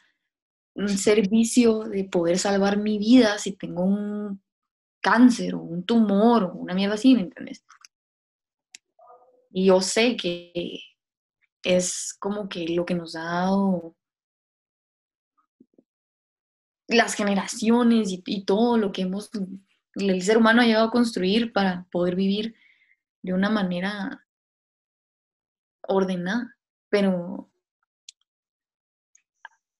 un servicio de poder salvar mi vida si tengo un cáncer o un tumor o una mierda así, ¿me? Y yo sé que es como que lo que nos ha dado las generaciones y, todo lo que hemos, el ser humano ha llegado a construir para poder vivir de una manera ordenada. Pero,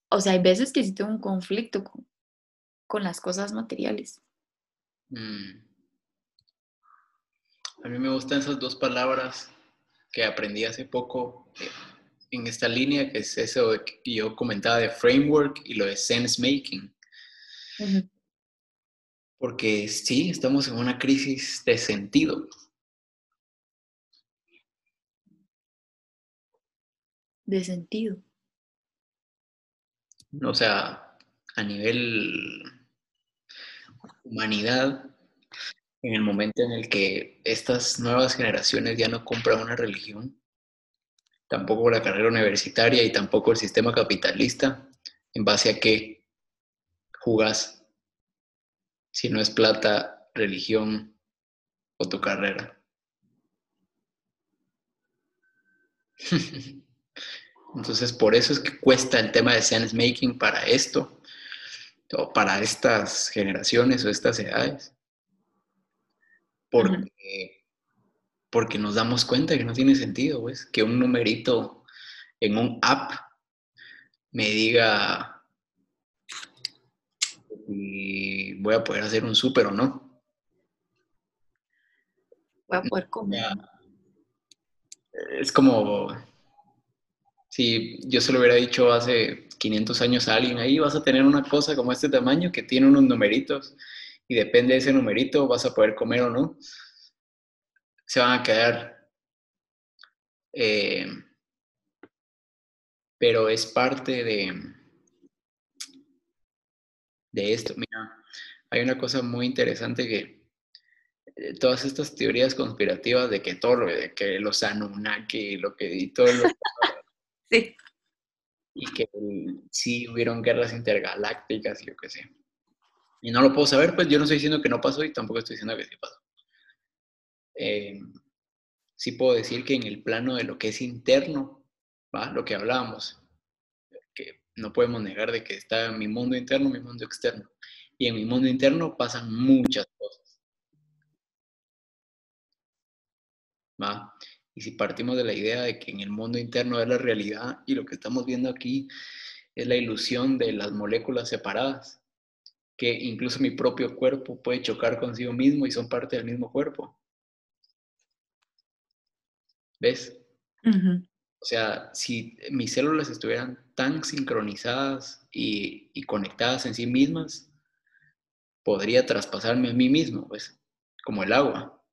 o sea, hay veces que sí tengo un conflicto con, las cosas materiales. Mm. A mí me gustan esas dos palabras que aprendí hace poco eh, en esta línea, que es eso que yo comentaba de framework y lo de sense making. Porque sí, estamos en una crisis de sentido. De sentido. O sea, a nivel humanidad, en el momento en el que estas nuevas generaciones ya no compran una religión, tampoco la carrera universitaria y tampoco el sistema capitalista, en base a qué jugás, si no es plata, religión o tu carrera. Entonces, por eso es que cuesta el tema de sense making para esto, o para estas generaciones o estas edades. Porque, porque nos damos cuenta que no tiene sentido, pues, que un numerito en un app me diga si voy a poder hacer un súper o no. Voy a poder comer. Es como si yo se lo hubiera dicho hace 500 años a alguien, ahí vas a tener una cosa como este tamaño que tiene unos numeritos y depende de ese numerito vas a poder comer o no, se van a quedar. Eh, pero es parte de, de esto. Mira, hay una cosa muy interesante que eh, todas estas teorías conspirativas de que todo lo de que los Anunnaki, lo que y todo lo Sí. Y que sí hubieron guerras intergalácticas y yo qué sé. Y no lo puedo saber, pues yo no estoy diciendo que no pasó y tampoco estoy diciendo que sí pasó. Eh, sí puedo decir que en el plano de lo que es interno, ¿va? lo que hablábamos, que no podemos negar de que está mi mundo interno, mi mundo externo. Y en mi mundo interno pasan muchas cosas. ¿va? Y si partimos de la idea de que en el mundo interno es la realidad y lo que estamos viendo aquí es la ilusión de las moléculas separadas, que incluso mi propio cuerpo puede chocar consigo mismo y son parte del mismo cuerpo. ¿Ves? O sea, si mis células estuvieran tan sincronizadas y, conectadas en sí mismas, podría traspasarme a mí mismo, pues, como el agua.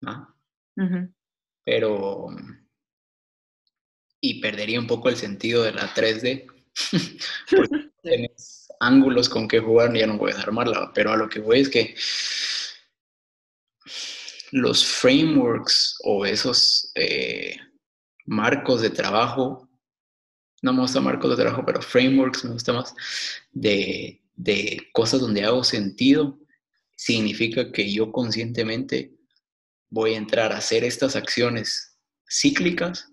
¿no? Pero. Y perdería un poco el sentido de la 3D. porque tienes ángulos con que jugar, ya no puedes armarla. Pero a lo que voy es que los frameworks o esos eh, marcos de trabajo, no me gusta marcos de trabajo, pero frameworks me gusta más, de, de cosas donde hago sentido, significa que yo conscientemente voy a entrar a hacer estas acciones cíclicas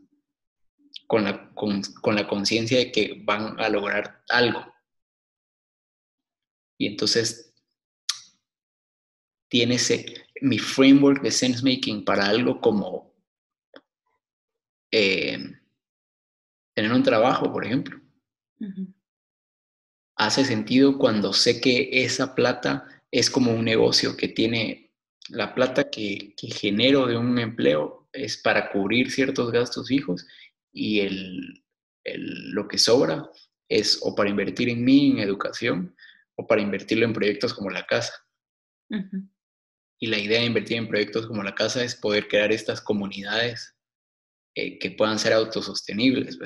con la, con, la conciencia de que van a lograr algo. Y entonces tiene ese, mi framework de sense making para algo como eh, tener un trabajo, por ejemplo. Hace sentido cuando sé que esa plata es como un negocio que tiene la plata que, genero de un empleo es para cubrir ciertos gastos fijos y el, lo que sobra es o para invertir en mí, en educación, o para invertirlo en proyectos como la casa. Y la idea de invertir en proyectos como la casa es poder crear estas comunidades eh, que puedan ser autosostenibles.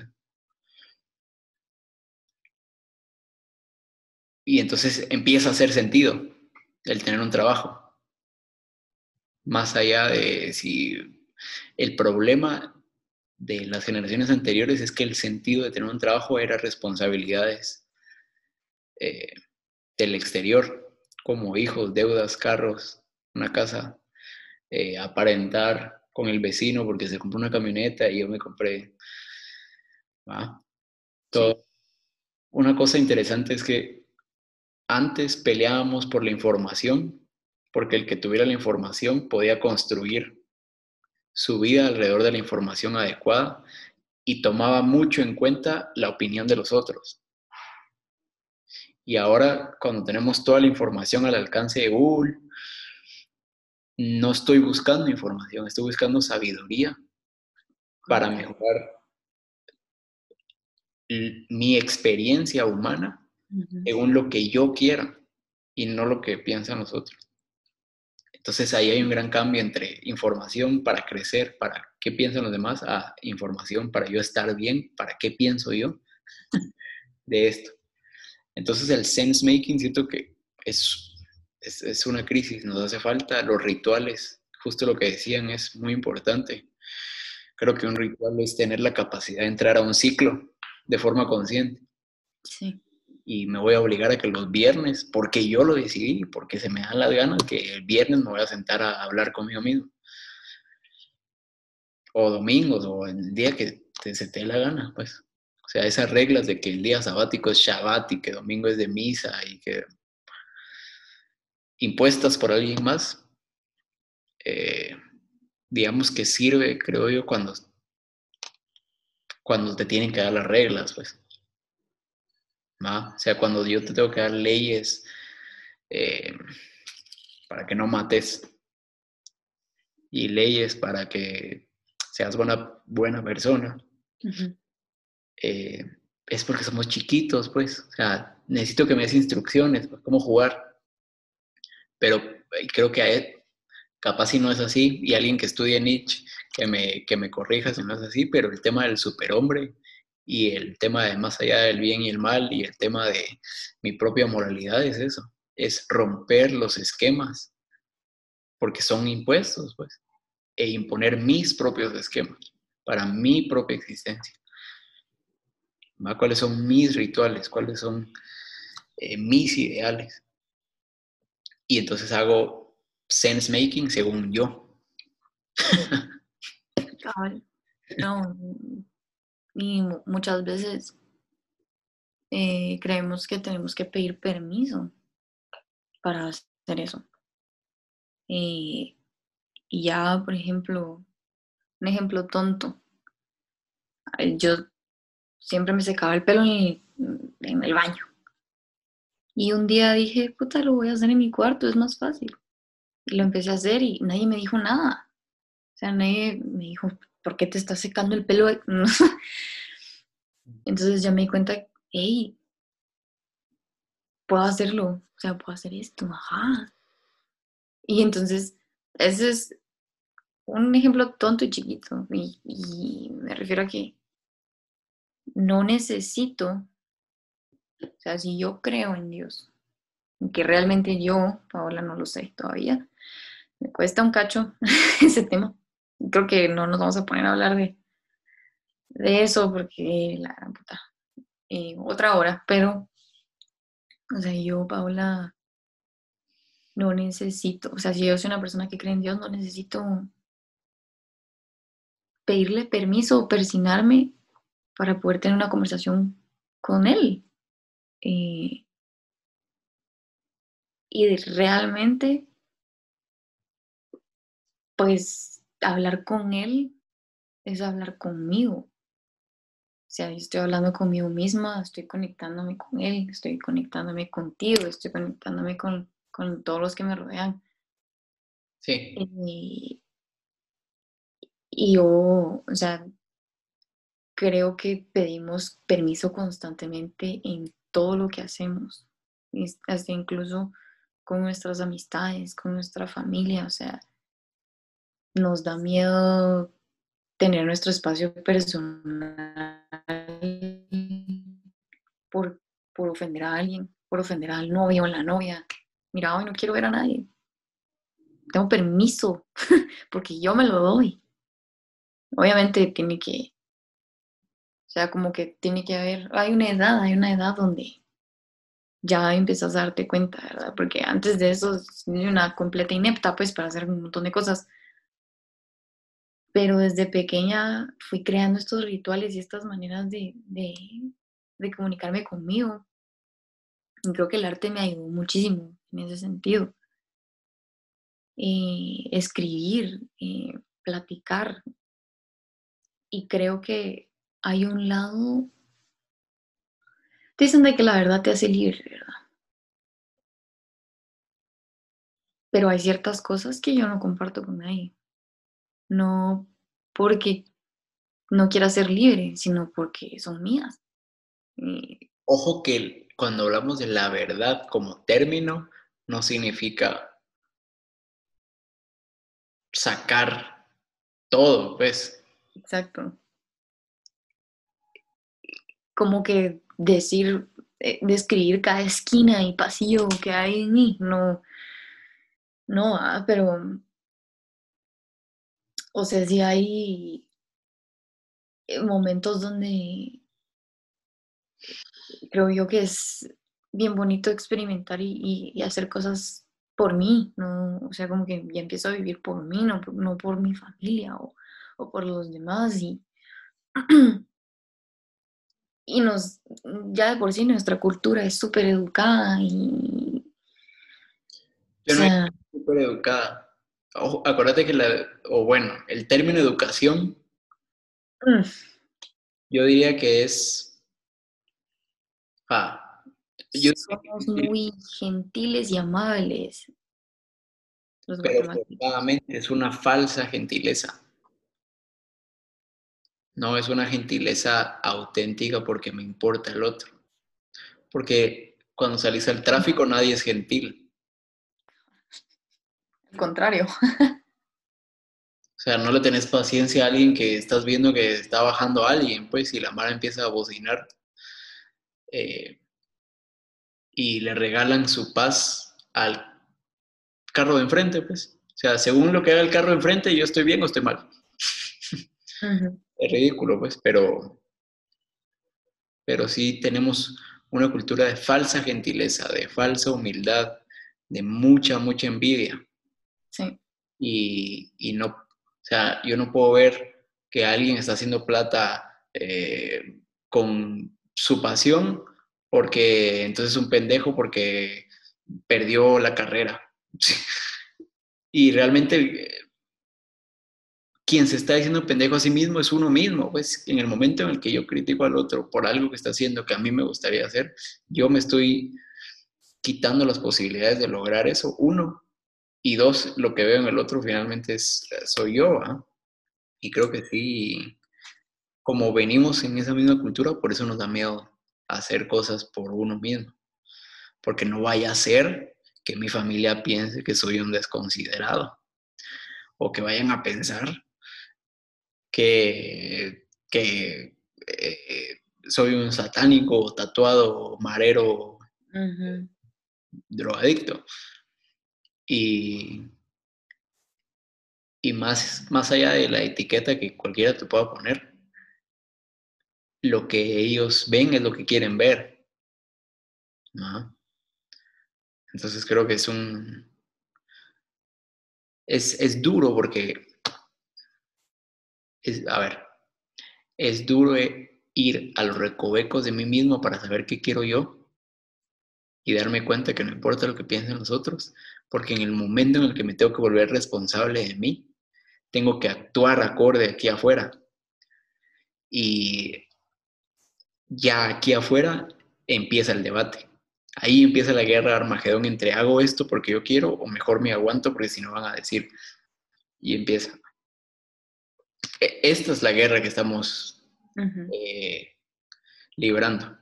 Y entonces empieza a hacer sentido el tener un trabajo más allá de si el problema de las generaciones anteriores es que el sentido de tener un trabajo era responsabilidades eh, del exterior, como hijos, deudas, carros, una casa, eh, aparentar con el vecino porque se compró una camioneta y yo me compré. Todo. Una cosa interesante es que antes peleábamos por la información porque el que tuviera la información podía construir su vida alrededor de la información adecuada y tomaba mucho en cuenta la opinión de los otros. Y ahora, cuando tenemos toda la información al alcance de Google, no estoy buscando información, estoy buscando sabiduría para mejorar mi experiencia humana según lo que yo quiera y no lo que piensan los otros. Entonces ahí hay un gran cambio entre información para crecer, para ¿Qué piensan los demás? A información para yo estar bien, para qué pienso yo de esto. Entonces el sense making siento que es, es, es una crisis, nos hace falta los rituales, justo lo que decían es muy importante. Creo que un ritual es tener la capacidad de entrar a un ciclo de forma consciente. Sí. Y me voy a obligar a que los viernes, porque yo lo decidí, porque se me dan las ganas, que el viernes me voy a sentar a hablar conmigo mismo o domingos, o el día que te, se te dé la gana, pues. O sea, esas reglas de que el día sabático es Shabbat y que domingo es de misa y que impuestas por alguien más, eh, digamos que sirve, creo yo, cuando, cuando te tienen que dar las reglas, pues. O sea, cuando yo te tengo que dar leyes eh, para que no mates y leyes para que seas buena, buena persona, eh, es porque somos chiquitos, pues. O sea, necesito que me des instrucciones, cómo jugar. Pero eh, creo que a él, capaz si no es así, y alguien que estudie Nietzsche, que me, que me corrija si no es así, pero el tema del superhombre y el tema de más allá del bien y el mal y el tema de mi propia moralidad es eso, es romper los esquemas, porque son impuestos, pues e imponer mis propios esquemas para mi propia existencia. ¿Cuáles son mis rituales? ¿Cuáles son eh, mis ideales? Y entonces hago sense making según yo. no, y muchas veces eh, creemos que tenemos que pedir permiso para hacer eso. Eh, y ya, por ejemplo, un ejemplo tonto. Yo siempre me secaba el pelo en el, baño. Y un día dije, puta, lo voy a hacer en mi cuarto, es más fácil. Y lo empecé a hacer y nadie me dijo nada. O sea, nadie me dijo, ¿por qué te estás secando el pelo? Entonces ya me di cuenta, hey, puedo hacerlo, o sea, puedo hacer esto, ajá. Y entonces, ese es un ejemplo tonto y chiquito. Y, me refiero a que no necesito, o sea, si yo creo en Dios, que realmente yo, Paola, no lo sé todavía, me cuesta un cacho ese tema. Creo que no nos vamos a poner a hablar de, de eso porque la gran puta, eh, otra hora, pero, o sea, yo, Paola, no necesito, o sea, si yo soy una persona que cree en Dios, no necesito pedirle permiso o persinarme para poder tener una conversación con él. Eh, y realmente, pues, hablar con él es hablar conmigo. O sea, yo estoy hablando conmigo misma, estoy conectándome con él, estoy conectándome contigo, estoy conectándome con, con todos los que me rodean. Sí. Eh, y yo, o sea, creo que pedimos permiso constantemente en todo lo que hacemos, hasta incluso con nuestras amistades, con nuestra familia, o sea, nos da miedo tener nuestro espacio personal por, por ofender a alguien, por ofender al novio o la novia. Mira, hoy no quiero ver a nadie. Tengo permiso porque yo me lo doy obviamente tiene que, sea, como que tiene que haber, hay una edad, hay una edad donde ya empiezas a darte cuenta, ¿verdad? Porque antes de eso soy una completa inepta, pues, para hacer un montón de cosas. Pero desde pequeña fui creando estos rituales y estas maneras de, de, comunicarme conmigo. Y creo que el arte me ayudó muchísimo en ese sentido. Eh, escribir, eh, platicar, y creo que hay un lado, dicen de que la verdad te hace libre, ¿verdad? Pero hay ciertas cosas que yo no comparto con nadie. No porque no quiera ser libre, sino porque son mías. Ojo que cuando hablamos de la verdad como término, no significa sacar todo, pues. Exacto. Como que decir, eh, describir cada esquina y pasillo que hay en mí, no, no, ah, pero, o sea, sí hay eh, momentos donde creo yo que es bien bonito experimentar y, y hacer cosas por mí, no, o sea, como que ya empiezo a vivir por mí, no, no por mi familia o, o por los demás y, y nos, ya de por sí nuestra cultura es súper educada y... Yo no súper educada. acuérdate que la, o bueno, el término educación, mm. yo diría que es... Ah, somos muy gentiles y amables. pero es una falsa gentileza. No es una gentileza auténtica porque me importa el otro. Porque cuando salís al tráfico nadie es gentil. Al contrario. O sea, no le tenés paciencia a alguien que estás viendo que está bajando a alguien, pues, y la mara empieza a bocinar. Eh, y le regalan su paz al carro de enfrente, pues. O sea, según lo que haga el carro de enfrente, yo estoy bien o estoy mal. Es ridículo, pues, pero, pero sí tenemos una cultura de falsa gentileza, de falsa humildad, de mucha, mucha envidia. Sí. Y, y no, o sea, yo no puedo ver que alguien está haciendo plata eh, con su pasión porque entonces es un pendejo porque perdió la carrera. y realmente quien se está diciendo pendejo a sí mismo es uno mismo, pues en el momento en el que yo critico al otro por algo que está haciendo que a mí me gustaría hacer, yo me estoy quitando las posibilidades de lograr eso, uno, y dos, lo que veo en el otro finalmente es, soy yo, y creo que sí, como venimos en esa misma cultura, por eso nos da miedo hacer cosas por uno mismo, porque no vaya a ser que mi familia piense que soy un desconsiderado o que vayan a pensar que, que eh, soy un satánico, tatuado, marero, drogadicto. Y, y más, más allá de la etiqueta que cualquiera te pueda poner, lo que ellos ven es lo que quieren ver. Entonces creo que es un... Es, es duro porque... Es, a ver, es duro ir a los recovecos de mí mismo para saber qué quiero yo y darme cuenta que no importa lo que piensen los otros, porque en el momento en el que me tengo que volver responsable de mí, tengo que actuar acorde aquí afuera. Y ya aquí afuera empieza el debate. Ahí empieza la guerra de Armagedón entre hago esto porque yo quiero o mejor me aguanto porque si no van a decir. Y empieza. E, esta es la guerra que estamos eh, librando.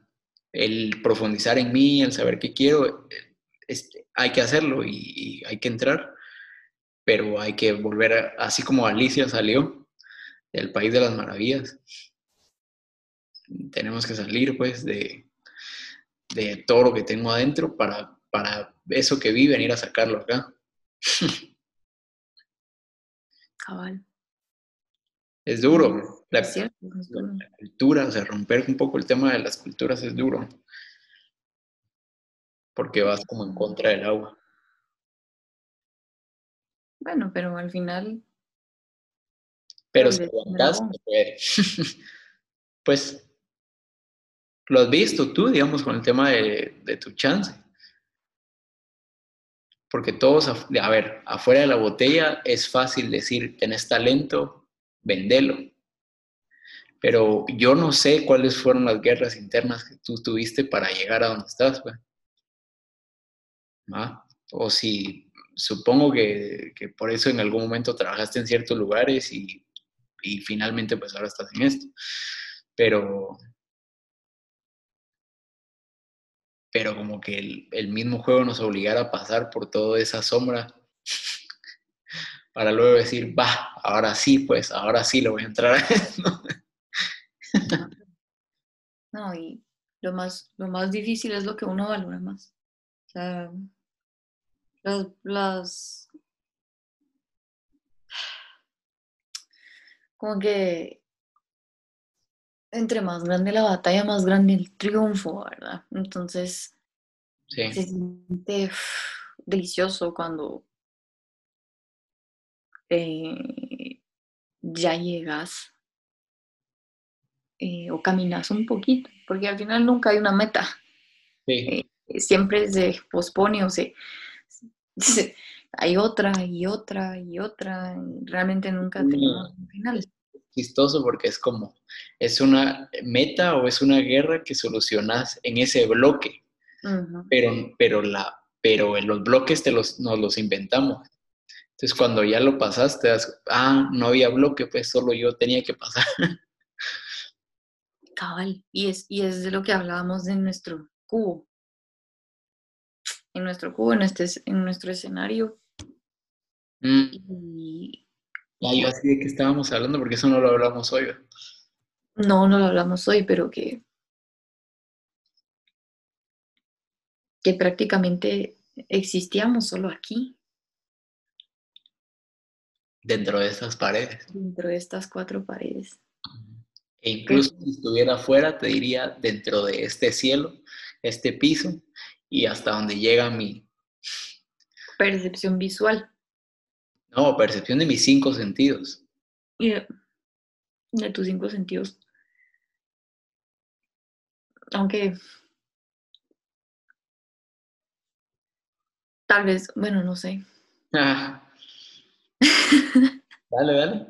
El profundizar en mí, el saber qué quiero, hay que hacerlo y, hay que entrar, pero hay que volver, así como Alicia salió del País de las Maravillas, tenemos que salir pues de, de todo lo que tengo adentro para, para eso que vi venir a sacarlo acá. Cabal. Es duro. La, cultura, o sea, romper un poco el tema de las culturas es duro. Porque vas como en contra del agua. Bueno, pero al final. Pero si aguantas, pues lo has visto tú, digamos, con el tema de, tu chance. Porque todos, a ver, afuera de la botella es fácil decir, tenés talento, vendelo. Pero yo no sé cuáles fueron las guerras internas que tú tuviste para llegar a donde estás, güey. O si, supongo que, que, por eso en algún momento trabajaste en ciertos lugares y, y finalmente pues ahora estás en esto. Pero, pero como que el, mismo juego nos obligara a pasar por toda esa sombra, para luego decir, va, ahora sí, pues, ahora sí lo voy a entrar a No, y lo más, lo más difícil es lo que uno valora más. O sea, las, las como que entre más grande la batalla, más grande el triunfo, ¿verdad? Entonces, se siente delicioso cuando eh, ya llegas eh, o caminas un poquito, porque al final nunca hay una meta. Eh, siempre se pospone o se, hay otra y otra y otra, realmente nunca tenemos un final. Chistoso porque es como, es una meta o es una guerra que solucionas en ese bloque, pero, pero, la, pero en los bloques te los, nos los inventamos. Entonces cuando ya lo pasaste, ah, no había bloque, pues solo yo tenía que pasar. Cabal, y es, y es de lo que hablábamos de nuestro cubo. En nuestro cubo, en, este, en nuestro escenario. Mm. Y, ya yo así de que estábamos hablando, porque eso no lo hablamos hoy. No, no lo hablamos hoy, pero que, que prácticamente existíamos solo aquí. Dentro de estas paredes. Dentro de estas cuatro paredes. E incluso si estuviera afuera, te diría dentro de este cielo, este piso, y hasta donde llega mi percepción visual. No, percepción de mis cinco sentidos. Y de, tus cinco sentidos. Aunque tal vez, bueno, no sé. Ah. dale, dale.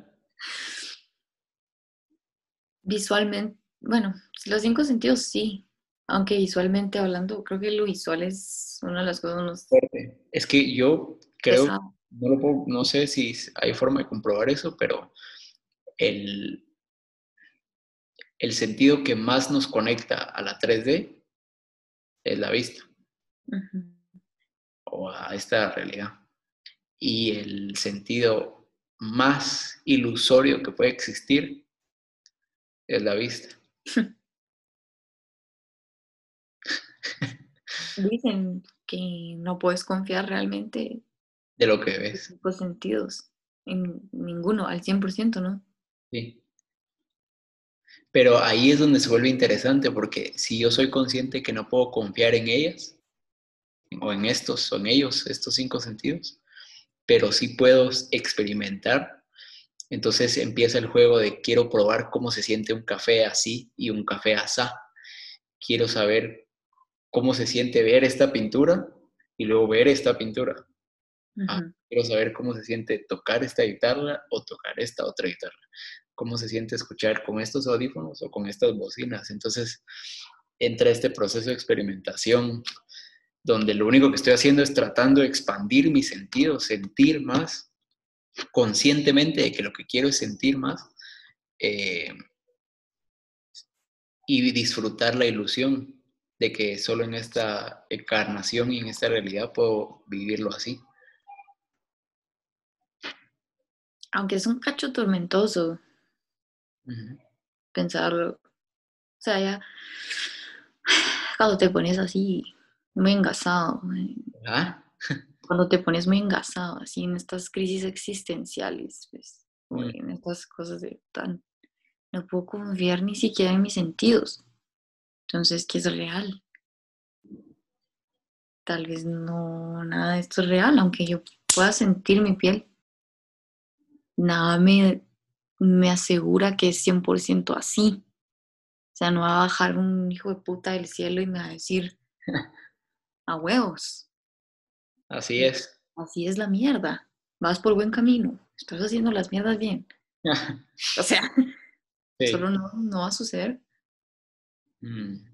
Visualmente, bueno, los cinco sentidos sí, aunque visualmente hablando, creo que lo visual es una de las cosas más... Es que yo creo, no, no sé si hay forma de comprobar eso, pero el, el sentido que más nos conecta a la 3D es la vista o a esta realidad. Y el sentido más ilusorio que puede existir es la vista. Dicen que no puedes confiar realmente de lo que ves. Pues sentidos, en ninguno, al 100%, ¿no? Sí. Pero ahí es donde se vuelve interesante porque si yo soy consciente que no puedo confiar en ellas, o en estos, son ellos, estos cinco sentidos, pero sí puedo experimentar, entonces empieza el juego de quiero probar cómo se siente un café así y un café asá. Quiero saber cómo se siente ver esta pintura y luego ver esta pintura. Ah, quiero saber cómo se siente tocar esta guitarra o tocar esta otra guitarra. Cómo se siente escuchar con estos audífonos o con estas bocinas. Entonces entra este proceso de experimentación donde lo único que estoy haciendo es tratando de expandir mi sentido, sentir más conscientemente de que lo que quiero es sentir más eh, y disfrutar la ilusión de que solo en esta encarnación y en esta realidad puedo vivirlo así. aunque es un cacho tormentoso pensarlo. O sea, ya cuando te pones así muy engasado, ¿Ah? cuando te pones muy engasado, así en estas crisis existenciales, pues, en estas cosas de tan, no puedo confiar ni siquiera en mis sentidos. Entonces, ¿qué es real? Tal vez no, nada de esto es real, aunque yo pueda sentir mi piel nada me, me asegura que es 100% así. O sea, no va a bajar un hijo de puta del cielo y me va a decir a huevos. Así es. Así es la mierda. Vas por buen camino. Estás haciendo las mierdas bien. o sea, solo no, no, va a suceder. Mm.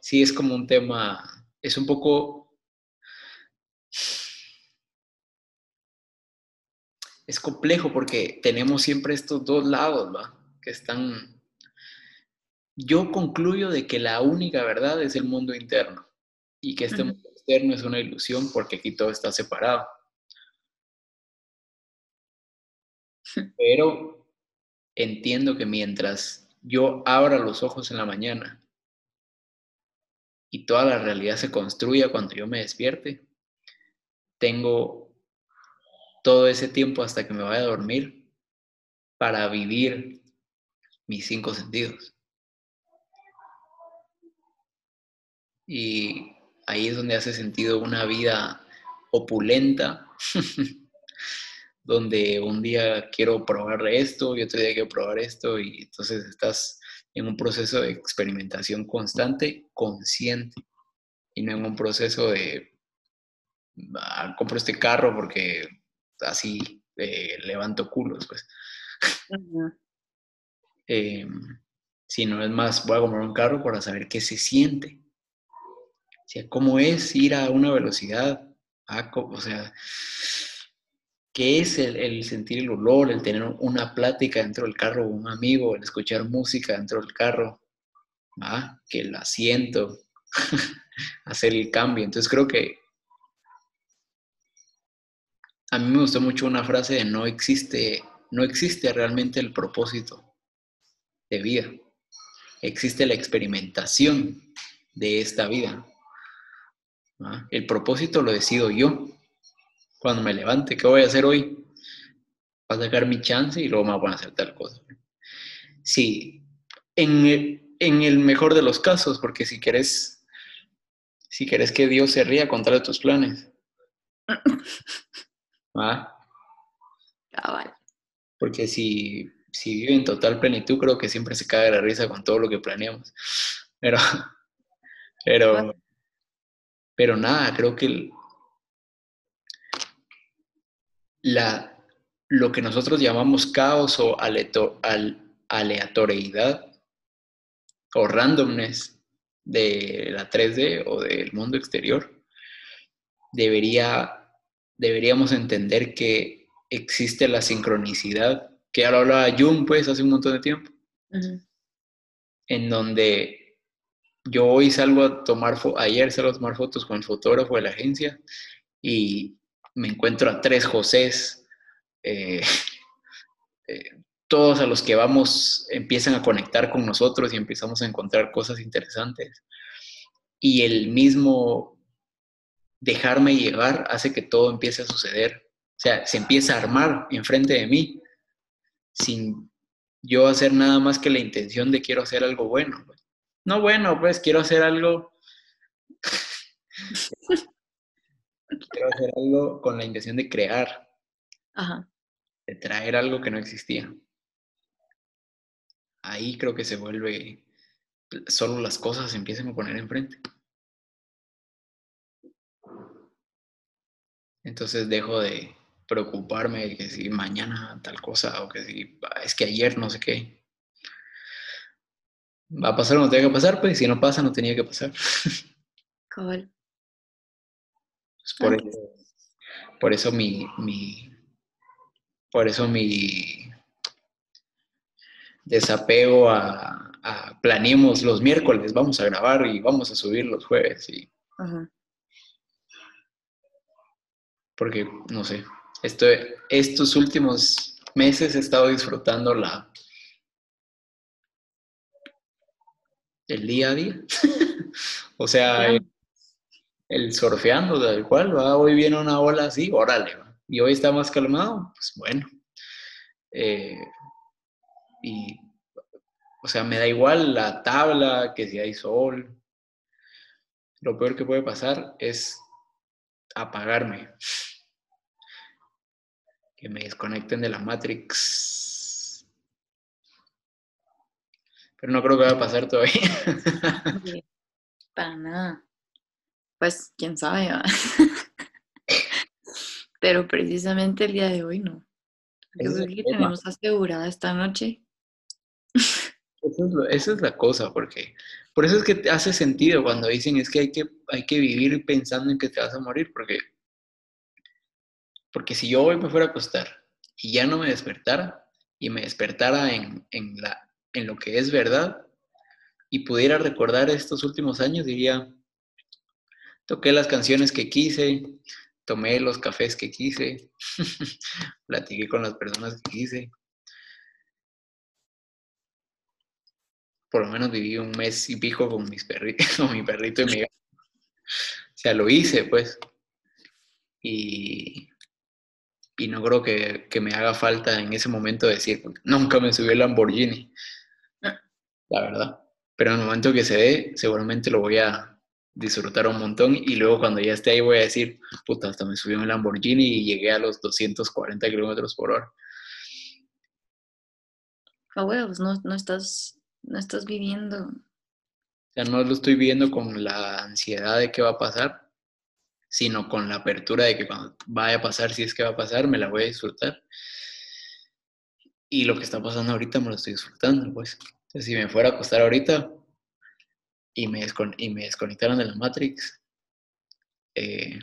Sí, es como un tema, es un poco es complejo porque tenemos siempre estos dos lados, ¿va? Que están... Yo concluyo de que la única verdad es el mundo interno y que este mundo externo es una ilusión porque aquí todo está separado. Pero entiendo que mientras yo abra los ojos en la mañana y toda la realidad se construya cuando yo me despierte, tengo todo ese tiempo hasta que me vaya a dormir para vivir mis cinco sentidos. Y ahí es donde hace sentido una vida opulenta, donde un día quiero probar esto y otro día quiero probar esto, y entonces estás en un proceso de experimentación constante, consciente, y no en un proceso de, ah, compro este carro porque así eh, levanto culos, pues. Em, si no es más, voy a comprar un carro para saber qué se siente. Sea, cómo es ir a una velocidad, o sea, qué es el, sentir el olor, el tener una plática dentro del carro un amigo, el escuchar música dentro del carro, ¿ah? que el asiento, hacer el cambio. Entonces creo que a mí me gustó mucho una frase de no existe, no existe realmente el propósito de vida. Existe la experimentación de esta vida. El propósito lo decido yo. Cuando me levante, ¿qué voy a hacer hoy? Voy a sacar mi chance y luego me voy a hacer tal cosa. Sí, en el, en el mejor de los casos, porque si quieres, si quieres que Dios se ría, de tus planes. ¿Va? Porque si, si vive en total plenitud, creo que siempre se cae la risa con todo lo que planeamos. Pero, pero, pero nada, creo que la, lo que nosotros llamamos caos o aleatoriedad o randomness de la 3D o del mundo exterior, debería, deberíamos entender que existe la sincronicidad, que ya lo hablaba Jung pues hace un montón de tiempo, en donde yo hoy salgo a tomar, ayer salgo a tomar fotos con el fotógrafo de la agencia y me encuentro a tres Josés, eh, eh, todos a los que vamos empiezan a conectar con nosotros y empezamos a encontrar cosas interesantes. Y el mismo dejarme llevar hace que todo empiece a suceder. O sea, se empieza a armar enfrente de mí sin yo hacer nada más que la intención de quiero hacer algo bueno. Pues no, bueno, pues quiero hacer algo. quiero hacer algo con la intención de crear. Ajá. De traer algo que no existía. Ahí creo que se vuelve. Solo las cosas se empiezan a poner enfrente. Entonces dejo de preocuparme de que si mañana tal cosa o que si es que ayer no sé qué va a pasar no tenía que pasar, pues, si no pasa, no tenía que pasar. Pues, por, eso, por eso mi, mi, por eso mi desapego a, a, planeemos los miércoles, vamos a grabar y vamos a subir los jueves. Y, Porque, no sé, esto, estos últimos meses he estado disfrutando la, el día a día. o sea, el, surfeando, tal cual, ¿va? hoy viene una ola así, órale, y hoy está más calmado, pues bueno. Eh, y, o sea, me da igual la tabla, que si hay sol. Lo peor que puede pasar es apagarme. Que me desconecten de la Matrix pero no creo que vaya a pasar todavía. Para nada. Pues quién sabe. pero precisamente el día de hoy no. Yo creo que tenemos asegurada esta noche. Esa es, la cosa, porque por eso es que hace sentido cuando dicen es que hay que, hay que vivir pensando en que te vas a morir, porque, porque si yo hoy me fuera a acostar y ya no me despertara, y me despertara en, en la en lo que es verdad y pudiera recordar estos últimos años, diría, toqué las canciones que quise, tomé los cafés que quise, platiqué con las personas que quise. Por lo menos viví un mes y pico con, mi perrito y mi gato. O sea, lo hice, pues. Y, y no creo que, que, me haga falta en ese momento decir, nunca me subí el Lamborghini. La verdad. Pero en el momento que se dé, seguramente lo voy a, disfrutar un montón y luego cuando ya esté ahí voy a decir, puta, hasta me subí en el Lamborghini y llegué a los 240 kilómetros por hora. A huevos, no, no, estás, no estás viviendo. O sea, no lo estoy viviendo con la ansiedad de qué va a pasar, sino con la apertura de que cuando vaya a pasar, si es que va a pasar, me la voy a disfrutar. Y lo que está pasando ahorita me lo estoy disfrutando, pues. Entonces, si me fuera a acostar ahorita, y me, y me desconectaron de la Matrix, eh,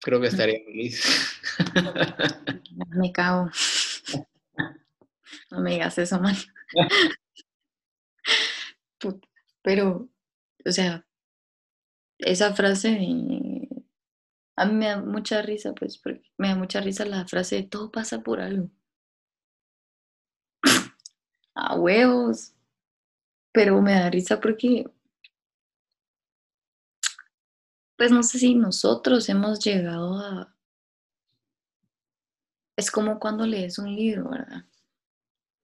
creo que estaría feliz. Me cago. No me digas eso, man. Pero, o sea, esa frase a mí me da mucha risa, pues, porque me da mucha risa la frase de todo pasa por algo. A huevos. Pero me da risa porque pues no sé si nosotros hemos llegado a... Es como cuando lees un libro, ¿verdad?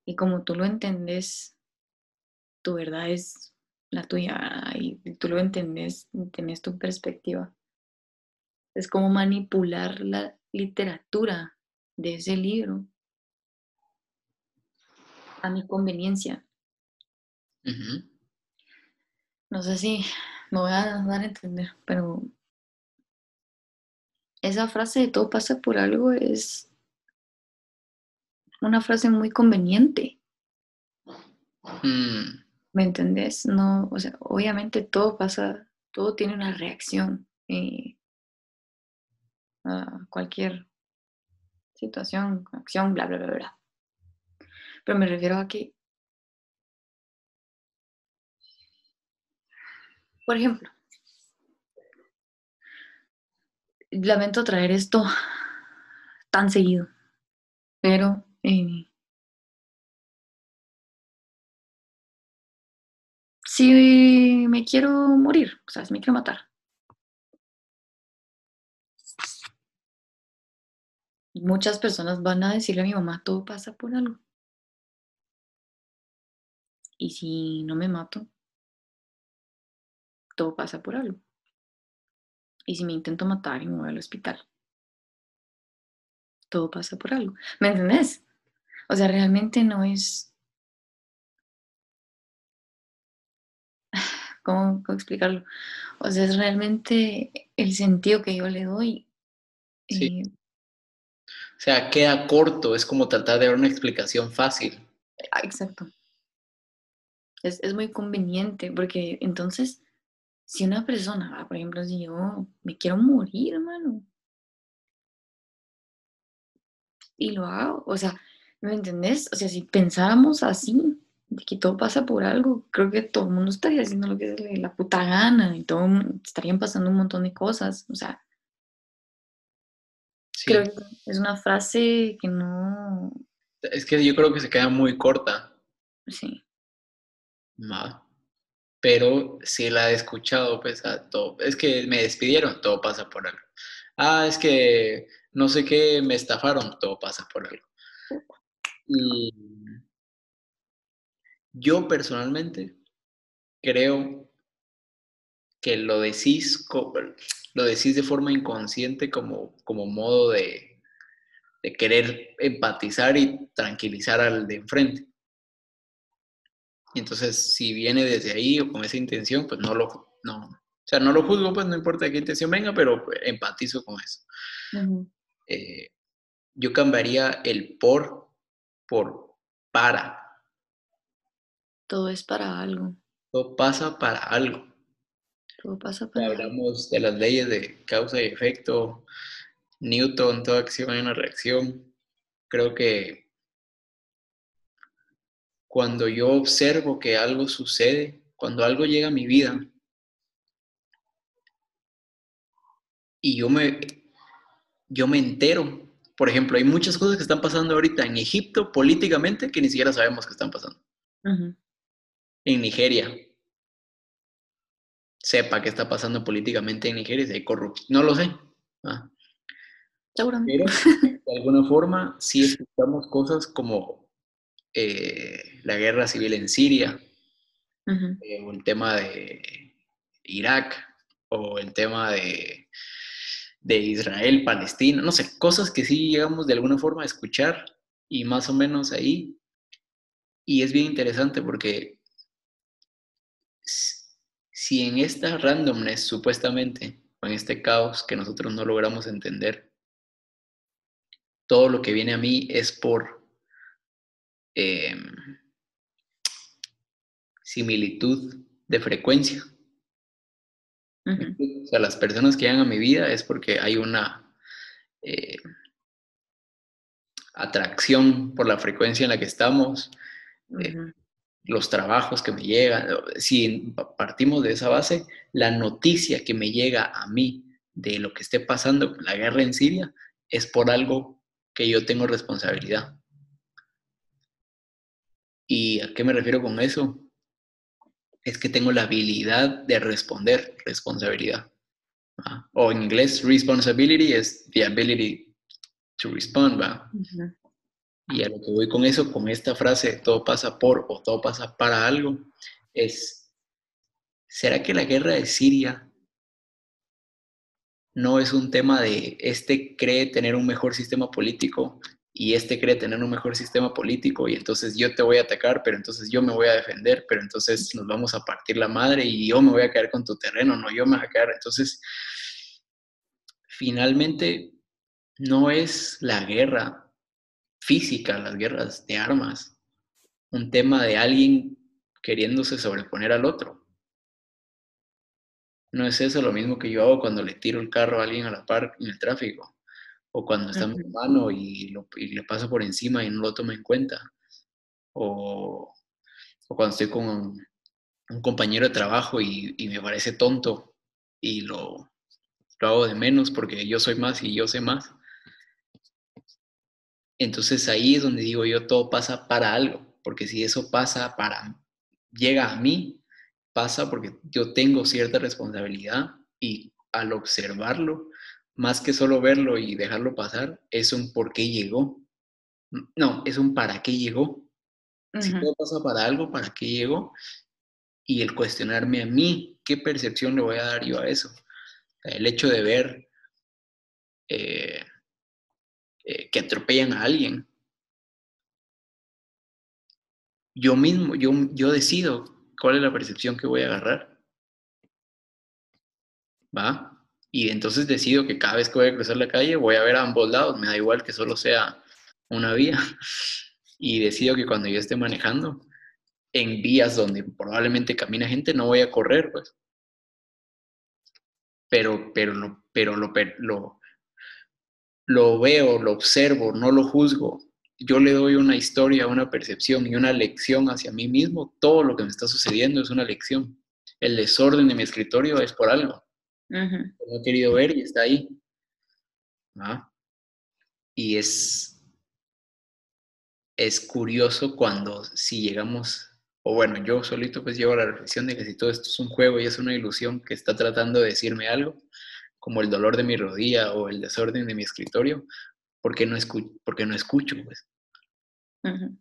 Y como tú lo entendés, tu verdad es la tuya y tú lo entendés, tenés tu perspectiva. Es como manipular la literatura de ese libro a mi conveniencia. No sé si me voy a dar a entender, pero esa frase de todo pasa por algo es una frase muy conveniente. Mm. ¿Me entendés? No, o sea, obviamente todo pasa, todo tiene una reacción eh, a cualquier situación, acción, bla, bla, bla, bla. Pero me refiero a que Por ejemplo, lamento traer esto tan seguido, pero eh, si me quiero morir, o sea, si me quiero matar, muchas personas van a decirle a mi mamá, todo pasa por algo. Y si no me mato, todo pasa por algo. Y si me intento matar y me voy al hospital, todo pasa por algo. ¿Me entendés? O sea, realmente no es... ¿Cómo, explicarlo? O sea, es realmente el sentido que yo le doy. Sí. o sea, queda corto, es como tratar de dar una explicación fácil. Ah, exacto. Es, es muy conveniente porque entonces si una persona, por ejemplo, si yo me quiero morir, hermano, y lo hago, o sea, ¿me entendés? O sea, si pensáramos así, de que todo pasa por algo, creo que todo el mundo estaría haciendo lo que es la puta gana y todo estarían pasando un montón de cosas, o sea, creo que es una frase que no... Es que yo creo que se queda muy corta. Sí. No pero si la he escuchado, pues, todo, es que me despidieron, todo pasa por algo. Ah, es que no sé qué, me estafaron, todo pasa por algo. Y yo personalmente creo que lo decís, lo decís de forma inconsciente como, como modo de, de querer empatizar y tranquilizar al de enfrente. Entonces, si viene desde ahí o con esa intención, pues no lo, no, o sea, no lo juzgo, pues no importa qué intención venga, pero empatizo con eso. Eh, yo cambiaría el por por para. Todo es para algo. Todo pasa para algo. Todo pasa para Hablamos de las leyes de causa y efecto, Newton, toda acción hay una reacción. Creo que cuando yo observo que algo sucede, cuando algo llega a mi vida, y yo me, yo me entero. Por ejemplo, hay muchas cosas que están pasando ahorita en Egipto políticamente que ni siquiera sabemos que están pasando. En Nigeria. Sepa qué está pasando políticamente en Nigeria, si hay corrupción. No lo sé. Ah. Pero de alguna forma sí escuchamos cosas como eh, la guerra civil en Siria, eh, o el tema de Irak, o el tema de, de Israel, Palestina, no sé, cosas que sí llegamos de alguna forma a escuchar y más o menos ahí. Y es bien interesante porque si en esta randomness, supuestamente, o en este caos que nosotros no logramos entender, todo lo que viene a mí es por em, similitud de frecuencia. O sea, las personas que llegan a mi vida es porque hay una eh, atracción por la frecuencia en la que estamos, eh, los trabajos que me llegan. Si partimos de esa base, la noticia que me llega a mí de lo que esté pasando con la guerra en Siria es por algo que yo tengo responsabilidad. ¿Y a qué me refiero con eso? Es que tengo la habilidad de responder, responsabilidad. O en inglés, responsibility es the ability to respond, ¿va? Y a lo que voy con eso, con esta frase, todo pasa por o todo pasa para algo, es, ¿será que la guerra de Siria no es un tema de este cree tener un mejor sistema político y este cree tener un mejor sistema político y entonces yo te voy a atacar, pero entonces yo me voy a defender, pero entonces nos vamos a partir la madre y yo me voy a caer con tu terreno, no, yo me voy a caer. Entonces, finalmente, no es la guerra física, las guerras de armas, un tema de alguien queriéndose sobreponer al otro. No es eso lo mismo que yo hago cuando le tiro el carro a alguien a la par en el tráfico, o cuando está en mi mano y, le paso por encima y no lo toma en cuenta, o, cuando estoy con un, compañero de trabajo y, me parece tonto y lo, lo hago de menos porque yo soy más y yo sé más. Entonces ahí es donde digo yo, todo pasa para algo, porque si eso pasa para, llega a mí, pasa porque yo tengo cierta responsabilidad y al observarlo, más que solo verlo y dejarlo pasar, es un por qué llegó. No, es un para qué llegó. Si todo pasa para algo, ¿para qué llegó? Y el cuestionarme a mí, ¿qué percepción le voy a dar yo a eso? El hecho de ver eh, eh, que atropellan a alguien. Yo mismo, yo, yo decido cuál es la percepción que voy a agarrar. ¿Va? Y entonces decido que cada vez que voy a cruzar la calle voy a ver a ambos lados, me da igual que solo sea una vía. Y decido que cuando yo esté manejando en vías donde probablemente camina gente, no voy a correr, pues. Pero, pero, lo, pero lo, lo, lo veo, lo observo, no lo juzgo, yo le doy una historia, una percepción y una lección hacia mí mismo, todo lo que me está sucediendo es una lección. El desorden de mi escritorio es por algo. Lo he querido ver y está ahí. Y es, es curioso cuando si llegamos, o bueno, yo solito pues llevo la reflexión de que si todo esto es un juego y es una ilusión que está tratando de decirme algo, como el dolor de mi rodilla o el desorden de mi escritorio, porque no, escucho, porque no escucho, pues.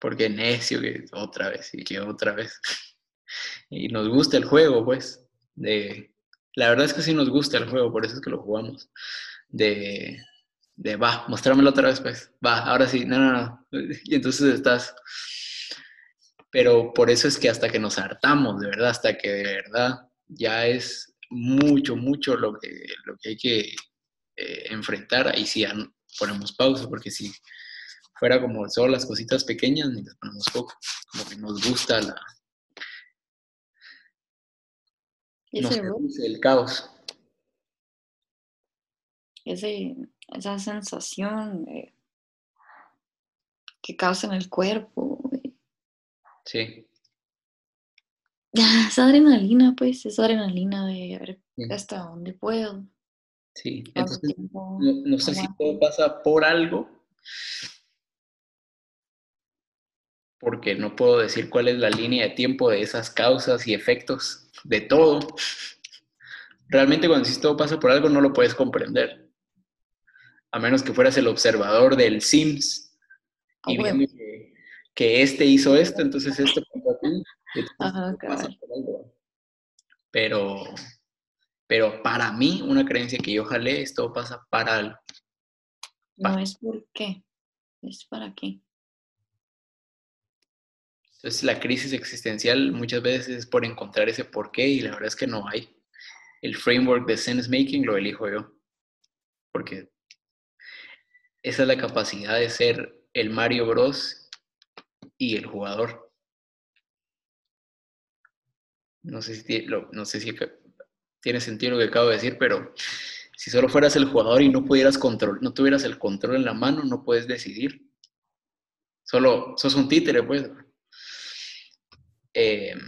Porque necio que otra vez y que otra vez. Y nos gusta el juego, pues. De, la verdad es que sí nos gusta el juego, por eso es que lo jugamos. De, de va, mostrámelo otra vez, pues. Va, ahora sí, no, no, no. Y entonces estás. Pero por eso es que hasta que nos hartamos, de verdad, hasta que de verdad ya es mucho, mucho lo que, lo que hay que eh, enfrentar, ahí sí ponemos pausa, porque si fuera como solo las cositas pequeñas, ni les ponemos poco, como que nos gusta la... el caos. esa sensación que causa en el cuerpo. Sí. Esa adrenalina, pues, esa adrenalina de a ver hasta dónde puedo. Sí, entonces no, sé si todo pasa por algo, porque no puedo decir cuál es la línea de tiempo de esas causas y efectos de todo. Realmente cuando si todo pasa por algo no lo puedes comprender. A menos que fueras el observador del Sims y viendo que, este hizo esto, entonces esto Ajá, Pero pero para mí, una creencia que yo jalé es todo pasa para algo. No es por qué, es para qué. La crisis existencial muchas veces es por encontrar ese por qué y la verdad es que no hay. El framework de sense making lo elijo yo. Porque esa es la capacidad de ser el Mario Bros y el jugador. No sé si, no sé si tiene sentido lo que acabo de decir, pero si solo fueras el jugador y no pudieras control, no tuvieras el control en la mano, no puedes decidir. Solo sos un títere, pues. Em,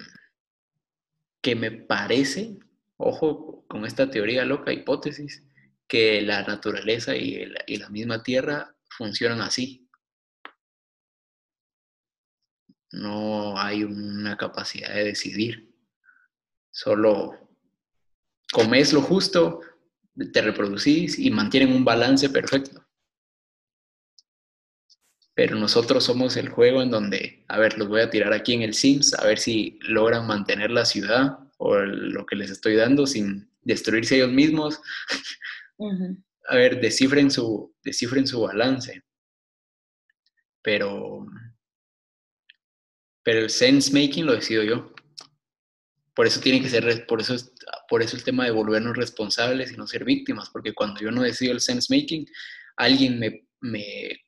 que me parece, ojo con esta teoría loca, hipótesis, que la naturaleza y, y la misma tierra funcionan así. No hay una capacidad de decidir. Solo comes lo justo, te reproducís y mantienen un balance perfecto. Pero nosotros somos el juego en donde, a ver, los voy a tirar aquí en el Sims, a ver si logran mantener la ciudad o lo que les estoy dando sin destruirse ellos mismos. A ver, descifren su, descifren su balance. Pero, pero el sense making lo decido yo. Por eso tiene que ser, por eso por eso el tema de volvernos responsables y no ser víctimas, porque cuando yo no decido el sense making, alguien me, me,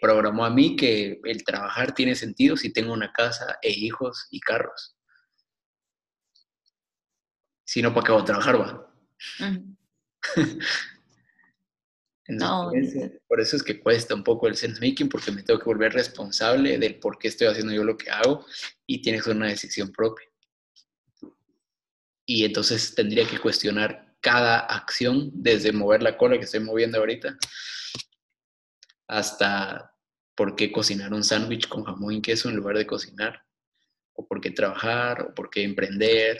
programó a mí que el trabajar tiene sentido si tengo una casa e hijos y carros. Si no, ¿para qué voy a trabajar, va? por, eso, es que cuesta un poco el sense making, porque me tengo que volver responsable del por qué estoy haciendo yo lo que hago y tiene que ser una decisión propia y entonces tendría que cuestionar cada acción, desde mover la cola que estoy moviendo ahorita, hasta por qué cocinar un sándwich con jamón y queso en lugar de cocinar, o por qué trabajar, o por qué emprender,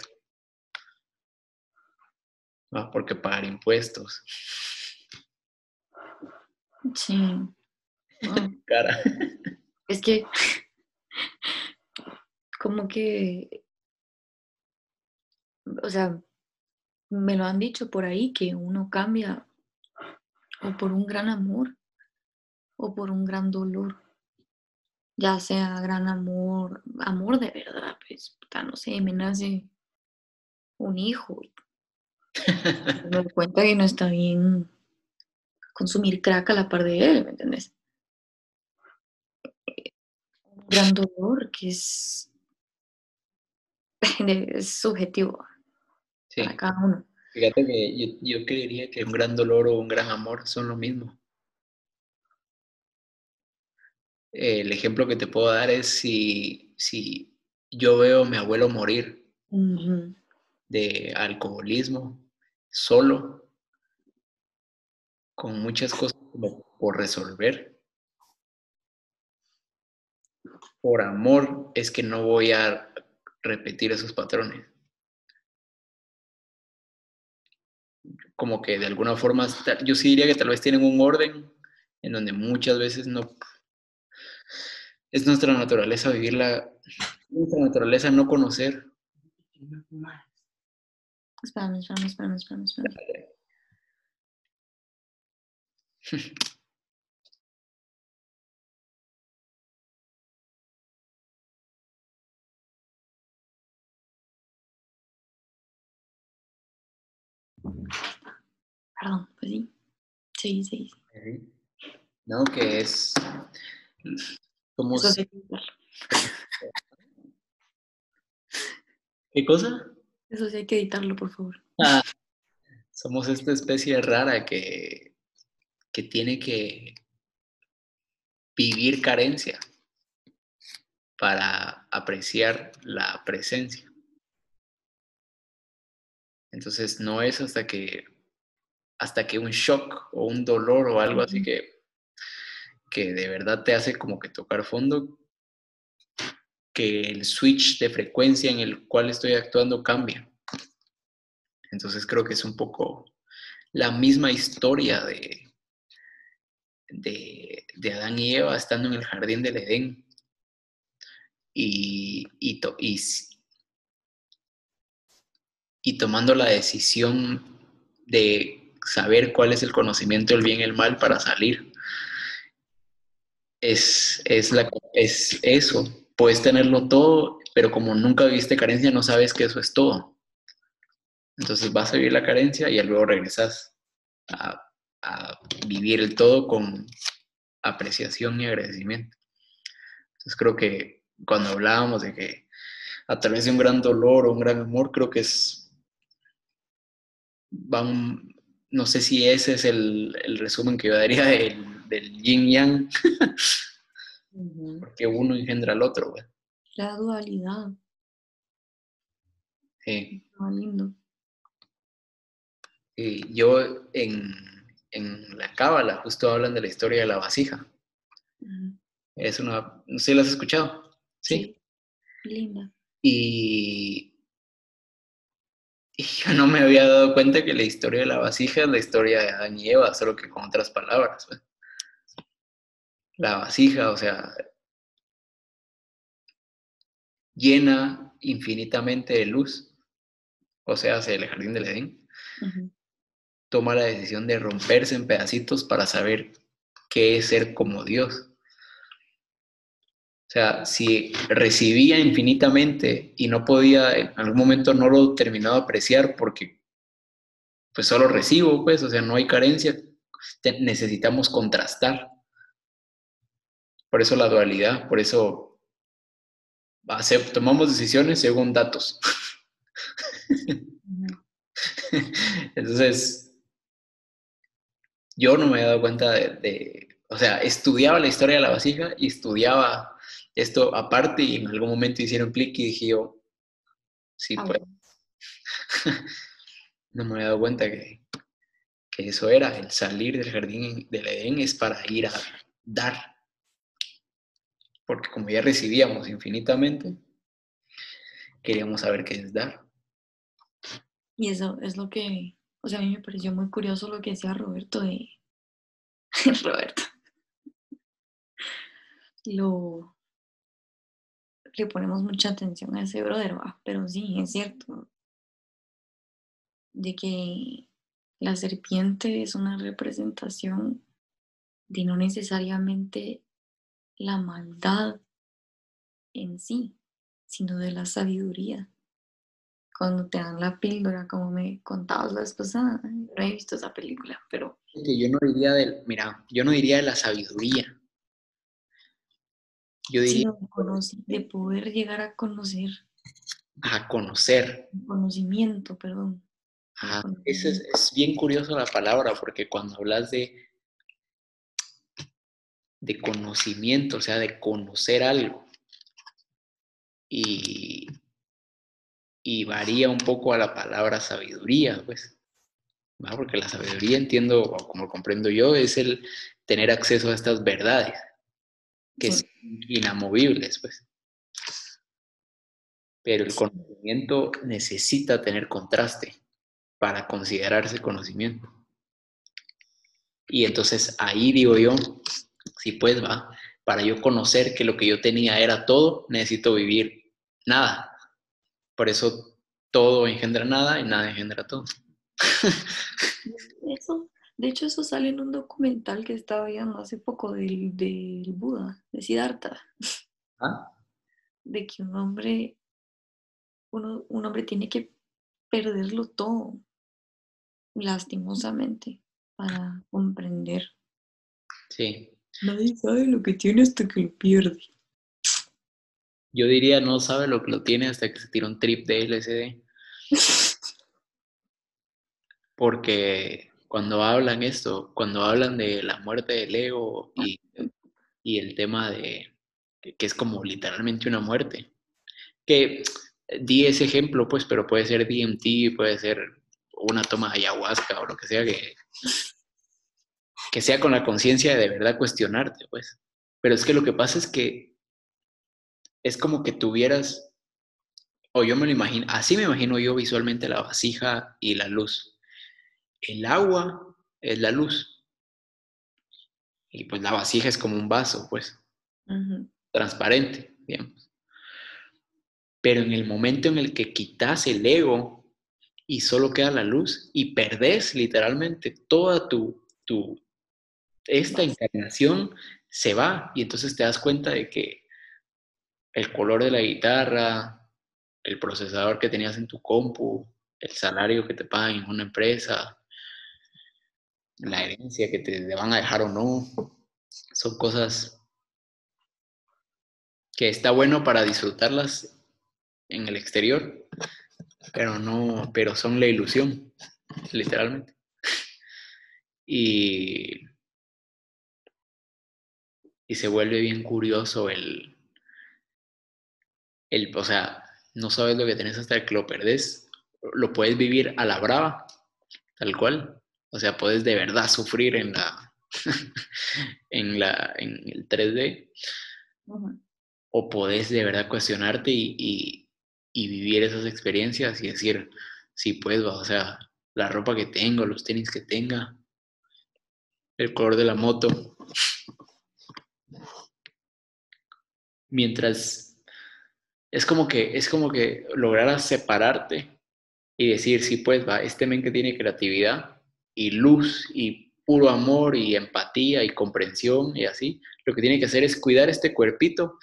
¿no? por qué pagar impuestos. Sí. Cara. Es que, como que o sea, me lo han dicho por ahí que uno cambia o por un gran amor o por un gran dolor. Ya sea gran amor, amor de verdad, pues, no sé, me nace un hijo. me doy cuenta que no está bien consumir crack a la par de él, ¿me entiendes? Un gran dolor que es, es subjetivo sí. cada uno. Fíjate que yo, creería que un gran dolor o un gran amor son lo mismo. El ejemplo que te puedo dar es si, si yo veo a mi abuelo morir de alcoholismo solo, con muchas cosas por resolver. Por amor es que no voy a repetir esos patrones. como que de alguna forma, yo sí diría que tal vez tienen un orden en donde muchas veces no... Es nuestra naturaleza vivirla, nuestra naturaleza no conocer. Espérame, espérame, espérame, espérame, espérame. Perdón, pues sí. Sí, sí, sí. No, que es. Somos... ¿Qué cosa? Eso sí hay que editarlo, por favor. Ah, somos esta especie rara que, que tiene que vivir carencia para apreciar la presencia. Entonces no es hasta que hasta que un shock o un dolor o algo así que, que de verdad te hace como que tocar fondo, que el switch de frecuencia en el cual estoy actuando cambia. Entonces creo que es un poco la misma historia de, de, Adán y Eva estando en el jardín del Edén y, y, y, tomando la decisión de saber cuál es el conocimiento del bien y el mal para salir. Es, es, la, es eso, puedes tenerlo todo, pero como nunca viviste carencia, no sabes que eso es todo. Entonces vas a vivir la carencia y luego regresas a, vivir el todo con apreciación y agradecimiento. Entonces creo que cuando hablábamos de que a través de un gran dolor o un gran amor, creo que es, no sé si ese es el, resumen que yo daría del, del yin yang, porque uno engendra al otro. La dualidad. Sí. lindo yo en, en la Cábala justo hablan de la historia de la vasija. Es una, no sé, ¿la has escuchado? Sí. Linda. Y, y, yo no me había dado cuenta que la historia de la vasija es la historia de Adán y Eva, solo que con otras palabras. Pues. La vasija, o sea, llena infinitamente de luz, o sea, hacia el jardín del Edén toma la decisión de romperse en pedacitos para saber qué es ser como Dios. O sea, si recibía infinitamente y no podía, en algún momento no lo terminaba de apreciar porque pues solo recibo, pues, o sea, no hay carencia, necesitamos contrastar. Por eso la dualidad, por eso tomamos decisiones según datos. Entonces, yo no me he dado cuenta de, o sea, estudiaba la historia de la vasija y estudiaba esto aparte y en algún momento hicieron clic y dije yo, sí, pues. no me había dado cuenta que, que eso era, el salir del jardín del Edén es para ir a dar. Porque como ya recibíamos infinitamente, queríamos saber qué es dar. Y eso es lo que o sea, a mí me pareció muy curioso lo que decía Roberto de... Roberto. Lo... Le ponemos mucha atención a ese brother, pero sí, es cierto. De que la serpiente es una representación de no necesariamente la maldad en sí, sino de la sabiduría cuando te dan la píldora, como me contabas la vez pasada. No he visto esa película, pero... Yo no diría del, mira, yo no diría de la sabiduría. Yo diría... de poder llegar a conocer. A conocer. Conocimiento, perdón. Ajá, es, es bien curioso la palabra, porque cuando hablas de, de conocimiento, o sea, de conocer algo, y, y varía un poco a la palabra sabiduría, pues. Porque la sabiduría, entiendo, o como comprendo yo, es el tener acceso a estas verdades, que son inamovibles, pues. Pero el conocimiento necesita tener contraste para considerarse conocimiento. Y entonces ahí digo yo, si pues va, para yo conocer que lo que yo tenía era todo, necesito vivir nada. Por eso todo engendra nada y nada engendra todo. de hecho, eso sale en un documental que estaba viendo hace poco del, del Buda, de Siddhartha. ¿Ah? De que un hombre, uno, un hombre tiene que perderlo todo, lastimosamente, para comprender. Sí. Nadie sabe lo que tiene hasta que lo pierde. Yo diría, no sabe lo que lo tiene hasta que se tira un trip de LSD. Porque cuando hablan esto, cuando hablan de la muerte del ego y, el tema de que es como literalmente una muerte, que di ese ejemplo, pues, pero puede ser DMT, puede ser una toma de ayahuasca o lo que sea que, que sea con la conciencia de de verdad cuestionarte, pues. Pero es que lo que pasa es que es como que tuvieras, o yo me lo imagino, así me imagino yo visualmente la vasija y la luz. El agua es la luz. Y pues la vasija es como un vaso, pues, transparente, digamos. Pero en el momento en el que quitas el ego y solo queda la luz y perdés literalmente toda tu, tu esta encarnación se va y entonces te das cuenta de que el color de la guitarra, el procesador que tenías en tu compu, el salario que te pagan en una empresa, la herencia que te van a dejar o no, son cosas que está bueno para disfrutarlas en el exterior, pero no, pero son la ilusión, literalmente. Y y se vuelve bien curioso el, el, o sea, no sabes lo que tenés hasta que lo perdés, lo puedes vivir a la brava, tal cual, o sea, puedes de verdad sufrir en la, en la, en el 3D, o puedes de verdad cuestionarte y, y, vivir esas experiencias y decir, sí, pues, o sea, la ropa que tengo, los tenis que tenga, el color de la moto, mientras es como que es como que lograras separarte y decir, sí, pues va, este men que tiene creatividad y luz y puro amor y empatía y comprensión y así, lo que tiene que hacer es cuidar este cuerpito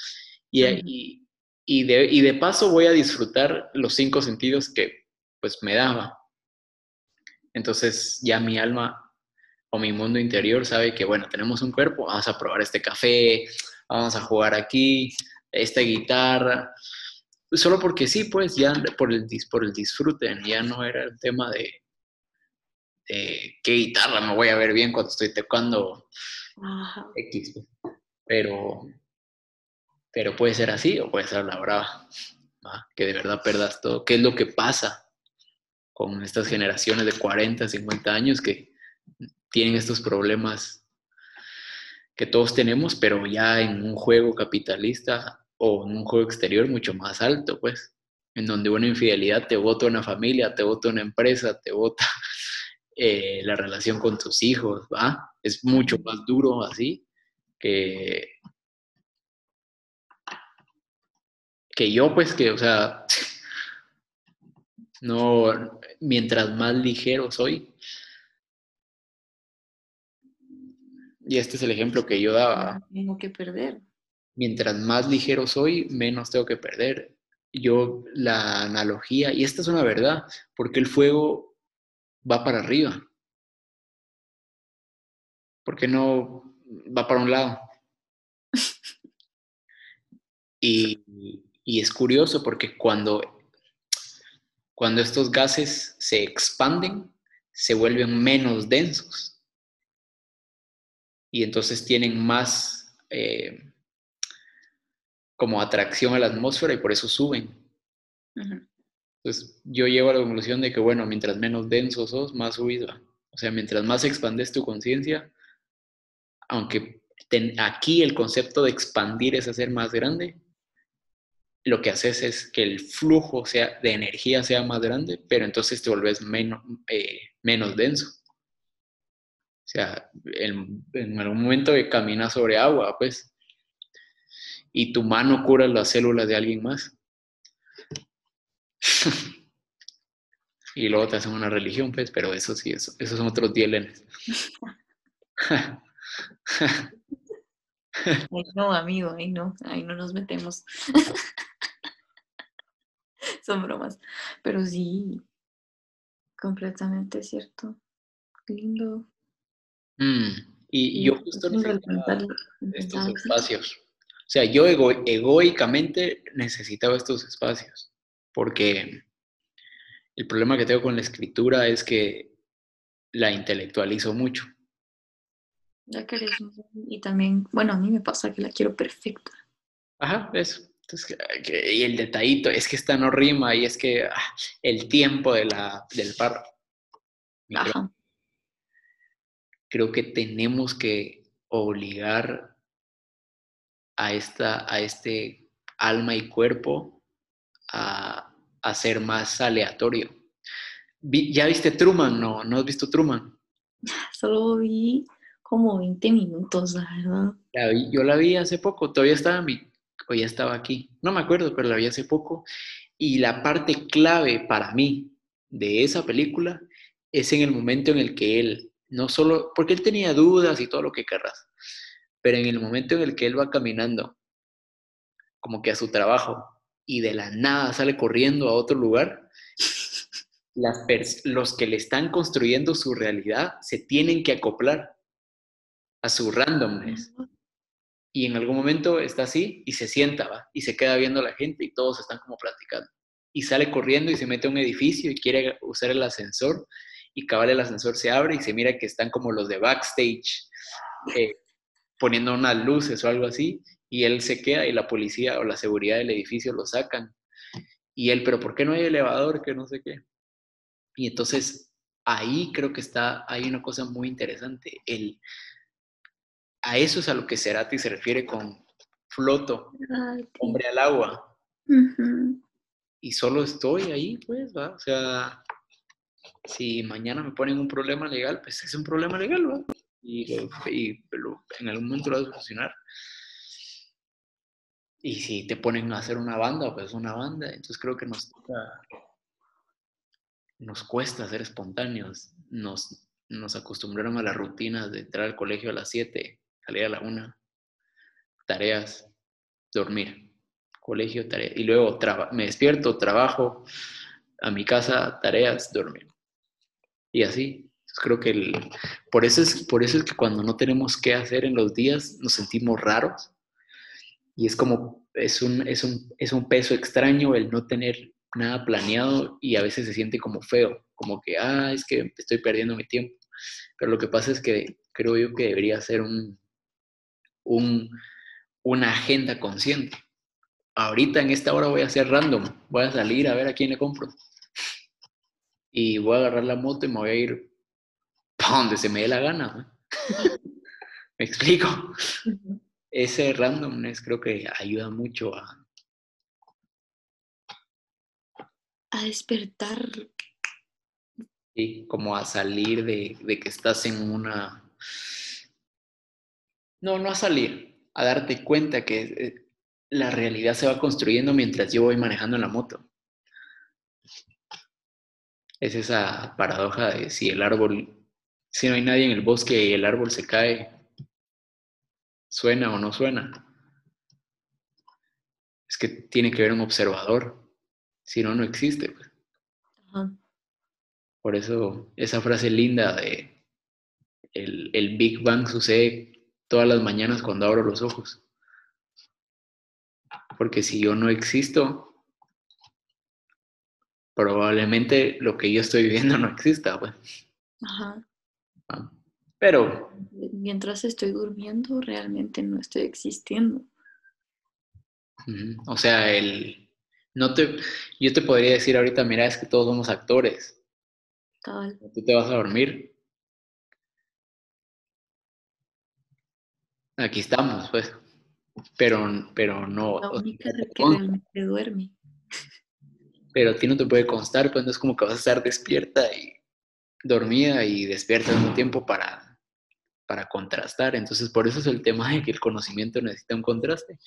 y, y, de, y de paso voy a disfrutar los cinco sentidos que pues me daba. Entonces ya mi alma o mi mundo interior sabe que, bueno, tenemos un cuerpo, vamos a probar este café, vamos a jugar aquí, esta guitarra, solo porque sí, pues ya por el, por el disfrute, ya no era el tema de, qué guitarra me voy a ver bien cuando estoy tocando X, pues. pero, pero puede ser así o puede ser la brava, que de verdad perdas todo. ¿Qué es lo que pasa con estas generaciones de 40, 50 años que tienen estos problemas que todos tenemos, pero ya en un juego capitalista o en un juego exterior mucho más alto, pues, en donde una infidelidad te vota una familia, te vota una empresa, te vota eh, la relación con tus hijos, ¿va? Es mucho más duro así que, que yo, pues, que, o sea, no, mientras más ligero soy, Y este es el ejemplo que yo daba. Tengo que perder. Mientras más ligero soy, menos tengo que perder. Yo, la analogía, y esta es una verdad, porque el fuego va para arriba. porque no va para un lado? Y, y es curioso porque cuando, cuando estos gases se expanden, se vuelven menos densos y entonces tienen más eh, como atracción a la atmósfera y por eso suben. Entonces yo llego a la conclusión de que, bueno, mientras menos denso sos, más subido. O sea, mientras más expandes tu conciencia, aunque aquí el concepto de expandir es hacer más grande, lo que haces es que el flujo sea, de energía sea más grande, pero entonces te volvés menos, eh, menos denso. O sea, en, algún momento que caminas sobre agua, pues, y tu mano cura las células de alguien más. y luego te hacen una religión, pues, pero eso sí, eso, esos son otros dielenes. no, amigo, ahí no, ahí no nos metemos. son bromas, pero sí, completamente cierto. Lindo. Mm, y, yo justo necesitaba estos espacios. O sea, yo egoicamente necesitaba estos espacios, porque el problema que tengo con la escritura es que la intelectualizo mucho. Ya querés, y también, bueno, a mí me pasa que la quiero perfecta. Ajá, eso. y el detallito, es que esta no rima y es que ah, el tiempo de la, del par Ajá. Creo que tenemos que obligar a, esta, a este alma y cuerpo a, a ser más aleatorio. ¿Ya viste Truman? No, ¿no has visto Truman? Solo vi como 20 minutos, la verdad. La vi, yo la vi hace poco, todavía estaba mi, o ya estaba aquí, no me acuerdo, pero la vi hace poco. Y la parte clave para mí de esa película es en el momento en el que él, no solo, porque él tenía dudas y todo lo que querrás, pero en el momento en el que él va caminando, como que a su trabajo, y de la nada sale corriendo a otro lugar, las los que le están construyendo su realidad se tienen que acoplar a su randomness. Y en algún momento está así y se sienta, ¿va? Y se queda viendo a la gente y todos están como platicando. Y sale corriendo y se mete a un edificio y quiere usar el ascensor y cabal el ascensor se abre y se mira que están como los de backstage eh, poniendo unas luces o algo así y él se queda y la policía o la seguridad del edificio lo sacan. Y él, pero ¿por qué no hay elevador? Que no sé qué. Y entonces ahí creo que está, hay una cosa muy interesante. El, a eso es a lo que Cerati se refiere con floto, hombre al agua. Y solo estoy ahí, pues, ¿va? O sea, si mañana me ponen un problema legal, pues es un problema legal, ¿va? Y, en algún momento lo vas a solucionar. Y si te ponen a hacer una banda, pues una banda. Entonces creo que nos nos cuesta ser espontáneos. Nos, nos acostumbraron a la rutina de entrar al colegio a las 7, salir a la una, tareas, dormir, colegio, tareas, y luego me despierto, trabajo, a mi casa, tareas, dormir. Y así. Creo que el, por, eso es, por eso es que cuando no tenemos qué hacer en los días nos sentimos raros. Y es como, es un, es un, es un peso extraño el no tener nada planeado y a veces se siente como feo, como que, ah, es que estoy perdiendo mi tiempo. Pero lo que pasa es que creo yo que debería ser un, una agenda consciente. Ahorita en esta hora voy a hacer random, voy a salir a ver a quién le compro. Y voy a agarrar la moto y me voy a ir para donde se me dé la gana. ¿Me explico? Ese randomness creo que ayuda mucho a... A despertar. Sí, como a salir de, de que estás en una no, no a salir, a darte cuenta que eh, la realidad se va construyendo mientras yo voy manejando la moto. Es esa paradoja de si el árbol, si no hay nadie en el bosque y el árbol se cae, suena o no suena. Es que tiene que haber un observador, si no, no existe. Pues. Por eso esa frase linda de el, el Big Bang sucede todas las mañanas cuando abro los ojos. Porque si yo no existo, probablemente lo que yo estoy viviendo no exista. Pues. Ajá. Ah, pero... Mientras estoy durmiendo, realmente no estoy existiendo. O sea, el... No te, yo te podría decir ahorita, mira, es que todos somos actores. Tal. Tú te vas a dormir aquí estamos, pues. Pero, pero no. La única que realmente duerme. Pero a ti no te puede constar, pues no es como que vas a estar despierta y dormida y despierta al mismo tiempo para, para contrastar. Entonces, por eso es el tema de que el conocimiento necesita un contraste.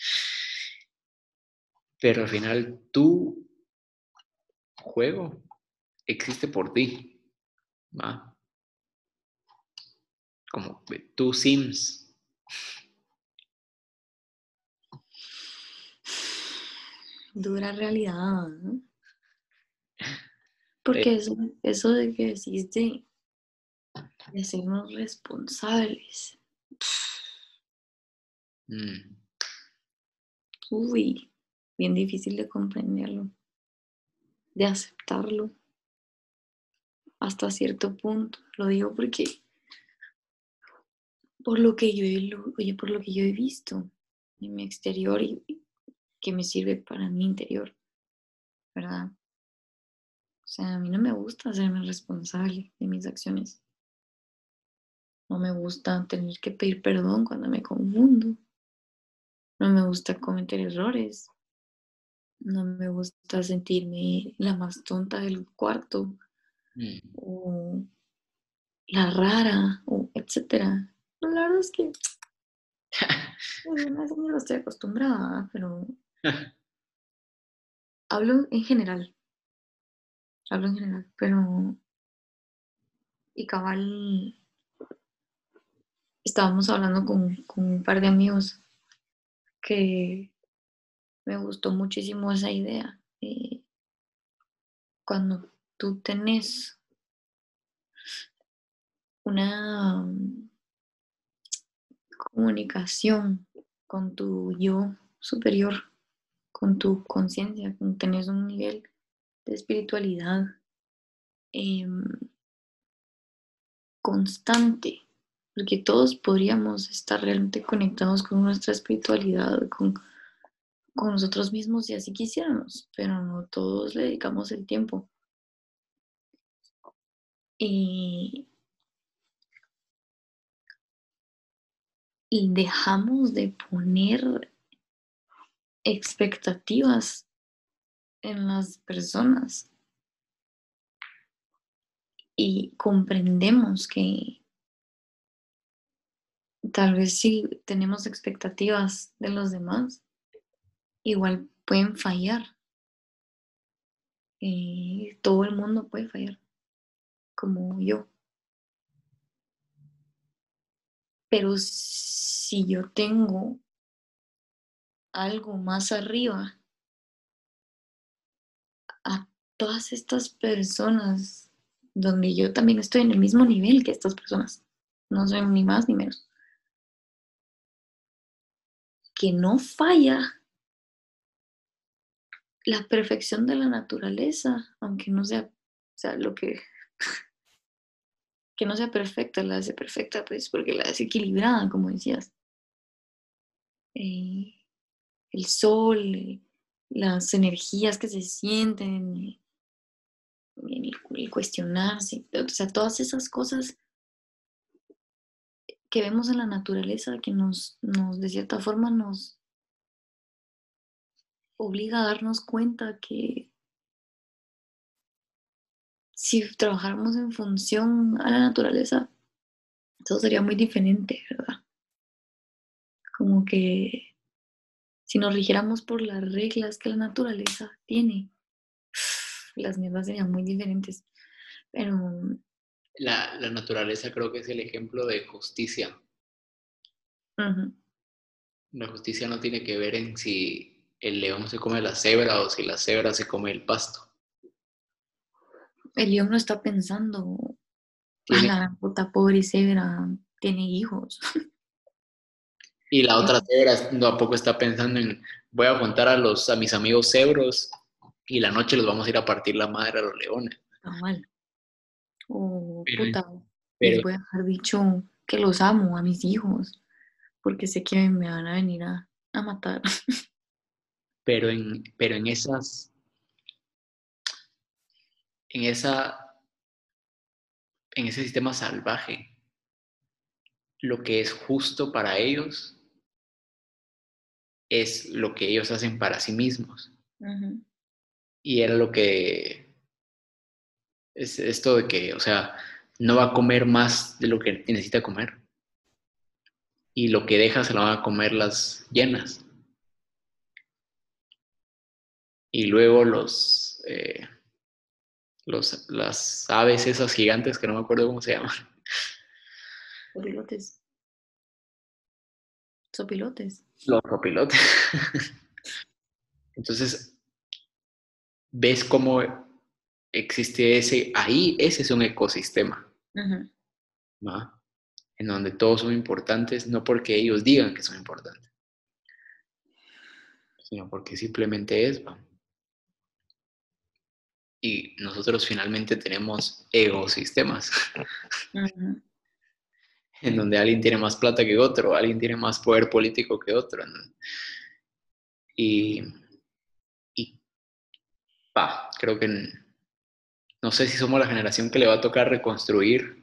Pero al final, tu juego existe por ti. ¿va? Como tú Sims Dura realidad, Porque eso, eso de que decís de, sernos responsables. Mm. Uy, bien difícil de comprenderlo, de aceptarlo hasta cierto punto. Lo digo porque por lo que yo he, oye, por lo que yo he visto en mi exterior y que me sirve para mi interior, ¿verdad? Sea, a mí no me gusta hacerme responsable de mis acciones. No me gusta tener que pedir perdón cuando me confundo. No me gusta cometer errores. No me gusta sentirme la más tonta del cuarto. Mm. O la rara, o etcétera. La verdad es que pues, no estoy acostumbrada, pero hablo en general. Hablo en general, pero y cabal estábamos hablando con, con un par de amigos que me gustó muchísimo esa idea. Cuando tú tenés una comunicación con tu yo superior, con tu conciencia, tenés un nivel de espiritualidad em, constante, porque todos podríamos estar realmente conectados con nuestra espiritualidad, con, con nosotros mismos y así quisiéramos, pero no todos le dedicamos el tiempo. Y dejamos de poner expectativas en las personas y comprendemos que tal vez si tenemos expectativas de los demás, igual pueden fallar. Todo el mundo puede fallar, como yo. Pero si yo tengo algo más arriba a todas estas personas donde yo también estoy en el mismo nivel que estas personas, no soy ni más ni menos, que no falla la perfección de la naturaleza, aunque no sea, sea lo que, que no sea perfecta, la hace perfecta, pues porque la hace equilibrada, como decías. Eh, el sol, las energías que se sienten, el, cuestionarse, o sea, todas esas cosas que vemos en la naturaleza que nos, nos de cierta forma nos obliga a darnos cuenta que si trabajáramos en función a la naturaleza, todo sería muy diferente, ¿verdad? Como que si nos rigiéramos por las reglas que la naturaleza tiene, las mierdas serían muy diferentes. Pero... La, la naturaleza creo que es el ejemplo de justicia. La justicia no tiene que ver en si el león se come la cebra o si la cebra se come el pasto. El león no está pensando, a la puta pobre cebra tiene hijos. Y la otra cebra tampoco está pensando en, voy a contar a, los, a mis amigos cebros y la noche los vamos a ir a partir la madre a los leones. Está mal. Oh, puta, les voy a dejar dicho que los amo a mis hijos, porque sé que me van a venir a, a matar. Pero en, pero en esas, en esa, en ese sistema salvaje, lo que es justo para ellos es lo que ellos hacen para sí mismos. Y era lo que es esto de que, o sea, no va a comer más de lo que necesita comer. Y lo que deja se lo van a comer las llenas. Y luego los, eh, los las aves esas gigantes que no me acuerdo cómo se llaman. Sopilotes. Sopilotes. Los sopilotes. Entonces, ves cómo existe ese, ahí ese es un ecosistema, en donde todos son importantes, no porque ellos digan que son importantes, sino porque simplemente es. Y nosotros finalmente tenemos ecosistemas, en donde alguien tiene más plata que otro, alguien tiene más poder político que otro. Y, y pa, creo que no sé si somos la generación que le va a tocar reconstruir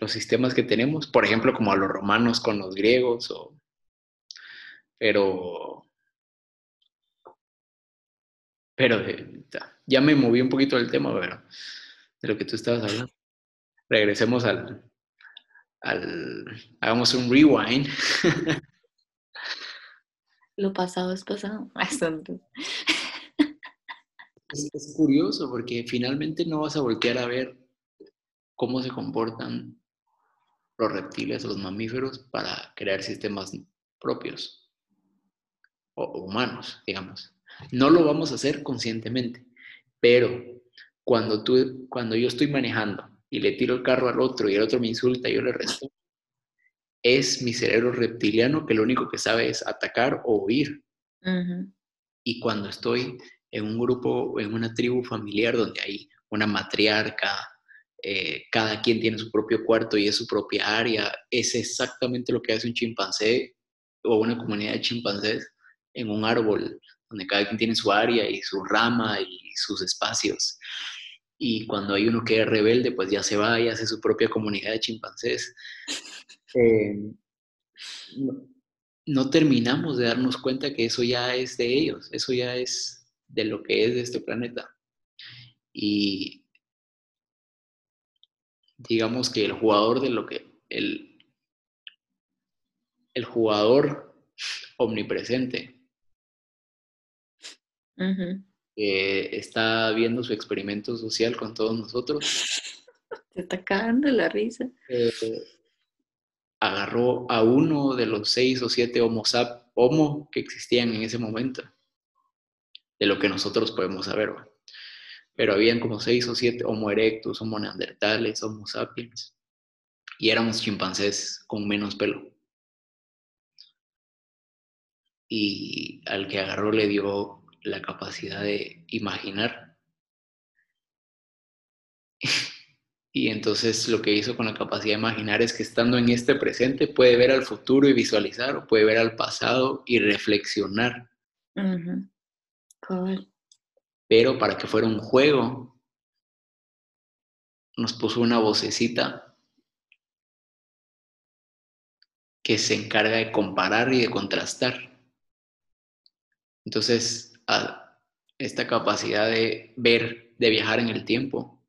los sistemas que tenemos, por ejemplo, como a los romanos con los griegos, o, pero, pero eh, ya me moví un poquito del tema, pero de lo que tú estabas hablando. Regresemos al, al hagamos un rewind. Lo pasado es pasado. es, curioso porque finalmente no vas a voltear a ver cómo se comportan los reptiles o los mamíferos para crear sistemas propios o humanos, digamos. No lo vamos a hacer conscientemente, pero cuando, tú, cuando yo estoy manejando y le tiro el carro al otro y el otro me insulta y yo le resto, es mi cerebro reptiliano que lo único que sabe es atacar o huir. Y cuando estoy en un grupo, en una tribu familiar donde hay una matriarca, eh, cada quien tiene su propio cuarto y es su propia área, es exactamente lo que hace un chimpancé o una comunidad de chimpancés en un árbol, donde cada quien tiene su área y su rama y sus espacios. Y cuando hay uno que es rebelde, pues ya se va y hace su propia comunidad de chimpancés. Eh, no terminamos de darnos cuenta que eso ya es de ellos, eso ya es de lo que es de este planeta. Y digamos que el jugador de lo que el, el jugador omnipresente que está viendo su experimento social con todos nosotros. Se está cagando la risa. Eh, agarró a uno de los seis o siete homo, homo que existían en ese momento de lo que nosotros podemos saber. Pero habían como seis o siete Homo erectus, Homo neandertales, Homo sapiens, y éramos chimpancés con menos pelo. Y al que agarró le dio la capacidad de imaginar. Y entonces lo que hizo con la capacidad de imaginar es que estando en este presente puede ver al futuro y visualizar, puede ver al pasado y reflexionar. Pero para que fuera un juego, nos puso una vocecita que se encarga de comparar y de contrastar. Entonces, esta capacidad de ver, de viajar en el tiempo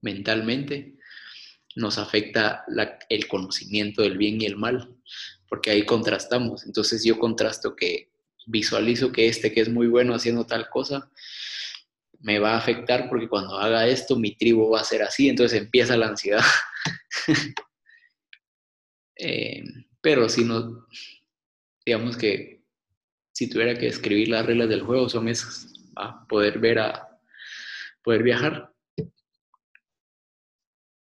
mentalmente, nos afecta el conocimiento del bien y el mal, porque ahí contrastamos. Entonces yo contrasto que visualizo que este que es muy bueno haciendo tal cosa, me va a afectar porque cuando haga esto mi tribu va a ser así, entonces empieza la ansiedad. Eh, pero si no, digamos que si tuviera que escribir las reglas del juego son esas, a poder ver a, poder viajar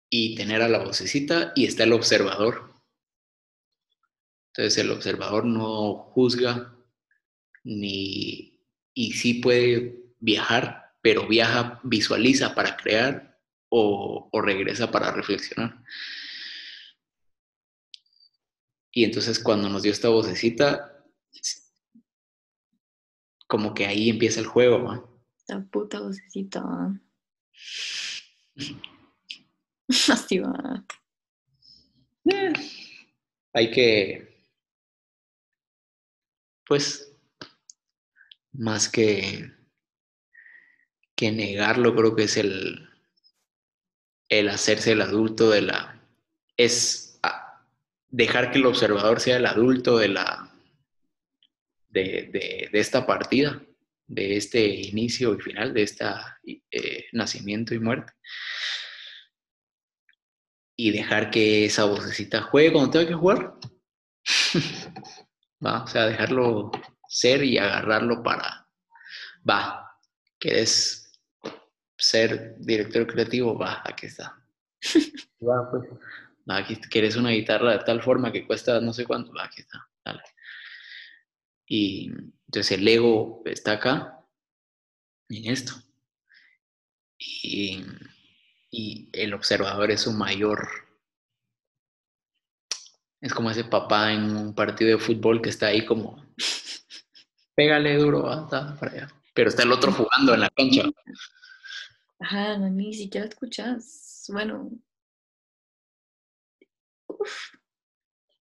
y tener a la vocecita y está el observador. Entonces el observador no juzga, ni, y sí puede viajar, pero viaja, visualiza para crear o, regresa para reflexionar. Y entonces cuando nos dio esta vocecita, como que ahí empieza el juego. Esta puta vocecita. Así va. Eh, hay que, pues, más que, que negarlo, creo que es el, el hacerse el adulto de la... es dejar que el observador sea el adulto de la... de, esta partida, de este inicio y final, de este nacimiento y muerte. Y dejar que esa vocecita juegue cuando tenga que jugar. ¿Va? O sea, dejarlo ser y agarrarlo para, va, ¿quieres ser director creativo? Va, aquí está. va, pues, va, aquí, ¿quieres una guitarra de tal forma que cuesta no sé cuánto? Va, aquí está, dale. Y entonces el ego está acá, en esto. Y, y el observador es su mayor es como ese papá en un partido de fútbol que está ahí como pégale duro, hasta para allá. Pero está el otro jugando en la cancha. Ajá, no, ni siquiera escuchas. Bueno. Uf.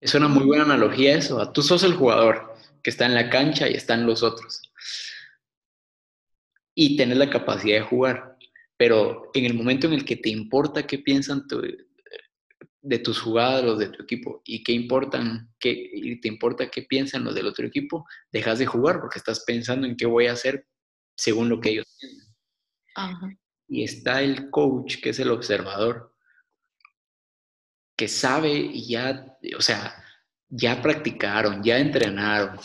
Es una muy buena analogía eso. Tú sos el jugador que está en la cancha y están los otros. Y tenés la capacidad de jugar. Pero en el momento en el que te importa qué piensan de tus jugadas, los de tu equipo, y qué importan, qué, y te importa qué piensan los del otro equipo, dejas de jugar porque estás pensando en qué voy a hacer según lo que ellos piensan. Ajá. Y está el coach, que es el observador, que sabe y ya, o sea, ya practicaron, ya entrenaron,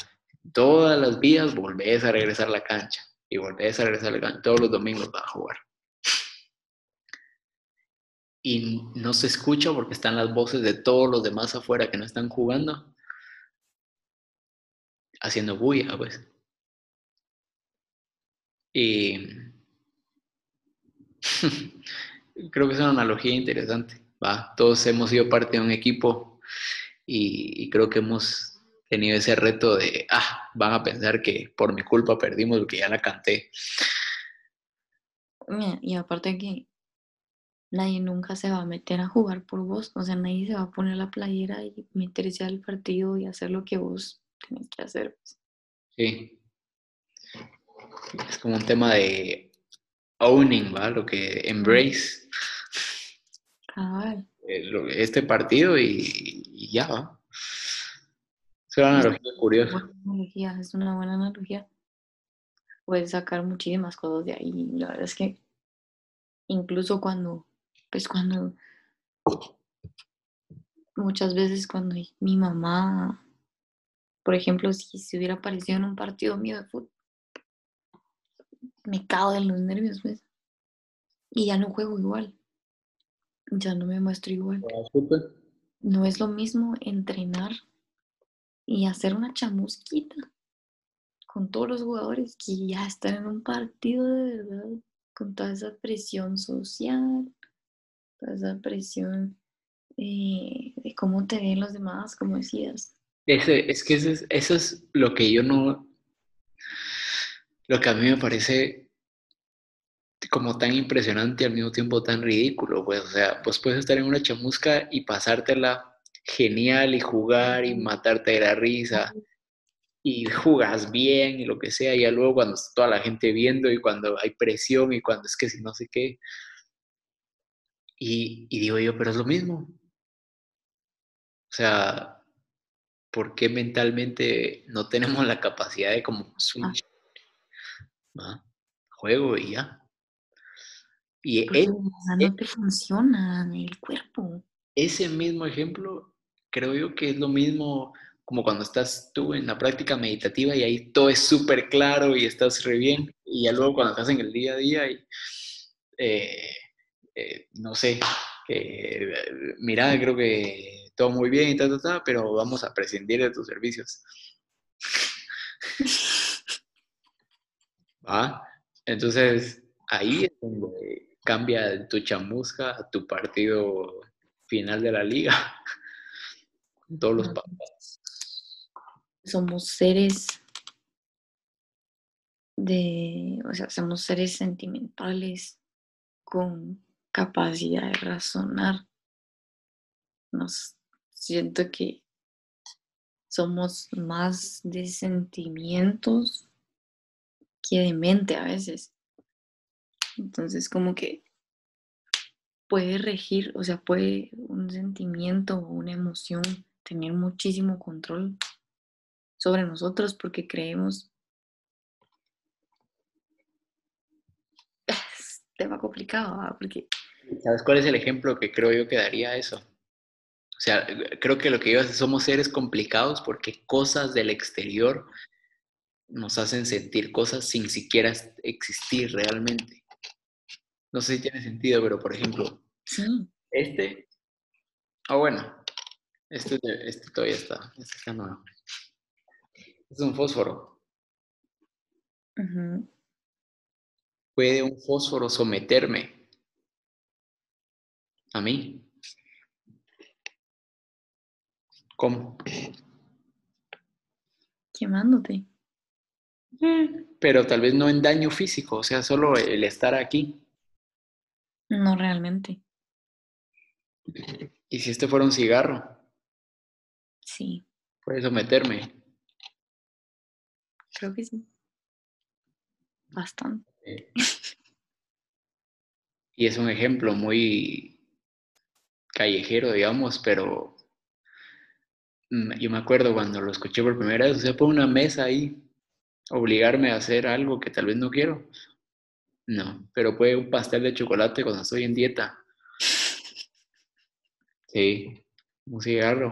todas las vías volvés a regresar a la cancha y volvés a regresar a la cancha, todos los domingos vas a jugar. Y no se escucha porque están las voces de todos los demás afuera que no están jugando, haciendo bulla, pues. Y creo que es una analogía interesante. ¿va? Todos hemos sido parte de un equipo y, creo que hemos tenido ese reto de, ah, van a pensar que por mi culpa perdimos porque ya la canté. Y aparte que nadie nunca se va a meter a jugar por vos, o sea, nadie se va a poner la playera y meterse al partido y hacer lo que vos tenés que hacer. Pues. Sí. Es como un tema de owning, ¿va? Lo que embrace. Este partido y, ya, ¿va? Es una analogía curiosa. Es una buena analogía. Puedes sacar muchísimas cosas de ahí. La verdad es que incluso cuando, pues cuando, muchas veces cuando mi mamá, por ejemplo, si se hubiera aparecido en un partido mío de fútbol, me cago en los nervios, pues. Y ya no juego igual. Ya no me muestro igual. Ah, no es lo mismo entrenar y hacer una chamusquita con todos los jugadores que ya están en un partido de verdad, con toda esa presión social, esa presión eh, de cómo te ven los demás, como decías. Ese, es que eso es lo que yo no, lo que a mí me parece como tan impresionante y al mismo tiempo tan ridículo, pues, o sea, pues puedes estar en una chamusca y pasártela genial y jugar y matarte de la risa y jugas bien y lo que sea, y ya luego cuando está toda la gente viendo y cuando hay presión y cuando es que si no sé qué, y, digo yo, pero es lo mismo. O sea, ¿por qué mentalmente no tenemos la capacidad de como switch? Juego y ya. Y pues no te funciona el cuerpo. Ese mismo ejemplo, creo yo que es lo mismo como cuando estás tú en la práctica meditativa y ahí todo es súper claro y estás re bien. Y ya luego cuando estás en el día a día y, eh, eh, no sé, mira, creo que todo muy bien y tal, tal, pero vamos a prescindir de tus servicios. Entonces, ahí es donde cambia tu chamusca a tu partido final de la liga. Todos los papás. Somos seres de, o sea, somos seres sentimentales con capacidad de razonar. Nos siento que somos más de sentimientos que de mente a veces. Entonces, como que puede regir, o sea, puede un sentimiento o una emoción tener muchísimo control sobre nosotros porque creemos. Es tema complicado, porque. ¿Sabes cuál es el ejemplo que creo yo que daría eso? O sea, creo que lo que yo somos seres complicados porque cosas del exterior nos hacen sentir cosas sin siquiera existir realmente. No sé si tiene sentido, pero por ejemplo, este, ah bueno, este, este todavía está, este está nuevo. Es un fósforo. ¿Puede un fósforo someterme a mí? ¿Cómo? Quemándote. Pero tal vez no en daño físico, o sea, solo el estar aquí. No realmente. ¿Y si este fuera un cigarro? Sí, Puedes someterme. creo que sí. Bastante. Eh, Y es un ejemplo muy callejero, digamos, pero mm, yo me acuerdo cuando lo escuché por primera vez, sea, por una mesa ahí, obligarme a hacer algo que tal vez no quiero. No, pero puede un pastel de chocolate cuando estoy en dieta. Sí, un cigarro.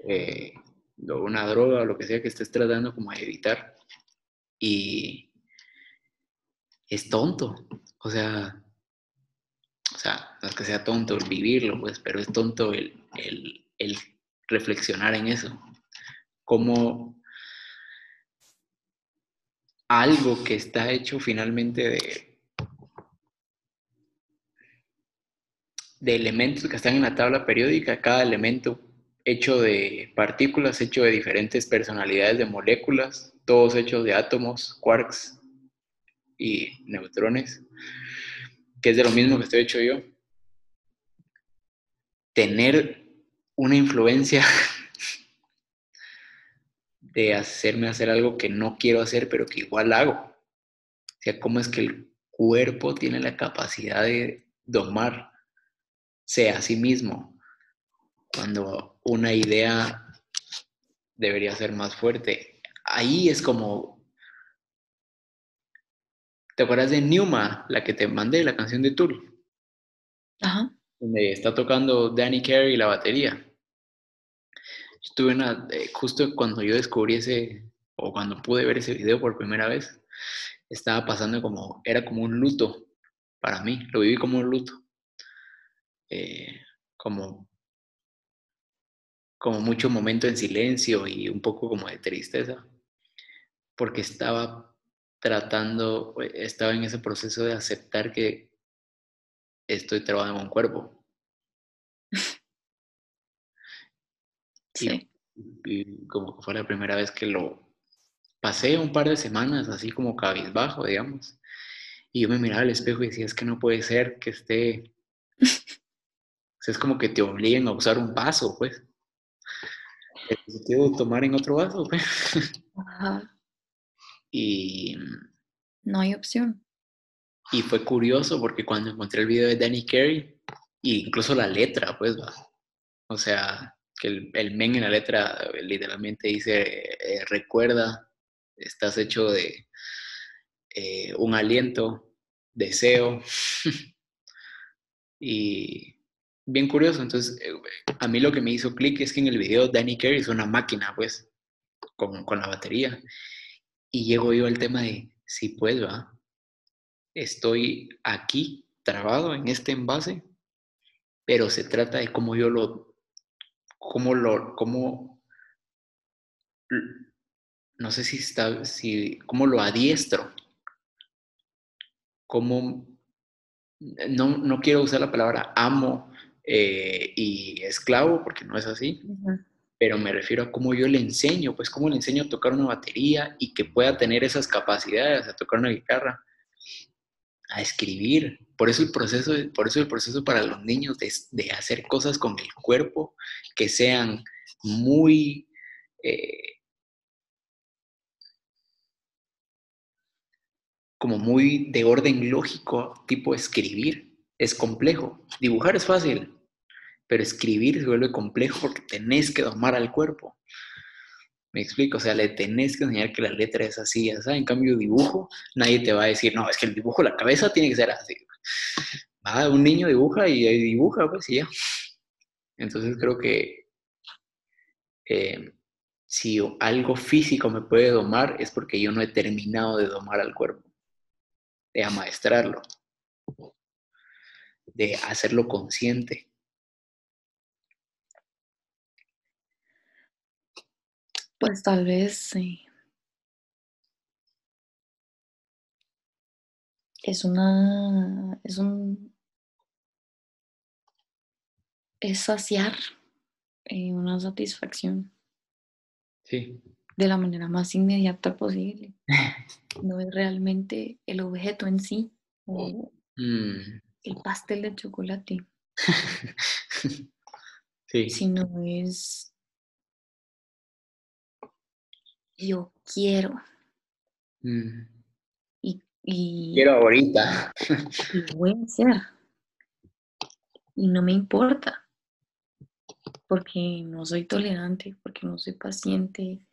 eh, una droga lo que sea que estés tratando como de evitar. Y es tonto. O sea, o sea, no es que sea tonto el vivirlo, pues, pero es tonto el, el, el reflexionar en eso. Como algo que está hecho finalmente de, de elementos que están en la tabla periódica, cada elemento hecho de partículas, hecho de diferentes personalidades de moléculas, todos hechos de átomos, quarks y neutrones, que es de lo mismo que estoy hecho yo. Tener una influencia de hacerme hacer algo que no quiero hacer, pero que igual hago. O sea, cómo es que el cuerpo tiene la capacidad de domar sea a sí mismo cuando una idea debería ser más fuerte. Ahí es como... ¿Te acuerdas de Newma, la que te mandé, la canción de Tool? Ajá. Donde está tocando Danny Carey la batería. Yo tuve una, eh, justo cuando yo descubrí ese, o cuando pude ver ese video por primera vez, estaba pasando como, era como un luto para mí, lo viví como un luto. Eh, como, como mucho momento en silencio y un poco como de tristeza, porque estaba tratando, estaba en ese proceso de aceptar que estoy trabajando en un cuerpo. Sí. Y, y como que fue la primera vez que lo pasé un par de semanas así como cabizbajo, digamos. Y yo me miraba al espejo y decía, es que no puede ser que esté... O sea, es como que te obliguen a usar un vaso, pues. El quiero tomar en otro vaso, pues. Ajá. Y, No hay opción. y fue curioso porque cuando encontré el video de Danny Carey, e incluso la letra, pues, va. O sea, que el, el men en la letra eh, literalmente dice, eh, recuerda, estás hecho de eh, un aliento, deseo. y bien curioso, entonces eh, a mí lo que me hizo clic es que en el video Danny Carey es una máquina, pues, con, con la batería. Y llego yo al tema de, sí, pues, va, estoy aquí trabado en este envase, pero se trata de cómo yo lo, cómo lo, cómo, no sé si está, si, cómo lo adiestro, cómo, no, no quiero usar la palabra amo eh, y esclavo, porque no es así. Pero me refiero a cómo yo le enseño, pues cómo le enseño a tocar una batería y que pueda tener esas capacidades, a tocar una guitarra, a escribir. Por eso el proceso, por eso el proceso para los niños de, hacer cosas con el cuerpo que sean muy eh, como muy de orden lógico, tipo escribir, es complejo. Dibujar es fácil, pero escribir se vuelve complejo porque tenés que domar al cuerpo. Me explico, o sea, le tenés que enseñar que la letra es así, sabes. En cambio, dibujo, nadie te va a decir, no, es que el dibujo, la cabeza tiene que ser así. Va, un niño dibuja y dibuja, pues y ya. Entonces creo que eh, si algo físico me puede domar es porque yo no he terminado de domar al cuerpo, de amaestrarlo, de hacerlo consciente. Pues tal vez sí. Es una. Es un. Es saciar eh, una satisfacción Sí. de la manera más inmediata posible. No es realmente el objeto en sí o Mm. el pastel de chocolate, sí. sino es yo quiero Mm. y, y, Quiero ahorita. y voy a hacer. Y no me importa, porque no soy tolerante, porque no soy paciente,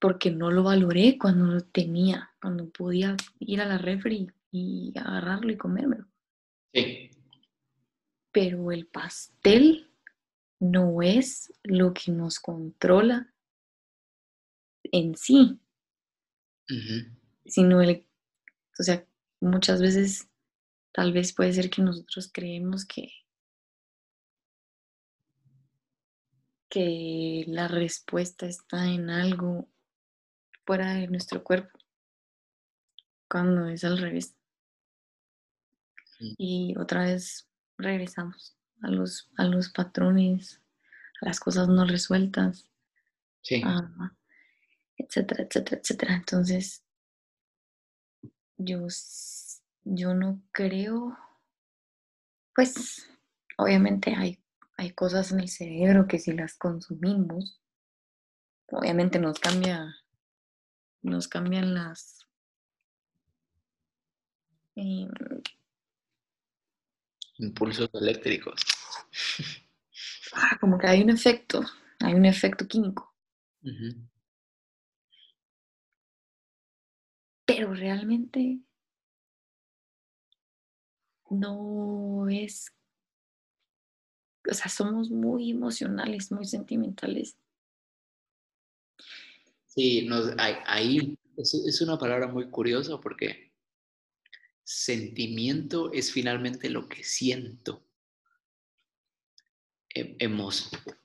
porque no lo valoré cuando lo tenía, cuando podía ir a la refri y agarrarlo y comérmelo. Sí. Pero el pastel no es lo que nos controla en sí, sino el, o sea, muchas veces tal vez puede ser que nosotros creemos que que la respuesta está en algo fuera de nuestro cuerpo, cuando es al revés. Y otra vez regresamos a los, a los patrones, a las cosas no resueltas, Sí. a- etcétera, etcétera, etcétera. Entonces, yo, yo no creo, pues, obviamente hay, hay cosas en el cerebro que si las consumimos, obviamente nos cambia, nos cambian las, em, Impulsos eléctricos. ah, como que hay un efecto, hay un efecto químico. Pero realmente no es, o sea, somos muy emocionales, muy sentimentales. Sí, nos- ahí, es, es una palabra muy curiosa porque sentimiento es finalmente lo que siento. E- emo-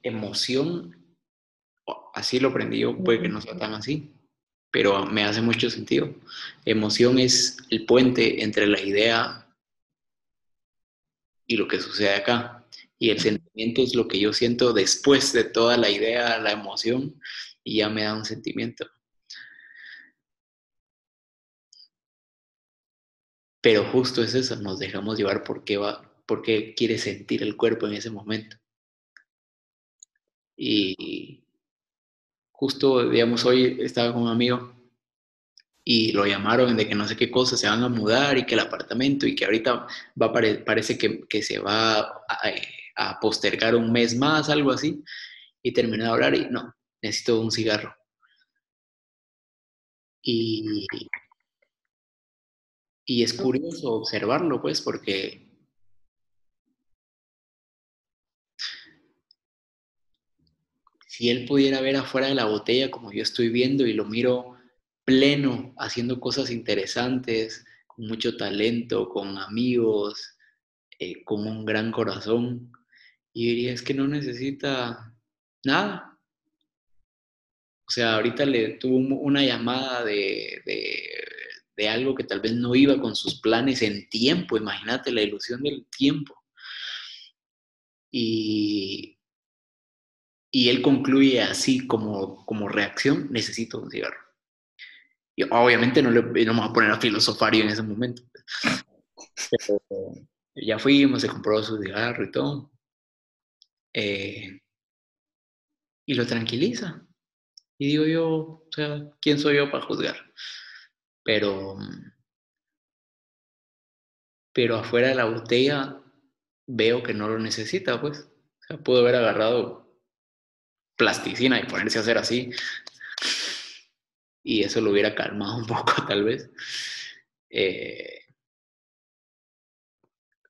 emoción, así lo aprendí yo, puede que no sea tan así, pero me hace mucho sentido. Emoción es el puente entre la idea y lo que sucede acá. Y el sentimiento es lo que yo siento después de toda la idea, la emoción, y ya me da un sentimiento. Pero justo es eso, nos dejamos llevar por qué va, por qué quiere sentir el cuerpo en ese momento. Y justo, digamos, hoy estaba con un amigo y lo llamaron de que no sé qué cosa, se van a mudar y que el apartamento y que ahorita va pare- parece que, que se va a, a postergar un mes más, algo así. Y terminé de hablar y no, necesito un cigarro. Y, y es curioso observarlo, pues, porque si él pudiera ver afuera de la botella como yo estoy viendo y lo miro pleno, haciendo cosas interesantes, con mucho talento, con amigos, eh, con un gran corazón, y diría, es que no necesita nada. O sea, ahorita le tuvo un- una llamada de, de, de algo que tal vez no iba con sus planes en tiempo, imagínate la ilusión del tiempo. Y, y él concluye así como, como reacción, necesito un cigarro. Y obviamente no, le, no a poner a filosofar yo en ese momento. Pero ya fuimos, se compró su cigarro y todo. Eh, y lo tranquiliza. Y digo yo, o sea, ¿quién soy yo para juzgar? Pero, pero afuera de la botella veo que no lo necesita, pues. O sea, pudo haber agarrado plasticina y ponerse a hacer así. Y eso lo hubiera calmado un poco, tal vez. Eh,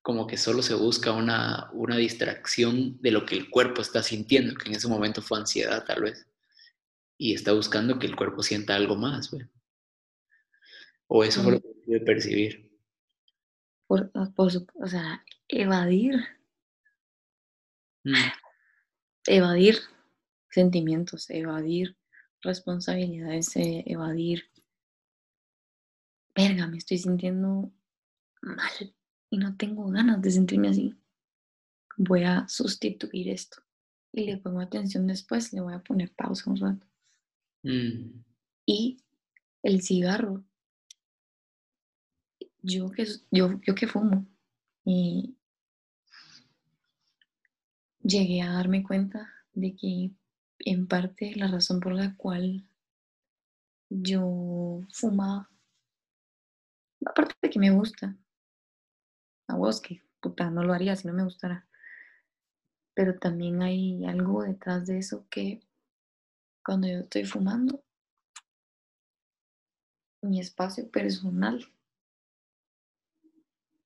como que solo se busca una, una distracción de lo que el cuerpo está sintiendo, que en ese momento fue ansiedad, tal vez. Y está buscando que el cuerpo sienta algo más, güey. O eso fue lo que pude percibir. Por, por su- o sea, evadir, Mm, evadir sentimientos, evadir responsabilidades, eh, evadir, verga, me estoy sintiendo mal y no tengo ganas de sentirme así. Voy a sustituir esto y le pongo atención después, le voy a poner pausa un rato. mm, Y el cigarro yo que, yo, yo que fumo y llegué a darme cuenta de que en parte la razón por la cual yo fumaba, aparte de que me gusta, a vos que puta, no lo haría si no me gustara, pero también hay algo detrás de eso que cuando yo estoy fumando, mi espacio personal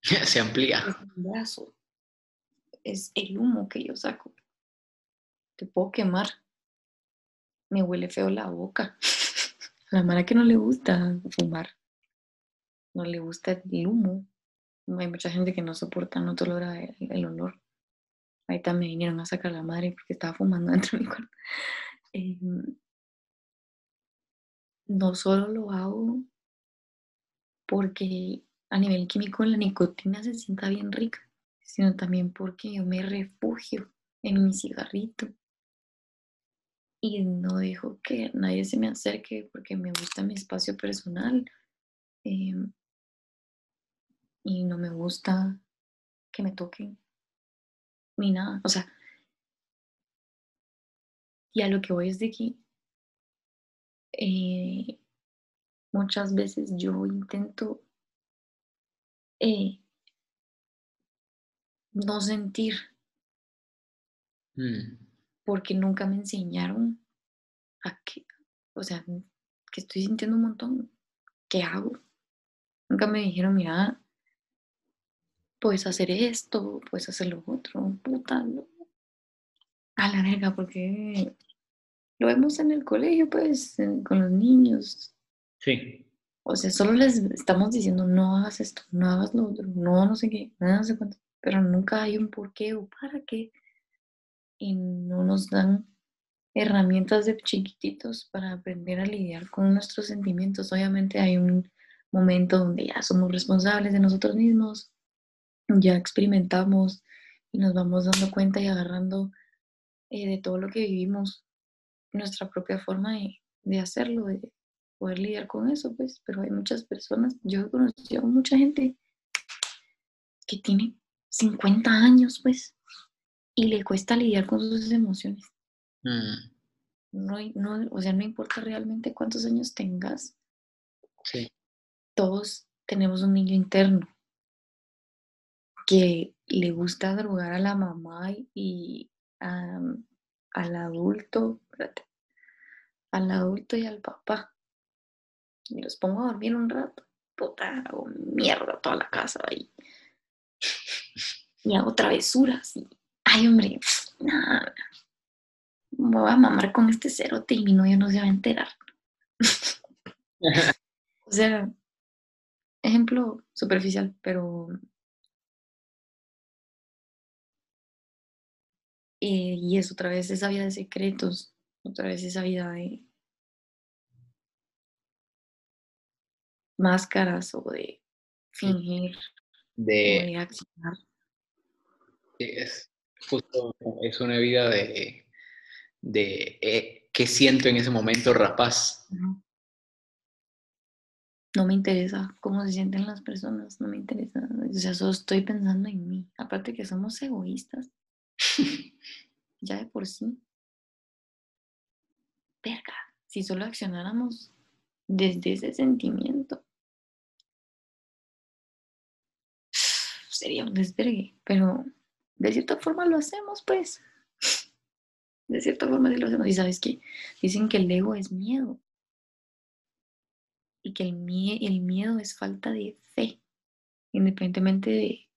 se amplía. Es el brazo, es el humo que yo saco. Te puedo quemar. Me huele feo la boca. La mara que no le gusta fumar. No le gusta el humo. Hay mucha gente que no soporta, no tolera el, olor. Ahorita me vinieron a sacar la madre porque estaba fumando dentro de mi. Em, no solo lo hago porque a nivel químico la nicotina se sienta bien rica, sino también porque yo me refugio en mi cigarrito y no dejo que nadie se me acerque porque me gusta mi espacio personal em, y no me gusta que me toquen ni nada. O sea, y a lo que voy es de que eh, muchas veces yo intento eh, no sentir Mm. Porque nunca me enseñaron a que, o sea, que estoy sintiendo un montón. ¿Qué hago? Nunca me dijeron, mira, puedes hacer esto, puedes hacer lo otro, puta, no. A la verga, porque lo vemos en el colegio, pues, con los niños. Sí. O sea, solo les estamos diciendo, no hagas esto, no hagas lo otro, no, no sé qué, no, no sé cuánto, pero nunca hay un por qué o para qué. Y no nos dan herramientas de chiquititos para aprender a lidiar con nuestros sentimientos. Obviamente hay un momento donde ya somos responsables de nosotros mismos, ya experimentamos y nos vamos dando cuenta y agarrando eh, de todo lo que vivimos, nuestra propia forma de, de hacerlo, de poder lidiar con eso, pues, pero hay muchas personas, yo he conocido mucha gente que tiene 50 años, pues, y le cuesta lidiar con sus emociones. Mm. No, no, o sea, no importa realmente cuántos años tengas, Sí. todos tenemos un niño interno que le gusta drogar a la mamá y a- al adulto, espérate, al adulto y al papá. Y los pongo a dormir un rato, puta, hago mierda toda la casa ahí. Y hago travesuras. Y, ay, hombre, nada. Me voy a mamar con este cerote y mi novio no se va a enterar. O sea, ejemplo superficial, pero eh, y es otra vez esa vida de secretos, otra vez esa vida de máscaras o de fingir o De, de accionar. es justo, es una vida de, de eh, qué siento en ese momento rapaz. No me interesa cómo se sienten las personas, no me interesa. O sea, solo estoy pensando en mí. Aparte que somos egoístas, ya de por sí. Verga, si solo accionáramos desde ese sentimiento, sería un desvergue. Pero de cierta forma lo hacemos, pues. De cierta forma sí lo hacemos. Y sabes qué? Dicen que el ego es miedo. Y que el, el miedo es falta de fe. Independientemente de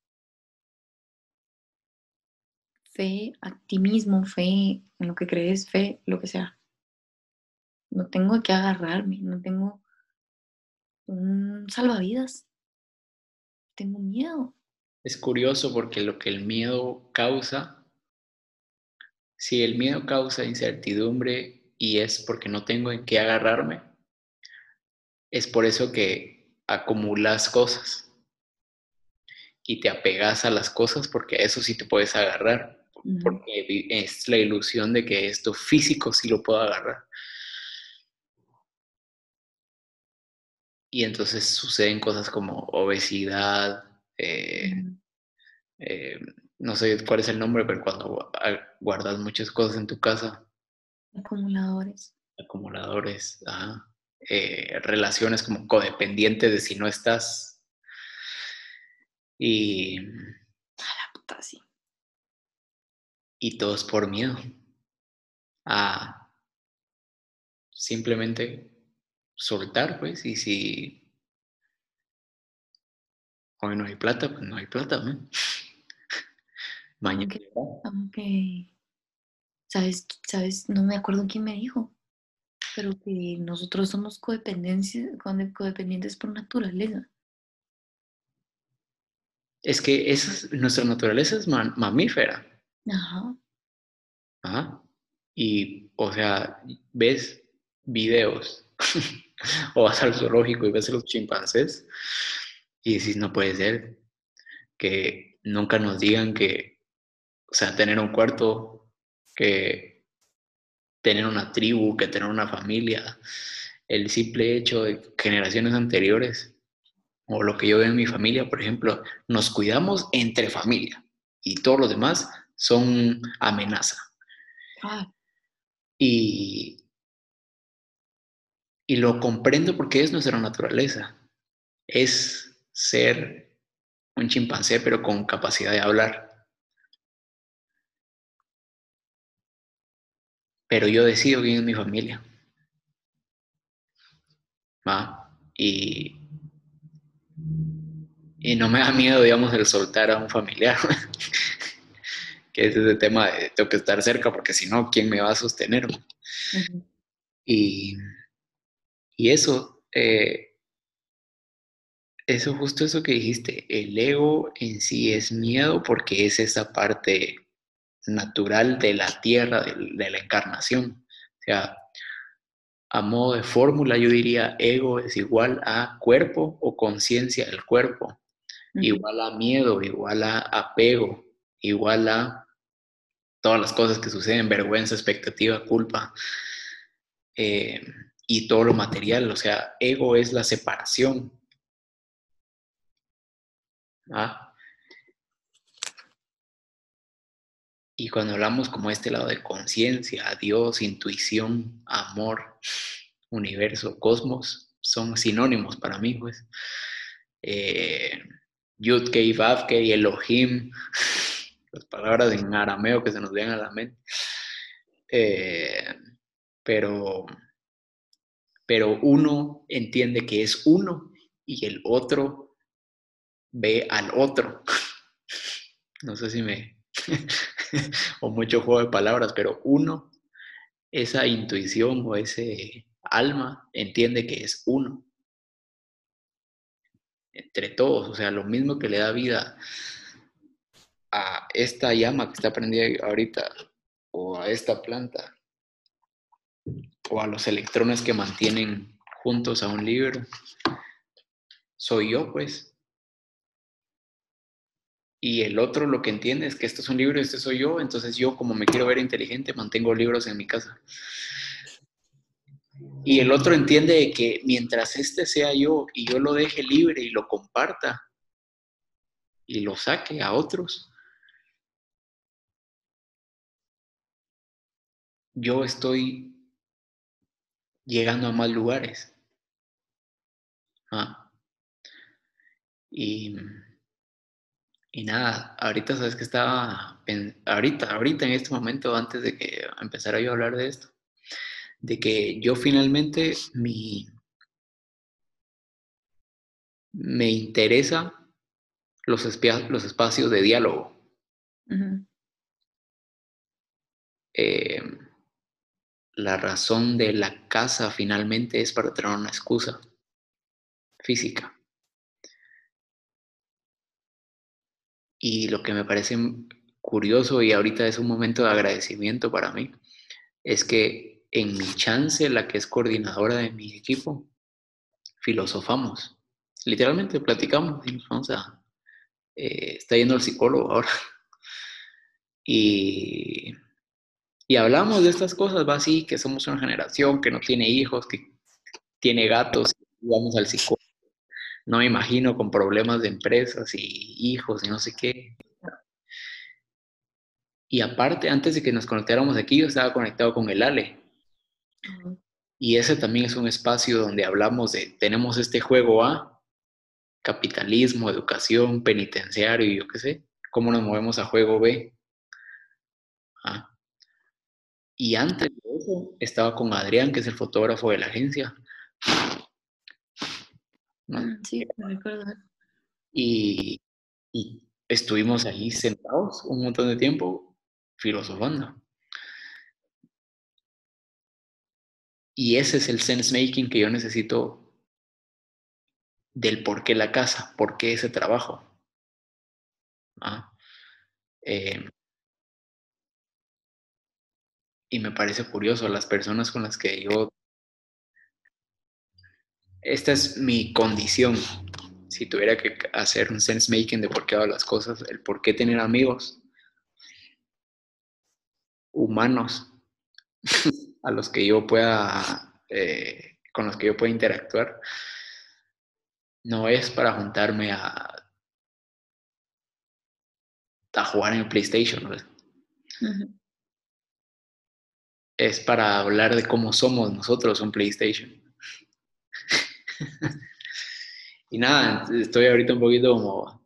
fe a ti mismo, fe en lo que crees, fe, lo que sea. No tengo que agarrarme, no tengo un salvavidas. Tengo miedo. Es curioso porque lo que el miedo causa, si el miedo causa incertidumbre y es porque no tengo en qué agarrarme, es por eso que acumulas cosas y te apegas a las cosas porque a eso sí te puedes agarrar, porque es la ilusión de que esto físico sí lo puedo agarrar. y entonces suceden cosas como obesidad, eh, eh, no sé cuál es el nombre, pero cuando guardas muchas cosas en tu casa. Acumuladores. Acumuladores, eh, relaciones como codependientes de si no estás. Y. A la puta, sí. Y todo es por miedo. A simplemente soltar, pues, y si hoy no hay plata, pues no hay plata, ¿no? Mañana. Okay. ¿Sabes? ¿Sabes? No me acuerdo quién me dijo, pero que nosotros somos codependientes por naturaleza. Es que esa nuestra naturaleza es mamífera. Ajá. Ajá. Y, o sea, ves videos o vas al zoológico y ves a los chimpancés y dices, no puede ser que nunca nos digan que, o sea, tener un cuarto, que tener una tribu, que tener una familia, el simple hecho de generaciones anteriores, o lo que yo veo en mi familia, por ejemplo, nos cuidamos entre familia y todos los demás son amenaza. Ah. Y, y lo comprendo porque es nuestra naturaleza. Es ser un chimpancé, pero con capacidad de hablar. Pero yo decido quién es mi familia. ¿Va? Y, y no me da miedo, digamos, el soltar a un familiar. que es ese tema de tengo que estar cerca porque si no, ¿quién me va a sostener? Y y eso, eh, eso justo eso que dijiste, el ego en sí es miedo porque es esa parte natural de la tierra, de, la encarnación. O sea, a modo de fórmula yo diría ego es igual a cuerpo o conciencia del cuerpo, igual a miedo, igual a apego, igual a todas las cosas que suceden, vergüenza, expectativa, culpa. Eh, y todo lo material, o sea, ego es la separación. Y cuando hablamos como este lado de conciencia, Dios, intuición, amor, universo, cosmos, son sinónimos para mí, pues. Eh, Yudke, Vavke, Elohim, las palabras en arameo que se nos vienen a la mente. Eh, pero pero uno entiende que es uno y el otro ve al otro. No sé si me... o mucho juego de palabras, pero uno, esa intuición o ese alma entiende que es uno. Entre todos, o sea, lo mismo que le da vida a esta llama que está prendida ahorita o a esta planta o a los electrones que mantienen juntos a un libro. Soy yo, pues. Y el otro lo que entiende es que esto es un libro y este soy yo, entonces yo como me quiero ver inteligente mantengo libros en mi casa. Y el otro entiende que mientras este sea yo y yo lo deje libre y lo comparta y lo saque a otros, yo estoy llegando a más lugares. Ah. Y, y nada, ahorita sabes que estaba, ahorita, ahorita en este momento, antes de que empezara yo a hablar de esto, de que yo finalmente mi, me interesa los, los espacios de diálogo. La razón de la casa finalmente es para tener una excusa física. Y lo que me parece curioso y ahorita es un momento de agradecimiento para mí, es que en mi chance, la que es coordinadora de mi equipo, filosofamos. Literalmente platicamos y nos vamos a... Eh, está yendo el psicólogo ahora. Y y hablamos de estas cosas, va así, que somos una generación que no tiene hijos, que tiene gatos, y vamos al psicólogo no me imagino con problemas de empresas y hijos y no sé qué. Y aparte, antes de que nos conectáramos aquí, yo estaba conectado con el Ale. Y ese también es un espacio donde hablamos de, tenemos este juego A, capitalismo, educación, penitenciario, yo qué sé, cómo nos movemos a juego B. Ah. Y antes de eso estaba con Adrián, que es el fotógrafo de la agencia. Mm, sí, me recuerdo. Y, y estuvimos ahí sentados un montón de tiempo filosofando. Y ese es el sense making que yo necesito del por qué la casa, por qué ese trabajo. ¿Ah? Eh, y me parece curioso, las personas con las que yo... Esta es mi condición. Si tuviera que hacer un sense making de por qué hago las cosas, el por qué tener amigos humanos a los que yo pueda, eh, con los que yo pueda interactuar, no es para juntarme a, a jugar en el PlayStation. Es para hablar de cómo somos nosotros un PlayStation. y nada, estoy ahorita un poquito como...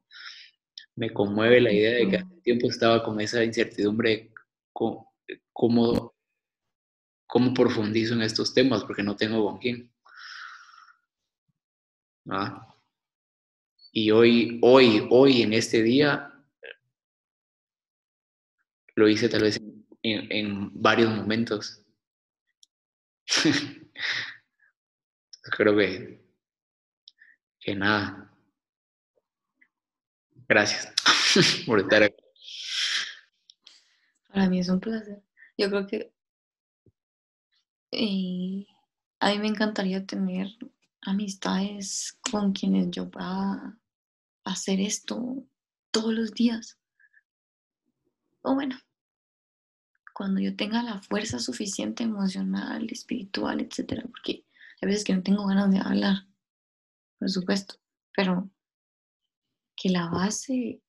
Me conmueve la idea de que hace tiempo estaba con esa incertidumbre cómo, cómo profundizo en estos temas, porque no tengo con quién. ¿Ah? Y hoy, hoy, hoy, en este día, lo hice tal vez en, varios momentos. Creo que, que nada. Gracias por estar aquí. Para mí es un placer. Yo creo que eh, a mí me encantaría tener amistades con quienes yo pueda hacer esto todos los días. O bueno, cuando yo tenga la fuerza suficiente emocional, espiritual, etcétera, porque hay veces que no tengo ganas de hablar, por supuesto, pero que la base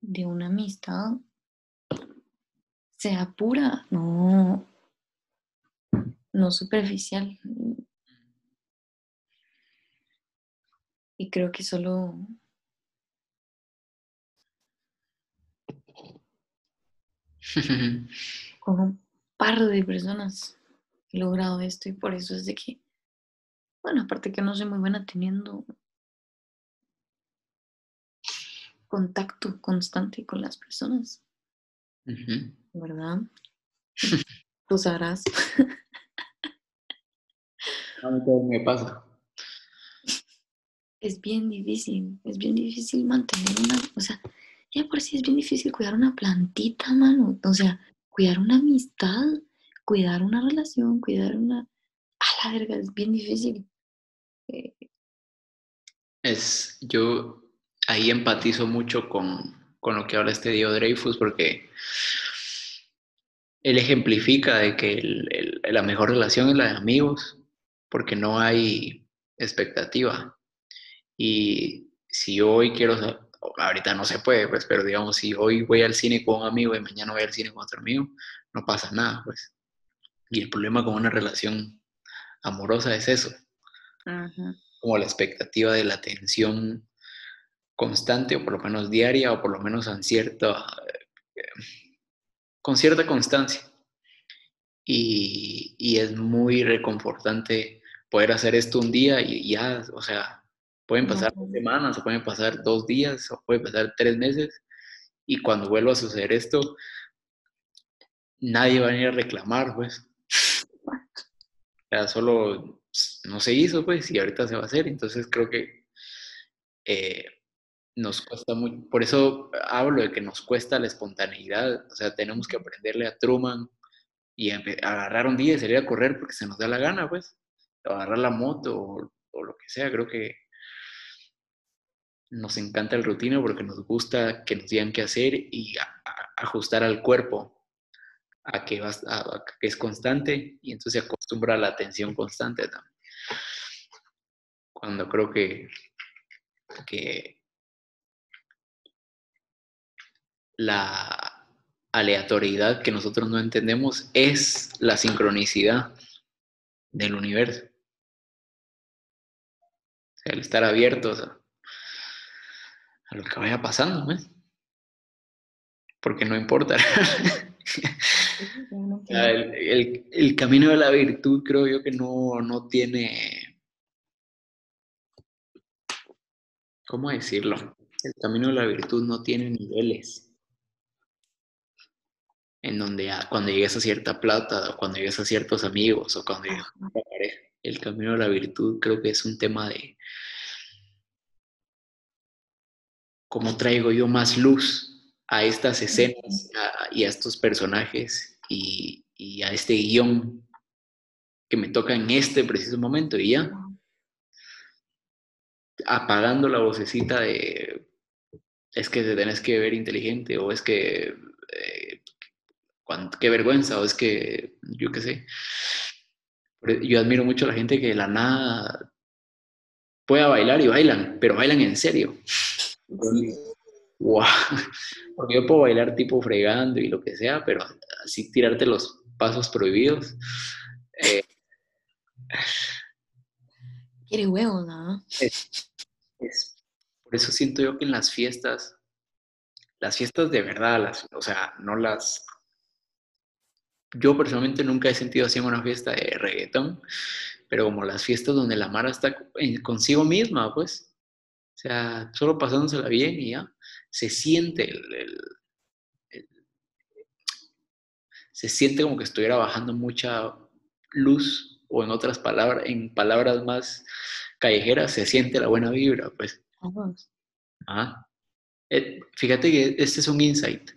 de una amistad sea pura, no, no superficial. Y creo que solo con un par de personas he logrado esto y por eso es de que, bueno, aparte que no soy muy buena teniendo contacto constante con las personas, ¿verdad? Tú sabrás. Me pasa. Es bien difícil, es bien difícil mantener una, o sea, ya por sí es bien difícil cuidar una plantita, mano. O sea, cuidar una amistad, cuidar una relación, cuidar una... A la verga, es bien difícil. Eh, es, yo ahí empatizo mucho con, con lo que habla este Dio Dreyfus porque él ejemplifica de que la mejor relación es la de amigos, porque no hay expectativa. Y si hoy quiero, ahorita no se puede, pues, pero digamos, si hoy voy al cine con un amigo y mañana voy al cine con otro amigo, no pasa nada, pues. Y el problema con una relación amorosa es eso. Como la expectativa de la atención constante, o por lo menos diaria, o por lo menos en cierta, con cierta constancia. Y, y, es muy reconfortante poder hacer esto un día y ya, o sea, pueden pasar dos semanas, o pueden pasar dos días, o pueden pasar tres meses, y cuando vuelva a suceder esto, nadie va a venir a reclamar, pues. Ya solo no se hizo, pues, y ahorita se va a hacer. Entonces creo que eh, nos cuesta mucho, por eso hablo de que nos cuesta la espontaneidad, o sea, tenemos que aprenderle a Truman y agarrar un día y salir a correr porque se nos da la gana, pues, o agarrar la moto o, lo que sea, creo que nos encanta el rutina porque nos gusta que nos digan qué hacer y ajustar al cuerpo a que, es constante y entonces se acostumbra a la atención constante también cuando creo que, que la aleatoriedad que nosotros no entendemos es la sincronicidad del universo. O sea, el estar abiertos a, lo que vaya pasando, ¿ves? Porque no importa. el, el, camino de la virtud creo yo que no, no tiene... ¿Cómo decirlo? El camino de la virtud no tiene niveles en donde cuando llegues a cierta plata, o cuando llegues a ciertos amigos, o cuando llegues a pareja, el camino de la virtud creo que es un tema de cómo traigo yo más luz a estas escenas y a estos personajes y, a este guion que me toca en este preciso momento y ya apagando la vocecita de es que te tenés que ver inteligente o es que eh, qué vergüenza, o es que, yo qué sé. Yo admiro mucho a la gente que de la nada pueda bailar y bailan, pero bailan en serio. Wow. Porque yo puedo bailar tipo fregando y lo que sea, pero así tirarte los pasos prohibidos. Eh, Quiere huevo, ¿no? por eso siento yo que en las fiestas, las fiestas de verdad, las, o sea, no las yo personalmente nunca he sentido así en una fiesta de reggaetón, pero como las fiestas donde la Mara está consigo misma, pues, o sea, solo pasándosela bien y ya, se siente el, se siente como que estuviera bajando mucha luz, o en otras palabras, en palabras más callejeras, se siente la buena vibra, pues. Ah. fíjate que este es un insight.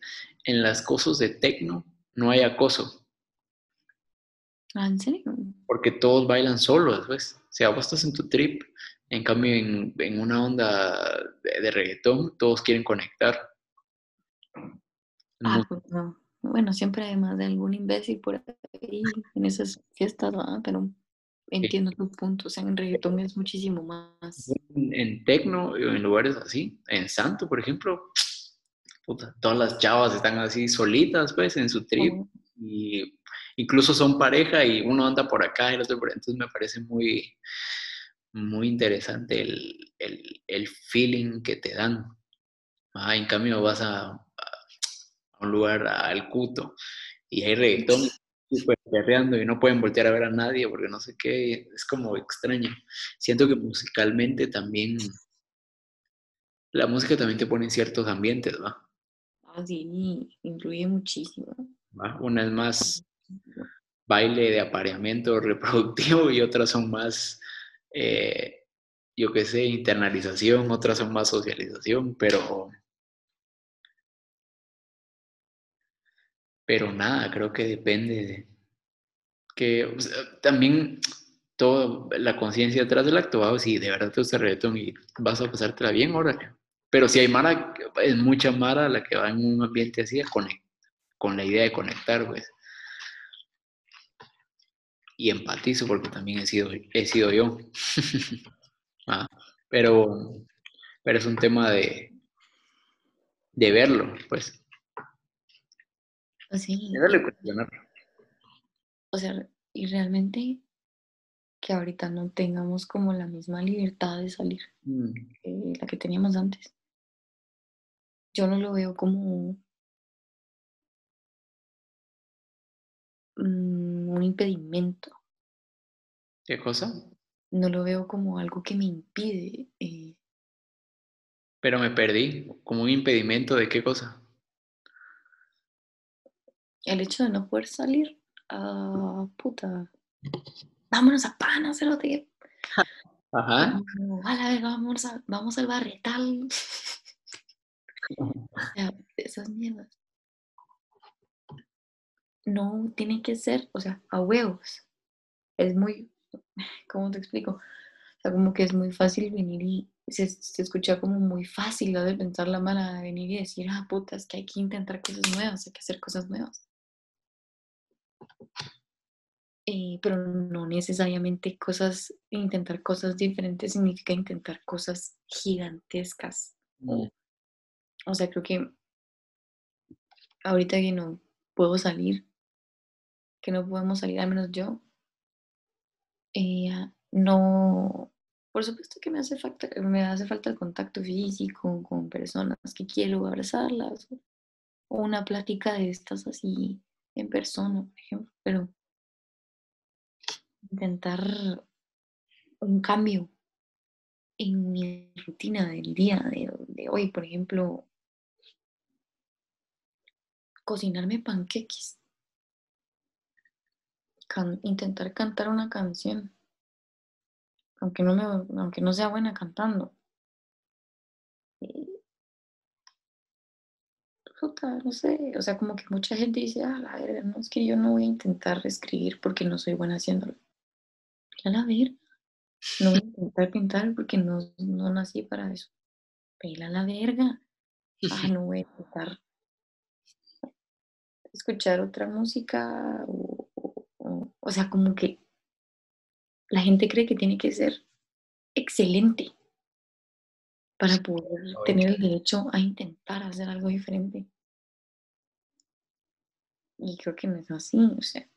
En las cosas de tecno no hay acoso. Ah, ¿En serio? Porque todos bailan solos, pues. Si estás en tu trip, en cambio en, una onda de, reggaetón, todos quieren conectar. Ah, pues no. Bueno, siempre hay más de algún imbécil por ahí en esas fiestas, pero entiendo tu punto. O sea, en reggaetón es muchísimo más. En, en tecno, en lugares así, en Santo, por ejemplo, todas las chavas están así solitas, pues, en su trip. Y incluso son pareja y uno anda por acá y el otro por allá. Entonces me parece muy, muy interesante el, feeling que te dan. Ah, en cambio vas a, un lugar, al cuto, y hay reggaetón súper perreando y no pueden voltear a ver a nadie porque no sé qué, es como extraño. Siento que musicalmente también, la música también te pone en ciertos ambientes, ¿va? Ah, sí, influye muchísimo. Una es más baile de apareamiento reproductivo y otras son más, eh, yo qué sé, internalización, otras son más socialización, pero... Pero nada, creo que depende de que también toda la conciencia detrás del acto, si de verdad te gusta el reggaetón y vas a pasártela bien, órale. Pero si hay Mara, es mucha Mara la que va en un ambiente así con la idea de conectar, pues y empatizo porque también he sido, he sido yo. Ah, pero, pero es un tema de, de verlo, pues. pues sí. De O sea, y realmente que ahorita no tengamos como la misma libertad de salir mm. que la que teníamos antes. Yo no lo veo como Mm, un impedimento. ¿Qué cosa? No lo veo como algo que me impide. Eh. Pero me perdí, como un impedimento de qué cosa. El hecho de no poder salir. a puta. Vámonos a pan, a. Ajá. a vamos, a, vamos al barretal. o sea, esas mierdas no tiene que ser, o sea, a huevos. Es muy, ¿cómo te explico? O sea, como que es muy fácil venir y se, escucha como muy fácil de pensar la mala, de venir y decir, ah, puta, es que hay que intentar cosas nuevas, hay que hacer cosas nuevas. eh, pero no necesariamente cosas, intentar cosas diferentes significa intentar cosas gigantescas. Mm. O sea, creo que ahorita que no puedo salir, que no podemos salir, al menos yo, eh, no, por supuesto que me hace falta, me hace falta el contacto físico con personas que quiero abrazarlas, o una plática de estas así en persona, por ejemplo, pero intentar un cambio en mi rutina del día de, de hoy, por ejemplo, cocinarme panqueques, can- intentar cantar una canción, aunque no, me, aunque no sea buena cantando. Y, puta, no sé, o sea, como que mucha gente dice, ah, la verga, no, es que yo no voy a intentar escribir porque no soy buena haciéndolo. A la verga, no voy a intentar pintar porque no, no nací para eso. Pela la verga. Ah, no voy a intentar escuchar otra música o, o- o- sea, como que la gente cree que tiene que ser excelente para poder tener el derecho a intentar hacer algo diferente. Y creo que no es así, o sea.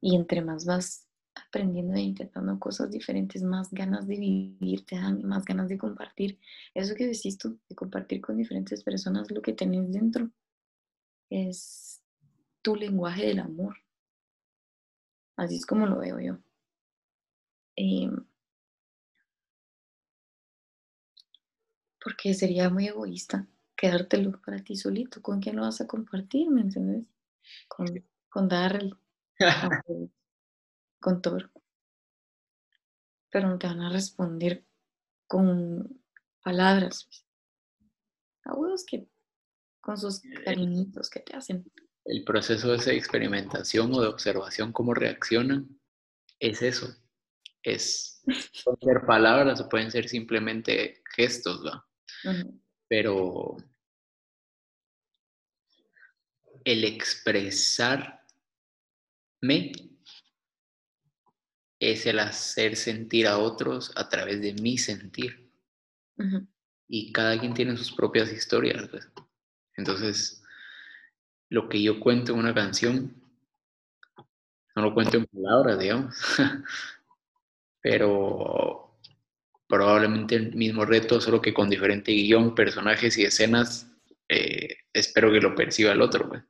Y entre más vas aprendiendo e intentando cosas diferentes, más ganas de vivir te dan, más ganas de compartir. Eso que decís tú, de compartir con diferentes personas lo que tenés dentro, es tu lenguaje del amor. Así es como lo veo yo. Em, porque sería muy egoísta quedártelo para ti solito. ¿Con quién lo vas a compartir? ¿Me entiendes? Con, con Darrell, con Thor. Pero no te van a responder con palabras. pues. A huevos que con sus cariñitos que te hacen. El proceso de experimentación o de observación, cómo reaccionan, es eso. Es, pueden ser palabras o pueden ser simplemente gestos, ¿va? Pero el expresarme es el hacer sentir a otros a través de mi sentir. Y cada quien tiene sus propias historias. pues. Entonces, lo que yo cuento en una canción, no lo cuento en palabras, digamos, pero probablemente el mismo reto, solo que con diferente guion, personajes y escenas, eh, espero que lo perciba el otro. pues.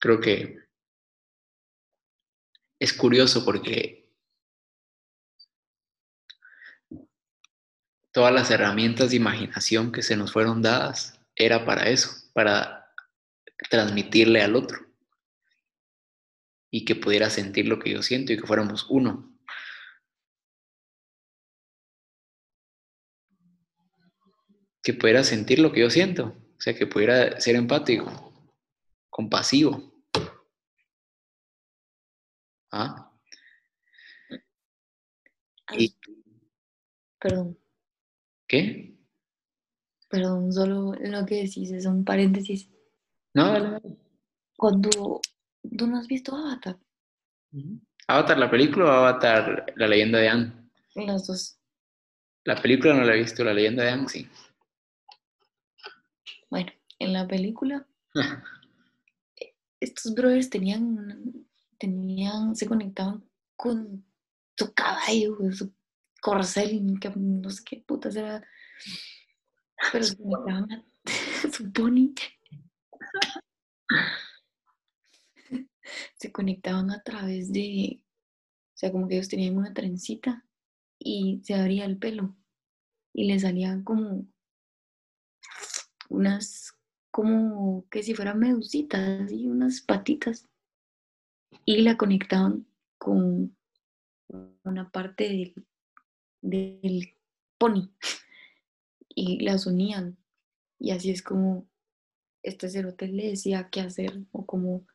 Creo que es curioso porque todas las herramientas de imaginación que se nos fueron dadas era para eso, para transmitirle al otro y que pudiera sentir lo que yo siento y que fuéramos uno. Que pudiera sentir lo que yo siento, o sea, que pudiera ser empático, compasivo. ¿Ah? Ay, Perdón, ¿Qué? perdón, solo lo que decís es un paréntesis. No, dale, dale. Cuando tú no has visto Avatar. ¿Avatar la película o Avatar la leyenda de Anne? las dos, La película no la he visto, la leyenda de Anne sí. bueno, en la película estos brothers tenían, tenían, se conectaban con su caballo, su corcel, que no sé qué putas era, pero se conectaban a su pony. Se conectaban a través de, o sea, como que ellos tenían una trencita y se abría el pelo y le salían como unas, como que si fueran medusitas y unas patitas y la conectaban con una parte del, del pony y las unían. Y así es como este cerote le decía qué hacer o como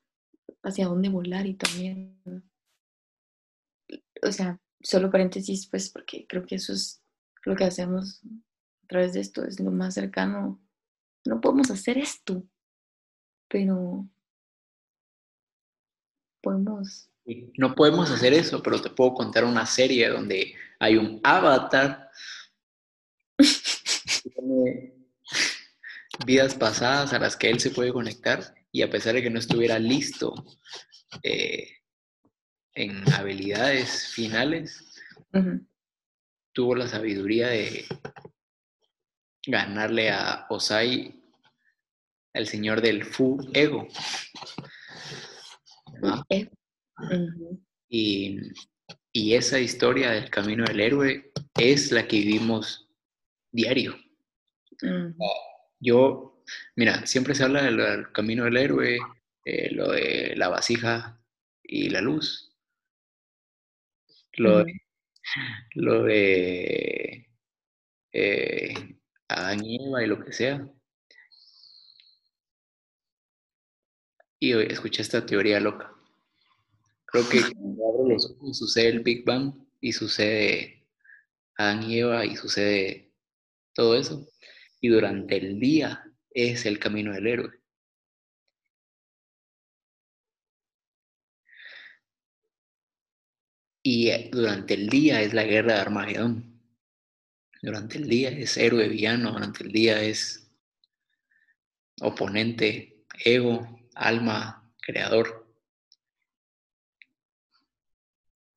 hacia dónde volar y también, o sea, solo paréntesis pues porque creo que eso es lo que hacemos a través de esto, es lo más cercano. No podemos hacer esto, pero podemos... No podemos hacer eso, pero te puedo contar una serie donde hay un avatar tiene vidas pasadas a las que él se puede conectar y a pesar de que no estuviera listo eh, en habilidades finales, tuvo la sabiduría de ganarle a Osai, el señor del Fu Ego. y, y, esa historia del camino del héroe es la que vivimos diario. Yo, mira, siempre se habla del, camino del héroe, eh, lo de la vasija y la luz. Lo de, lo de eh, Adán y Eva y lo que sea. Y hoy escuché esta teoría loca. Creo que cuando abro los ojos sucede el Big Bang y sucede Adán y Eva y sucede todo eso. Y durante el día es el camino del héroe. Y eh, durante el día es la guerra de Armagedón. Durante el día es héroe villano, durante el día es oponente, ego, alma, creador.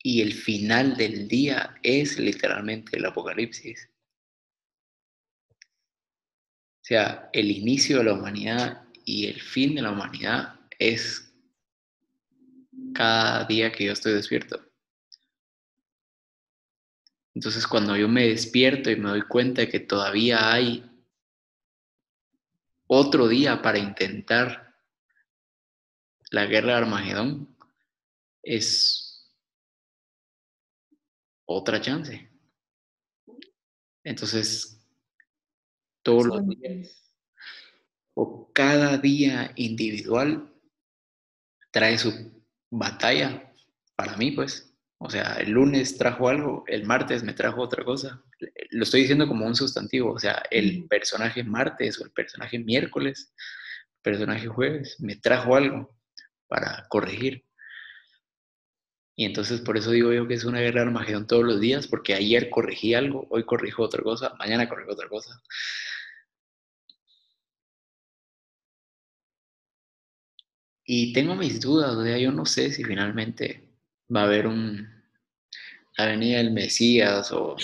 Y el final del día es literalmente el apocalipsis. O sea, el inicio de la humanidad y el fin de la humanidad es cada día que yo estoy despierto. Entonces cuando yo me despierto y me doy cuenta de que todavía hay otro día para intentar la guerra de Armagedón, es otra chance. Entonces, todos los días o cada día individual trae su batalla para mí, pues. O sea, el lunes trajo algo, el martes me trajo otra cosa. Lo estoy diciendo como un sustantivo, o sea, el personaje martes o el personaje miércoles, el personaje jueves, me trajo algo para corregir. Y entonces por eso digo yo que es una guerra de Armagedón todos los días, porque ayer corregí algo, hoy corrijo otra cosa, mañana corrijo otra cosa. Y tengo mis dudas, o sea, yo no sé si finalmente va a haber un, la venida del Mesías o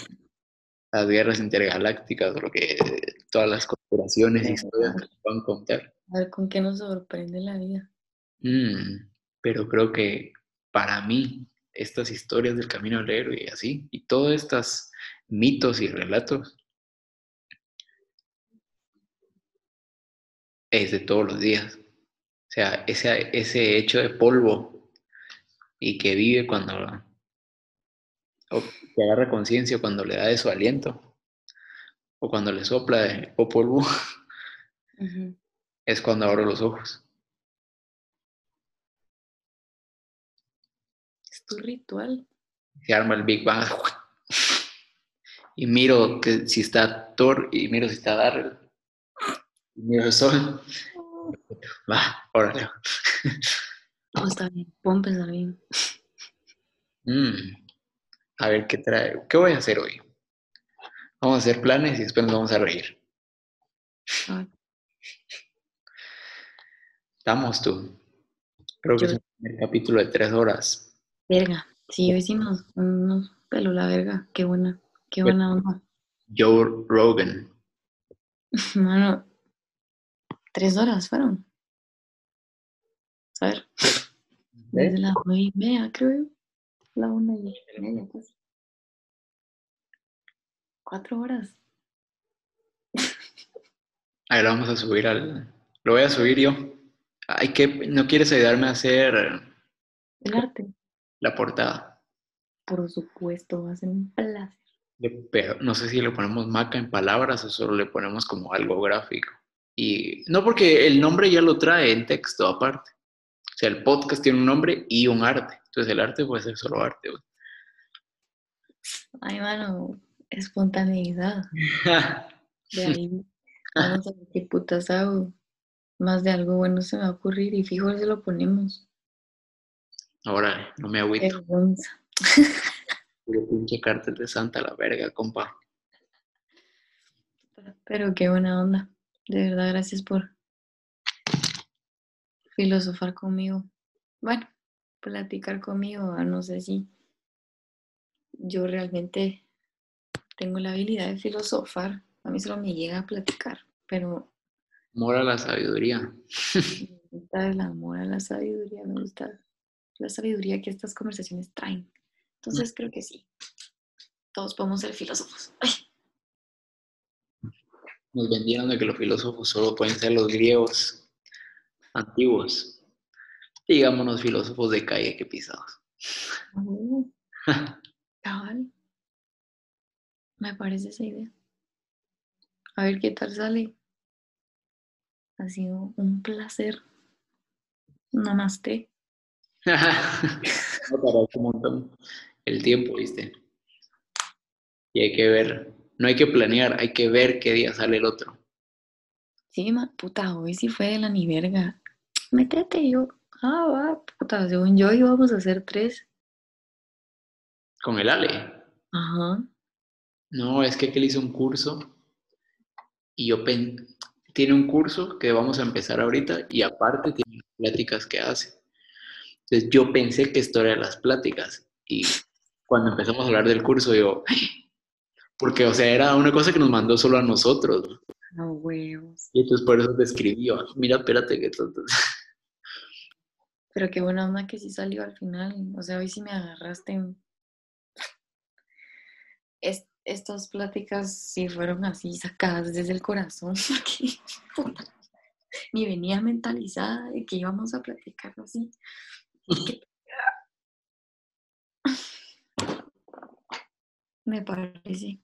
las guerras intergalácticas o lo que todas las conspiraciones y historias que van a contar. A ver con qué nos sorprende la vida. Mm, pero creo que para mí estas historias del camino al héroe y así, y todos estos mitos y relatos, es de todos los días. O sea, ese, ese hecho de polvo y que vive cuando, o que agarra conciencia cuando le da de su aliento, o cuando le sopla de, o polvo, es cuando abro los ojos. Es tu ritual. Se arma el Big Bang. Y miro que si está Thor y miro si está Darrell. Y miro el sol. Va, órale. Oh, está bien, puedo bien. Mm, a ver qué trae. ¿Qué voy a hacer hoy? Vamos a hacer planes y después nos vamos a reír. Estamos tú. Creo que es un capítulo de tres horas. Verga. Sí, hoy sí nos, nos peló la verga. Qué buena, qué buena onda. Joe Rogan. Mano, tres horas fueron. A ver. Desde las nueve y media, creo. La una y media, casi. Cuatro horas. Ahí lo vamos a subir al. Lo voy a subir yo. Ay, que ¿no quieres ayudarme a hacer. El arte? La portada. Por supuesto, va a ser un placer. Pero no sé si le ponemos maca en palabras o solo le ponemos como algo gráfico. Y no porque el nombre ya lo trae en texto aparte. O sea, el podcast tiene un nombre y un arte. Entonces el arte puede ser solo arte, Ay, mano, espontaneidad. De ahí vamos a ver qué putas hago. Más de algo bueno se me va a ocurrir y fijo se lo ponemos. Ahora, no me agüito. Puro pinche cártel de Santa la verga, compa. Pero qué buena onda. De verdad, gracias por filosofar conmigo. Bueno, platicar conmigo. ah, No sé si yo realmente tengo la habilidad de filosofar. A mí solo me llega a platicar, pero Mora la sabiduría. me gusta el amor a la sabiduría, me gusta la sabiduría que estas conversaciones traen. Entonces creo que sí. Todos podemos ser filósofos. Ay, Nos vendieron de que los filósofos solo pueden ser los griegos antiguos. Digámonos filósofos de calle que pisados. uh, cabal. Me parece esa idea. A ver qué tal sale. Ha sido un placer. Namaste. Un montón el tiempo, ¿viste? Y hay que ver, no hay que planear, hay que ver qué día sale el otro. Sí, ma, puta, hoy sí fue de la ni verga. Métete yo. Ah, va, puta, según yo íbamos a hacer tres. Con el Ale. Ajá. No, es que aquel hizo un curso y yo pen... tiene un curso que vamos a empezar ahorita y aparte tiene pláticas que hace. Entonces yo pensé que esto era las pláticas y cuando empezamos a hablar del curso yo, porque o sea, era una cosa que nos mandó solo a nosotros. No huevos. Y entonces por eso te escribí, yo, mira, espérate que tonto. Pero qué buena onda que sí salió al final. O sea, hoy sí me agarraste. en- Es- estas pláticas sí fueron así sacadas desde el corazón. Porque puta, ni venía mentalizada de que íbamos a platicar así. Me parece.